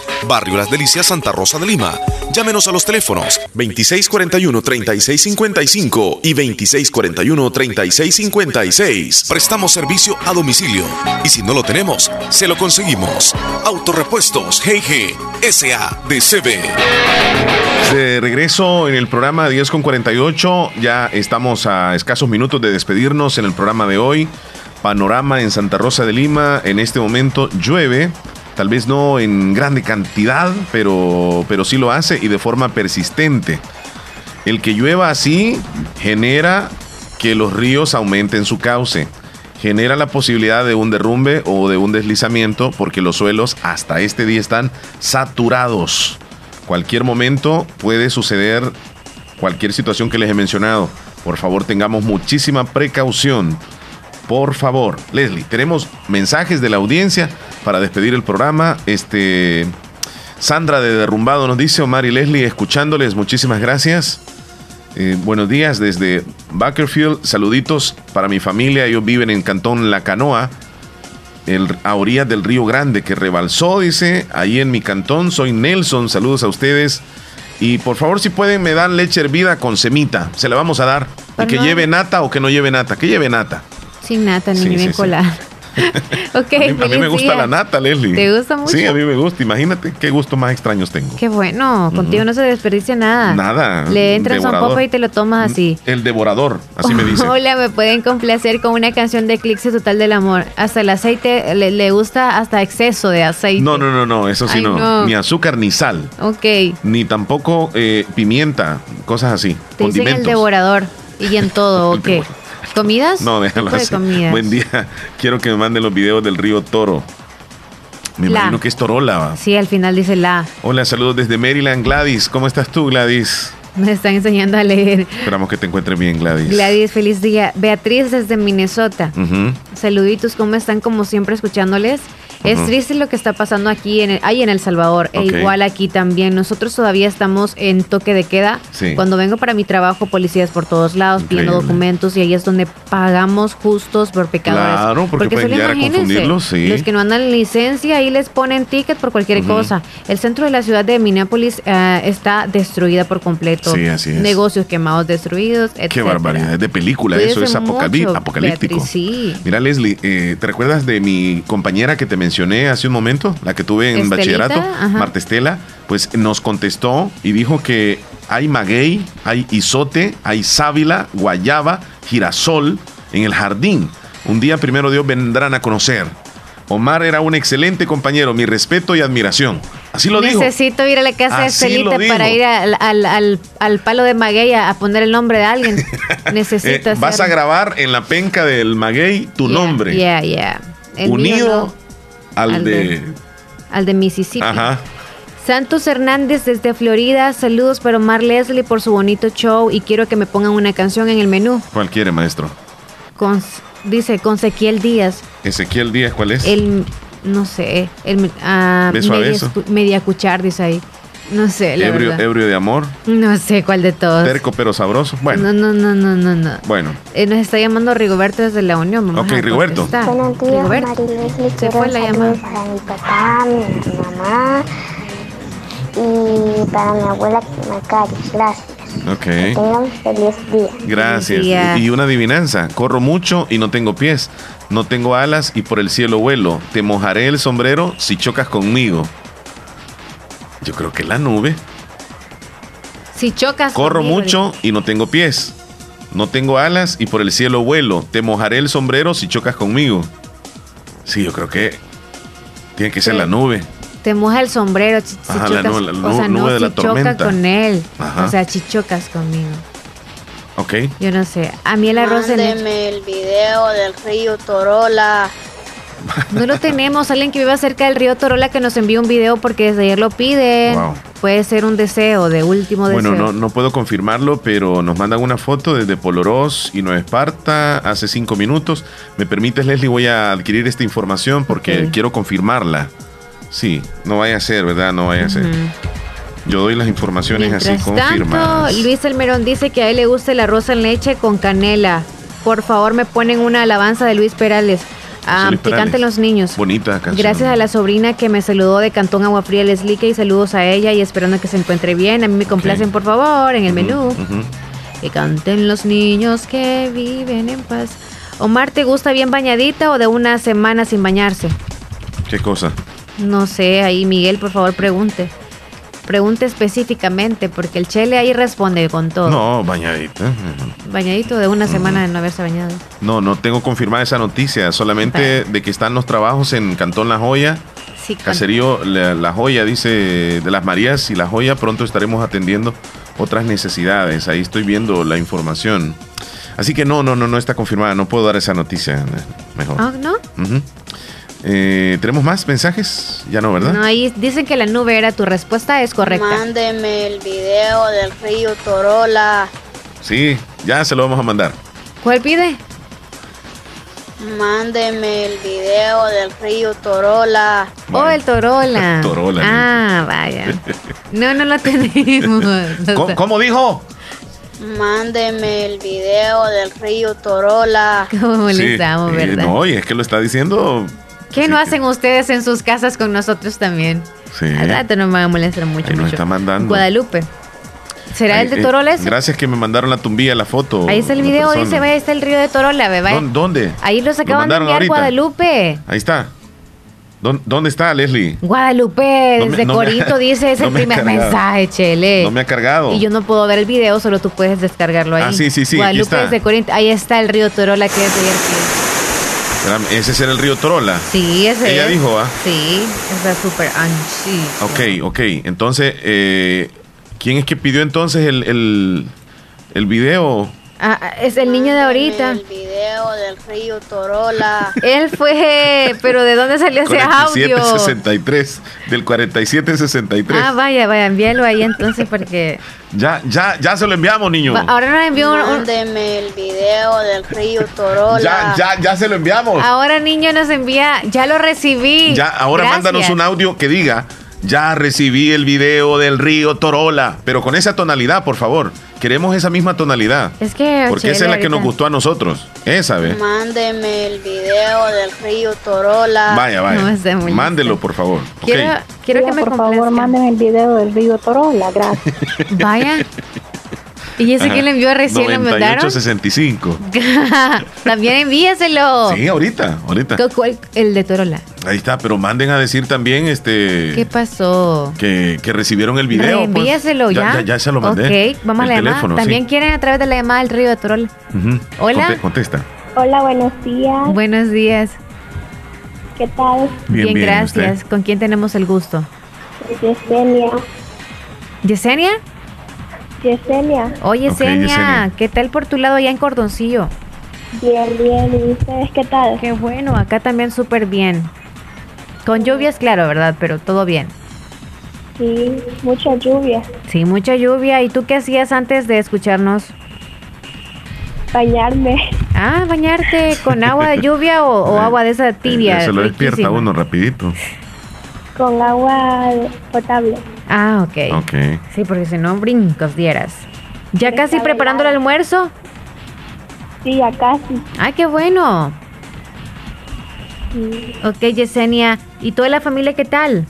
Barrio Las Delicias, Santa Rosa de Lima. Llámenos a los teléfonos 2641-3655 y 2641-3656. Prestamos servicio a domicilio y si no lo tenemos, se lo conseguimos. Autorepuestos GG SADCB. De regreso en el programa 10 con 48, ya estamos a escasos minutos de despedirnos en el programa de hoy. Panorama en Santa Rosa de Lima, en este momento llueve, tal vez no en grande cantidad, pero, pero sí lo hace y de forma persistente. El que llueva así genera que los ríos aumenten su cauce, genera la posibilidad de un derrumbe o de un deslizamiento porque los suelos hasta este día están saturados. Cualquier momento puede suceder cualquier situación que les he mencionado. Por favor, tengamos muchísima precaución. Por favor, Leslie, tenemos mensajes de la audiencia para despedir el programa. Este Sandra de Derrumbado nos dice, Omar y Leslie, escuchándoles, muchísimas gracias. Eh, buenos días desde Bakerfield. Saluditos para mi familia. Ellos viven en Cantón La Canoa, el, a orillas del Río Grande, que rebalsó, dice, ahí en mi cantón. Soy Nelson. Saludos a ustedes. Y por favor, si pueden, me dan leche hervida con semita. Se la vamos a dar. Y que lleve nata o que no lleve nata. Que lleve nata. Sin nata, ni Sí, bien sí, colada. ok, a mí, a mí feliz me gusta día. la nata, Leslie. ¿Te gusta mucho? Sí, a mí me gusta. Imagínate qué gustos más extraños tengo. Qué bueno, contigo no se desperdicia nada. Nada. Le entras a un popo y te lo tomas así. El devorador, así me dice. Hola, me pueden complacer con una canción de Eclipse Total del Amor. Hasta el aceite le, le gusta hasta exceso de aceite. No, no, no, no, eso sí Ay, no. no. Ni azúcar ni sal. Ok, Ni tampoco eh, pimienta, cosas así. te dicen el devorador y en todo, ok. ¿Comidas? No, déjalo así. comidas. Buen día. Quiero que me manden los videos del río Toro. Me La. imagino que es Torola. va. Sí, al final dice la. Hola, saludos desde Maryland, Gladys. ¿Cómo estás tú, Gladys? Me están enseñando a leer. Esperamos que te encuentres bien, Gladys. Gladys, feliz día. Beatriz desde Minnesota. Saluditos, ¿cómo están? Como siempre, escuchándoles. Es triste lo que está pasando aquí, en el, ahí en El Salvador, e igual aquí también. Nosotros todavía estamos en toque de queda. Sí. Cuando vengo para mi trabajo, policías por todos lados, pidiendo documentos, y ahí es donde pagamos justos por pecadores. Claro, porque pueden solo imagínense, sí. Los que no andan en licencia, ahí les ponen ticket por cualquier cosa. El centro de la ciudad de Minneapolis eh, está destruida por completo. Cierto. Sí, así es. Negocios quemados, destruidos, etc. Qué barbaridad, es de película, Cuídese eso es mucho, apocalíptico. Beatriz, sí. Mira, Leslie, eh, ¿te recuerdas de mi compañera que te mencioné hace un momento? La que tuve en Estelita, bachillerato, ajá. Marta Estela, pues nos contestó y dijo que hay maguey, hay isote, hay sábila, guayaba, girasol en el jardín. Un día, primero Dios, vendrán a conocer. Omar era un excelente compañero, mi respeto y admiración. Así lo dijo. Necesito ir a la casa de Así dijo. para ir al, al, al- al palo de maguey a, a poner el nombre de alguien. Eh, Necesito vas a grabar en la penca del maguey tu nombre. Yeah, yeah. El unido no, al, al de... de- al de Mississippi. Ajá. Santos Hernández desde Florida, saludos para Omar Leslie por su bonito show y quiero que me pongan una canción en el menú. ¿Cuál quiere, maestro? Con, dice con Sequiel Díaz, Ezequiel Díaz, ¿cuál es? el, no sé, el ah, Beso a media, beso. escu- media cuchar, dice ahí. No sé, la ebrio, verdad. ebrio de amor, No sé cuál de todos. terco pero sabroso. Bueno, No, no, no, no, no, no. bueno. Eh, nos está llamando Rigoberto desde la Unión. Vamos Ok, a Rigoberto. Buenos días, Rigoberto. Quiero fue la llamada. para mi papá, mi mamá y para mi abuela Macari. Gracias. Ok. Tengan un feliz día. Gracias. día. Y una adivinanza. Corro mucho y no tengo pies. No tengo alas y por el cielo vuelo. Te mojaré el sombrero si chocas conmigo. Yo creo que la nube. Si chocas. Corro conmigo, mucho y no tengo pies. No tengo alas y por el cielo vuelo. Te mojaré el sombrero si chocas conmigo. Sí, yo creo que tiene que ser Sí. la nube. Te moja el sombrero. si- si Ajá, la chocas- nube- la o sea, nube no de la si choca tormenta. con él. Ajá. O sea, si chocas conmigo. Ok. Yo no sé. A mí el arroz en leche- Mándeme el video del río Torola. No lo tenemos. Alguien que viva cerca del río Torola que nos envíe un video porque desde ayer lo piden. Wow. Puede ser un deseo, de último Bueno, deseo. no, no puedo confirmarlo, pero nos mandan una foto desde Polorós y Nueva Esparta hace cinco minutos. ¿Me permites, Leslie? Voy a adquirir esta información porque quiero confirmarla. Sí, no vaya a ser, ¿verdad? No vaya a ser. Yo doy las informaciones así Mientras tanto, confirmadas. Luis Almerón dice que a él le gusta el arroz en leche con canela. Por favor, me ponen una alabanza de Luis Perales. Ah, Luis que canten los niños. Bonita canción. Gracias a la sobrina que me saludó de Cantón Agua Fría Leslique y saludos a ella y esperando que se encuentre bien. A mí me complacen, por favor, en el menú. Ujú. Que canten los niños que viven en paz. Omar, ¿te gusta bien bañadita o de una semana sin bañarse? ¿Qué cosa? No sé, ahí Miguel, por favor, pregunte. Pregunte específicamente, porque el Chele ahí responde con todo. No, bañadita. Bañadito de una semana de no haberse bañado. No, no tengo confirmada esa noticia. Solamente de que están los trabajos en Cantón La Joya. Sí, Caserío La, La Joya, dice de las Marías y La Joya. Pronto estaremos atendiendo otras necesidades. Ahí estoy viendo la información. Así que no, no, no, no está confirmada. No puedo dar esa noticia. Mejor. Ah, ¿No? Ujú. Eh, ¿Tenemos más mensajes? Ya no, ¿verdad? No, ahí dicen que la nube era tu respuesta, es correcta. Mándeme el video del río Torola. Sí, ya se lo vamos a mandar. ¿Cuál pide? Mándeme el video del río Torola. Oh, el Torola. Torola, Ah, vaya. No, no lo tenemos. ¿Cómo, cómo dijo? Mándeme el video del río Torola. ¿Cómo Sí, molestamos, eh, verdad? no, y es que lo está diciendo. ¿Qué no hacen ustedes en sus casas con nosotros también? Sí. Al rato nos van a molestar mucho. Ahí nos mucho. está mandando. Guadalupe. ¿Será el de Eh, Torola ese? Gracias que me mandaron la tumbilla, la foto. Ahí está el video, persona. dice, vaya, está el río de Torola. ¿Dó- ¿Dónde? Ahí los Lo acaban de enviar ahorita. Guadalupe. Ahí está. ¿Dó- ¿Dónde está, Leslie? Guadalupe, No me- desde no me- Corinto dice, es no el me primer mensaje, Chele. No me ha cargado. Y yo no puedo ver el video, solo tú puedes descargarlo ahí. Ah, sí, sí, sí, Guadalupe desde Corinto, ahí está el río Torola que es divertido. Espérame, Ese será el río Torola. Sí, ese Ella es. dijo, ¿ah? Sí, está súper anchi. Ok, ok. Entonces, eh, ¿quién es que pidió entonces el, el, el video? Ah, ah, es el niño de ahorita. El video del río Torola. Él fue, pero ¿de dónde salió ese audio? 4763. Del 4763. Ah, vaya, vaya, envíalo ahí entonces porque Ya, ya, ya se lo enviamos, niño. Ahora nos envió un- un- Mándeme el video del río Torola. Ya, ya, ya se lo enviamos. ahora niño nos envía, ya lo recibí. Ya, ahora Gracias. mándanos un audio que diga, ya recibí el video del río Torola, pero con esa tonalidad, por favor. Queremos esa misma tonalidad. Es que Porque esa es la que nos gustó a nosotros. Esa, ¿ve? Mándeme el video del río Torola. Vaya, vaya. No, Mándelo, por favor. Quiero, quiero que me por favor, mándenme el video del río Torola, gracias. Vaya. ¿Y ese quién le envió recién? ¿Lo mandaron? 9865. También envíeselo. Sí, ahorita, ahorita. ¿Cu- cuál? El de Torola. Ahí está, pero manden a decir también este ¿Qué pasó? que, que recibieron el video. pues. Envíeselo ya. ya. Ya, se lo mandé. Ok, vamos a la llamada. También sí. quieren a través de la llamada del río de Torola. Ujú. Hola. Conte- contesta. Hola, buenos días. Buenos días. ¿Qué tal? Bien, bien, gracias. ¿usted? ¿Con quién tenemos el gusto? Yesenia. ¿Yesenia? Yesenia. Oye, Ok, Yesenia, Yesenia. ¿qué tal por tu lado allá en Cordoncillo? Bien, bien. ¿Y ustedes qué tal? Qué bueno, acá también súper bien. Con lluvias, claro, ¿verdad? Pero todo bien. Sí, mucha lluvia. Sí, mucha lluvia. ¿Y tú qué hacías antes de escucharnos? Bañarme. Ah, bañarte con agua de lluvia o, o agua de esa tibia. Se lo despierta uno rapidito. Con agua potable. Ah, ok. Ok. Sí, porque si no, brincos dieras. ¿Ya casi preparando el almuerzo? Sí, ya casi. Ay, qué bueno. Sí. Ok, Yesenia. ¿Y toda la familia qué tal?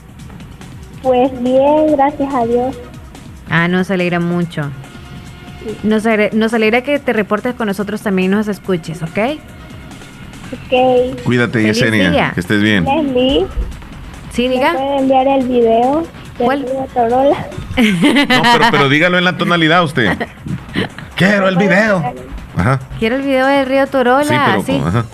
Pues bien, gracias a Dios. Ah, nos alegra mucho. Nos, ale- nos alegra que te reportes con nosotros también y nos escuches, ¿ok? Ok. Cuídate, Feliz Yesenia. día. Que estés bien. Leslie. Sí, ¿me diga. puede enviar el video Torola? No, pero, pero dígalo en la tonalidad usted. Quiero el video. Ajá. Quiero el video del río Torola. Sí, pero sí. ajá.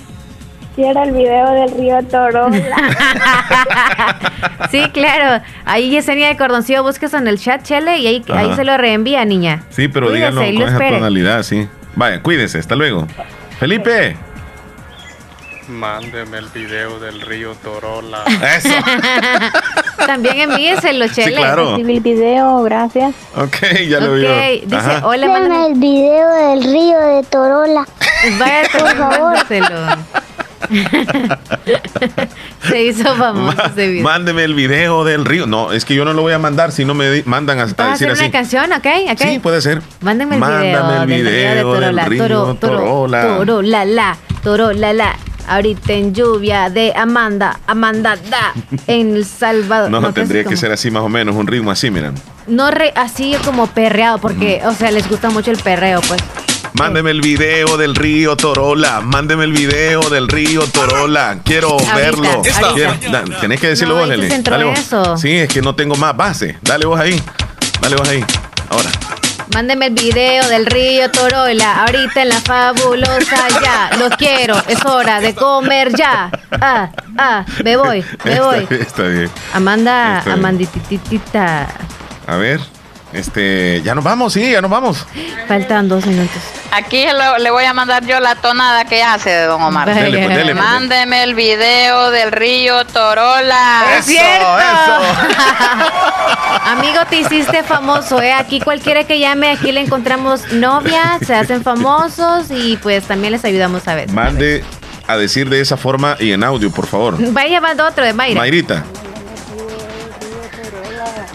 Quiero el video del río Torola. Sí, claro. Ahí Yesenia de Cordoncillo buscas en el chat, Chele, y ahí, ahí se lo reenvía, niña. Sí, pero Cuídese, díganlo con esa espere. tonalidad, sí. Vaya, cuídese. Hasta luego. Felipe. Mándeme el video del río Torola. Eso. También envíeselo, Chele. claro. Recibí el video, gracias. Ok, ya lo Ok, vio. dice, Ajá. hola, Mándame mándame. el video del río de Torola. Vaya, Por favor. Se hizo famoso Ma- ese video. Mándeme el video del río. No, es que yo no lo voy a mandar si no me di- mandan a, a ¿Vas a decir hacer así. una canción, ok? ok? Sí, puede ser. Mándame el Mándame video, el del video río de del Torola. río Toro, toro, Torola. Torola, la, Torola, la. Ahorita en lluvia de Amanda, Amanda da en El Salvador. No, ¿qué tendría que como? ser así más o menos, un ritmo así, miren. No re- así como perreado, porque, o sea, les gusta mucho el perreo, pues. Mándeme el video del río Torola. Mándeme el video del río Torola. Quiero Ahorita, verlo. Quiero- da- tenés que decirlo No, vos, Leli. Dale en vos. eso. Sí, es que no tengo más base. Dale vos ahí. Dale vos ahí. Ahora. Mándeme el video del río Torola, ahorita en la fabulosa ya. Lo quiero, es hora de comer ya. Ah, ah, me voy, me Está voy. bien, Está bien. Amanda. Amandititita. A ver. Este, ya nos vamos, sí, ya nos vamos. Faltan dos minutos. Aquí lo- le voy a mandar yo la tonada que hace don Omar. Dele, pues, dele, pues. Mándeme el video del río Torola. ¡Es cierto! Amigo, te hiciste famoso, ¿eh? Aquí cualquiera que llame, aquí le encontramos novia, se hacen famosos y pues también les ayudamos a ver. Mande a decir de esa forma y en audio, por favor. Vaya llevando otro de Mayra. Mayrita.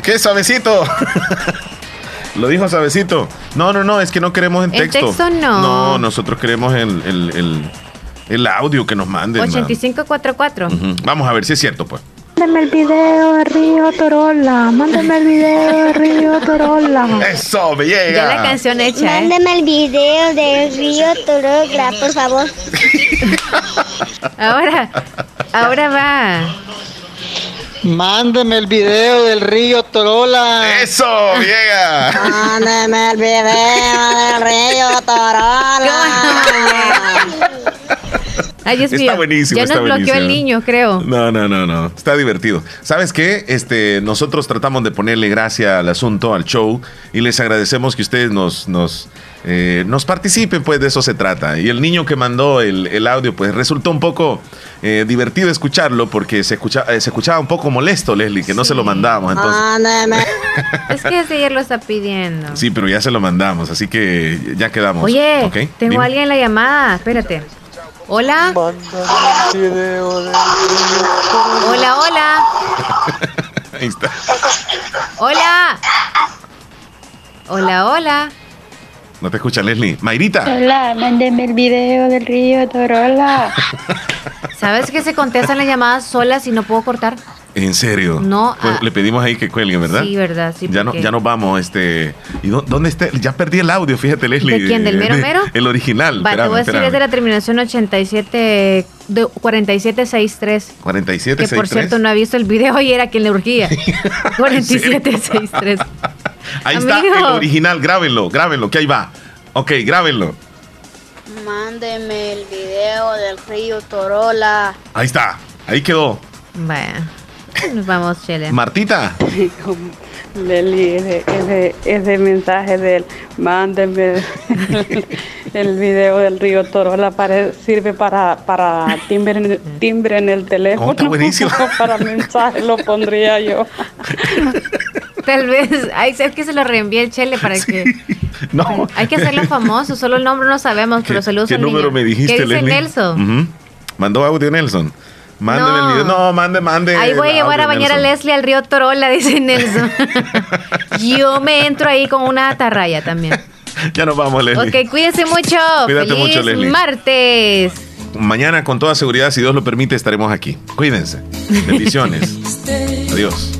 ¿Qué suavecito? Lo dijo suavecito. No, no, no, es que no queremos en En texto. texto no. No, nosotros queremos el, el, el- el audio que nos manden. man. 8544. Ujú. Vamos a ver si es cierto, pues. Mándame el video del río Torola. Mándame el video del río Torola. Eso, me llega. Ya la canción hecha, ¿eh? Mándame el video del río Torola, por favor. Ahora, ahora va. Mándeme el video del río Torola. Eso, llega. Mándeme el video del río Torola. Ay, Dios Está mío. buenísimo, Ya está nos bloqueó el niño, creo. No, no, no, no. Está divertido. ¿Sabes qué? Este, nosotros tratamos de ponerle gracia al asunto, al show, y les agradecemos que ustedes nos, nos, eh, nos participen, pues de eso se trata. Y el niño que mandó el, el audio, pues resultó un poco eh, divertido escucharlo porque se, escucha, eh, se escuchaba un poco molesto, Leslie, que no se lo mandamos. Entonces, Mándeme. Es que ese ayer lo está pidiendo. sí, pero ya se lo mandamos, así que ya quedamos. Oye, ¿Ok? tengo Dime. a alguien en la llamada. Espérate. Hola. Hola, hola. Ahí está. Hola. Hola, hola. No te escucha, Leslie. Mayrita. Hola, mándeme el video del río Torola. ¿Sabes que se contestan las llamadas solas y no puedo cortar? ¿En serio? No, Pues ah. le pedimos ahí que cuelguen, ¿verdad? Sí, verdad, sí. ya, no, ya nos vamos, este. ¿Y dó- dónde está? Ya perdí el audio, fíjate, Leslie. ¿De quién? ¿Del mero De- mero? El original. Va, te voy a decir, espérame. es de la terminación 87, de 4763. 47 Que por cierto no ha visto el video y era quien le urgía. 4763. Ahí está Amigo. el original, grábenlo, grábenlo, que ahí va. Ok, grábenlo. Mándeme el video del río Torola. Ahí está, ahí quedó. Vaya. Nos vamos, Chele. Martita. Leli, ese, ese, ese mensaje del mándeme el, el video del río Torola pare- sirve para, para timbre, en el- timbre en el teléfono. Oh, está buenísimo. para mensaje lo pondría yo. Tal vez, ay, sabes que se lo reenvíe el Chele para que. No. Hay que hacerlo famoso, solo el nombre no sabemos, pero saludos ¿Qué al número niño. me dijiste, ¿Qué dice Leslie? Nelson? Ujú. Mandó audio Nelson. Mándeme No. el video. No, mande, mande. Ahí voy a llevar a bañar a. Leslie al río Torola, dice Nelson. Yo me entro ahí con una atarraya también. Ya nos vamos, Leslie. Ok, cuídense mucho. Cuídate Feliz mucho, Leslie. martes. Mañana, con toda seguridad, si Dios lo permite, estaremos aquí. Cuídense. Bendiciones. Adiós.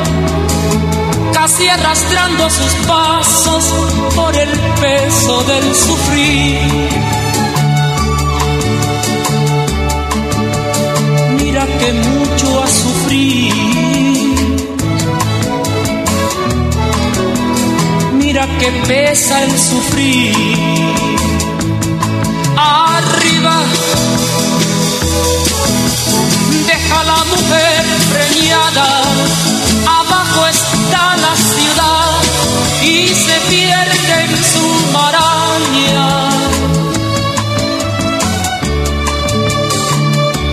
casi arrastrando sus pasos por el peso del sufrir. Mira que mucho a sufrir. Mira que pesa el sufrir. Arriba deja la mujer preñada, abajo está la ciudad y se pierde en su maraña.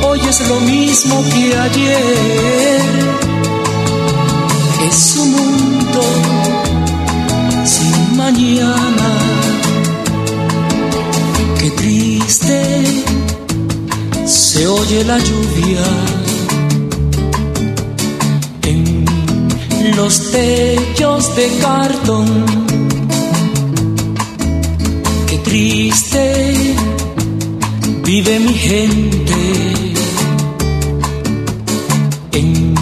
Hoy es lo mismo que ayer, es un mundo sin mañana. Qué triste se oye la lluvia los techos de cartón. Qué triste vive mi gente en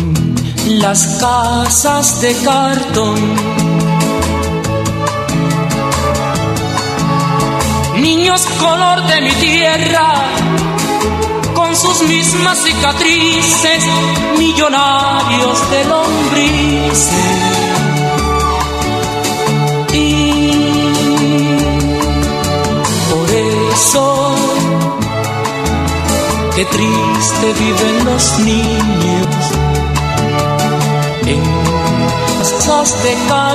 las casas de cartón. Niños color de mi tierra con sus mismas cicatrices, millonarios de lombrices. Y por eso, qué triste viven los niños en casas de cartón.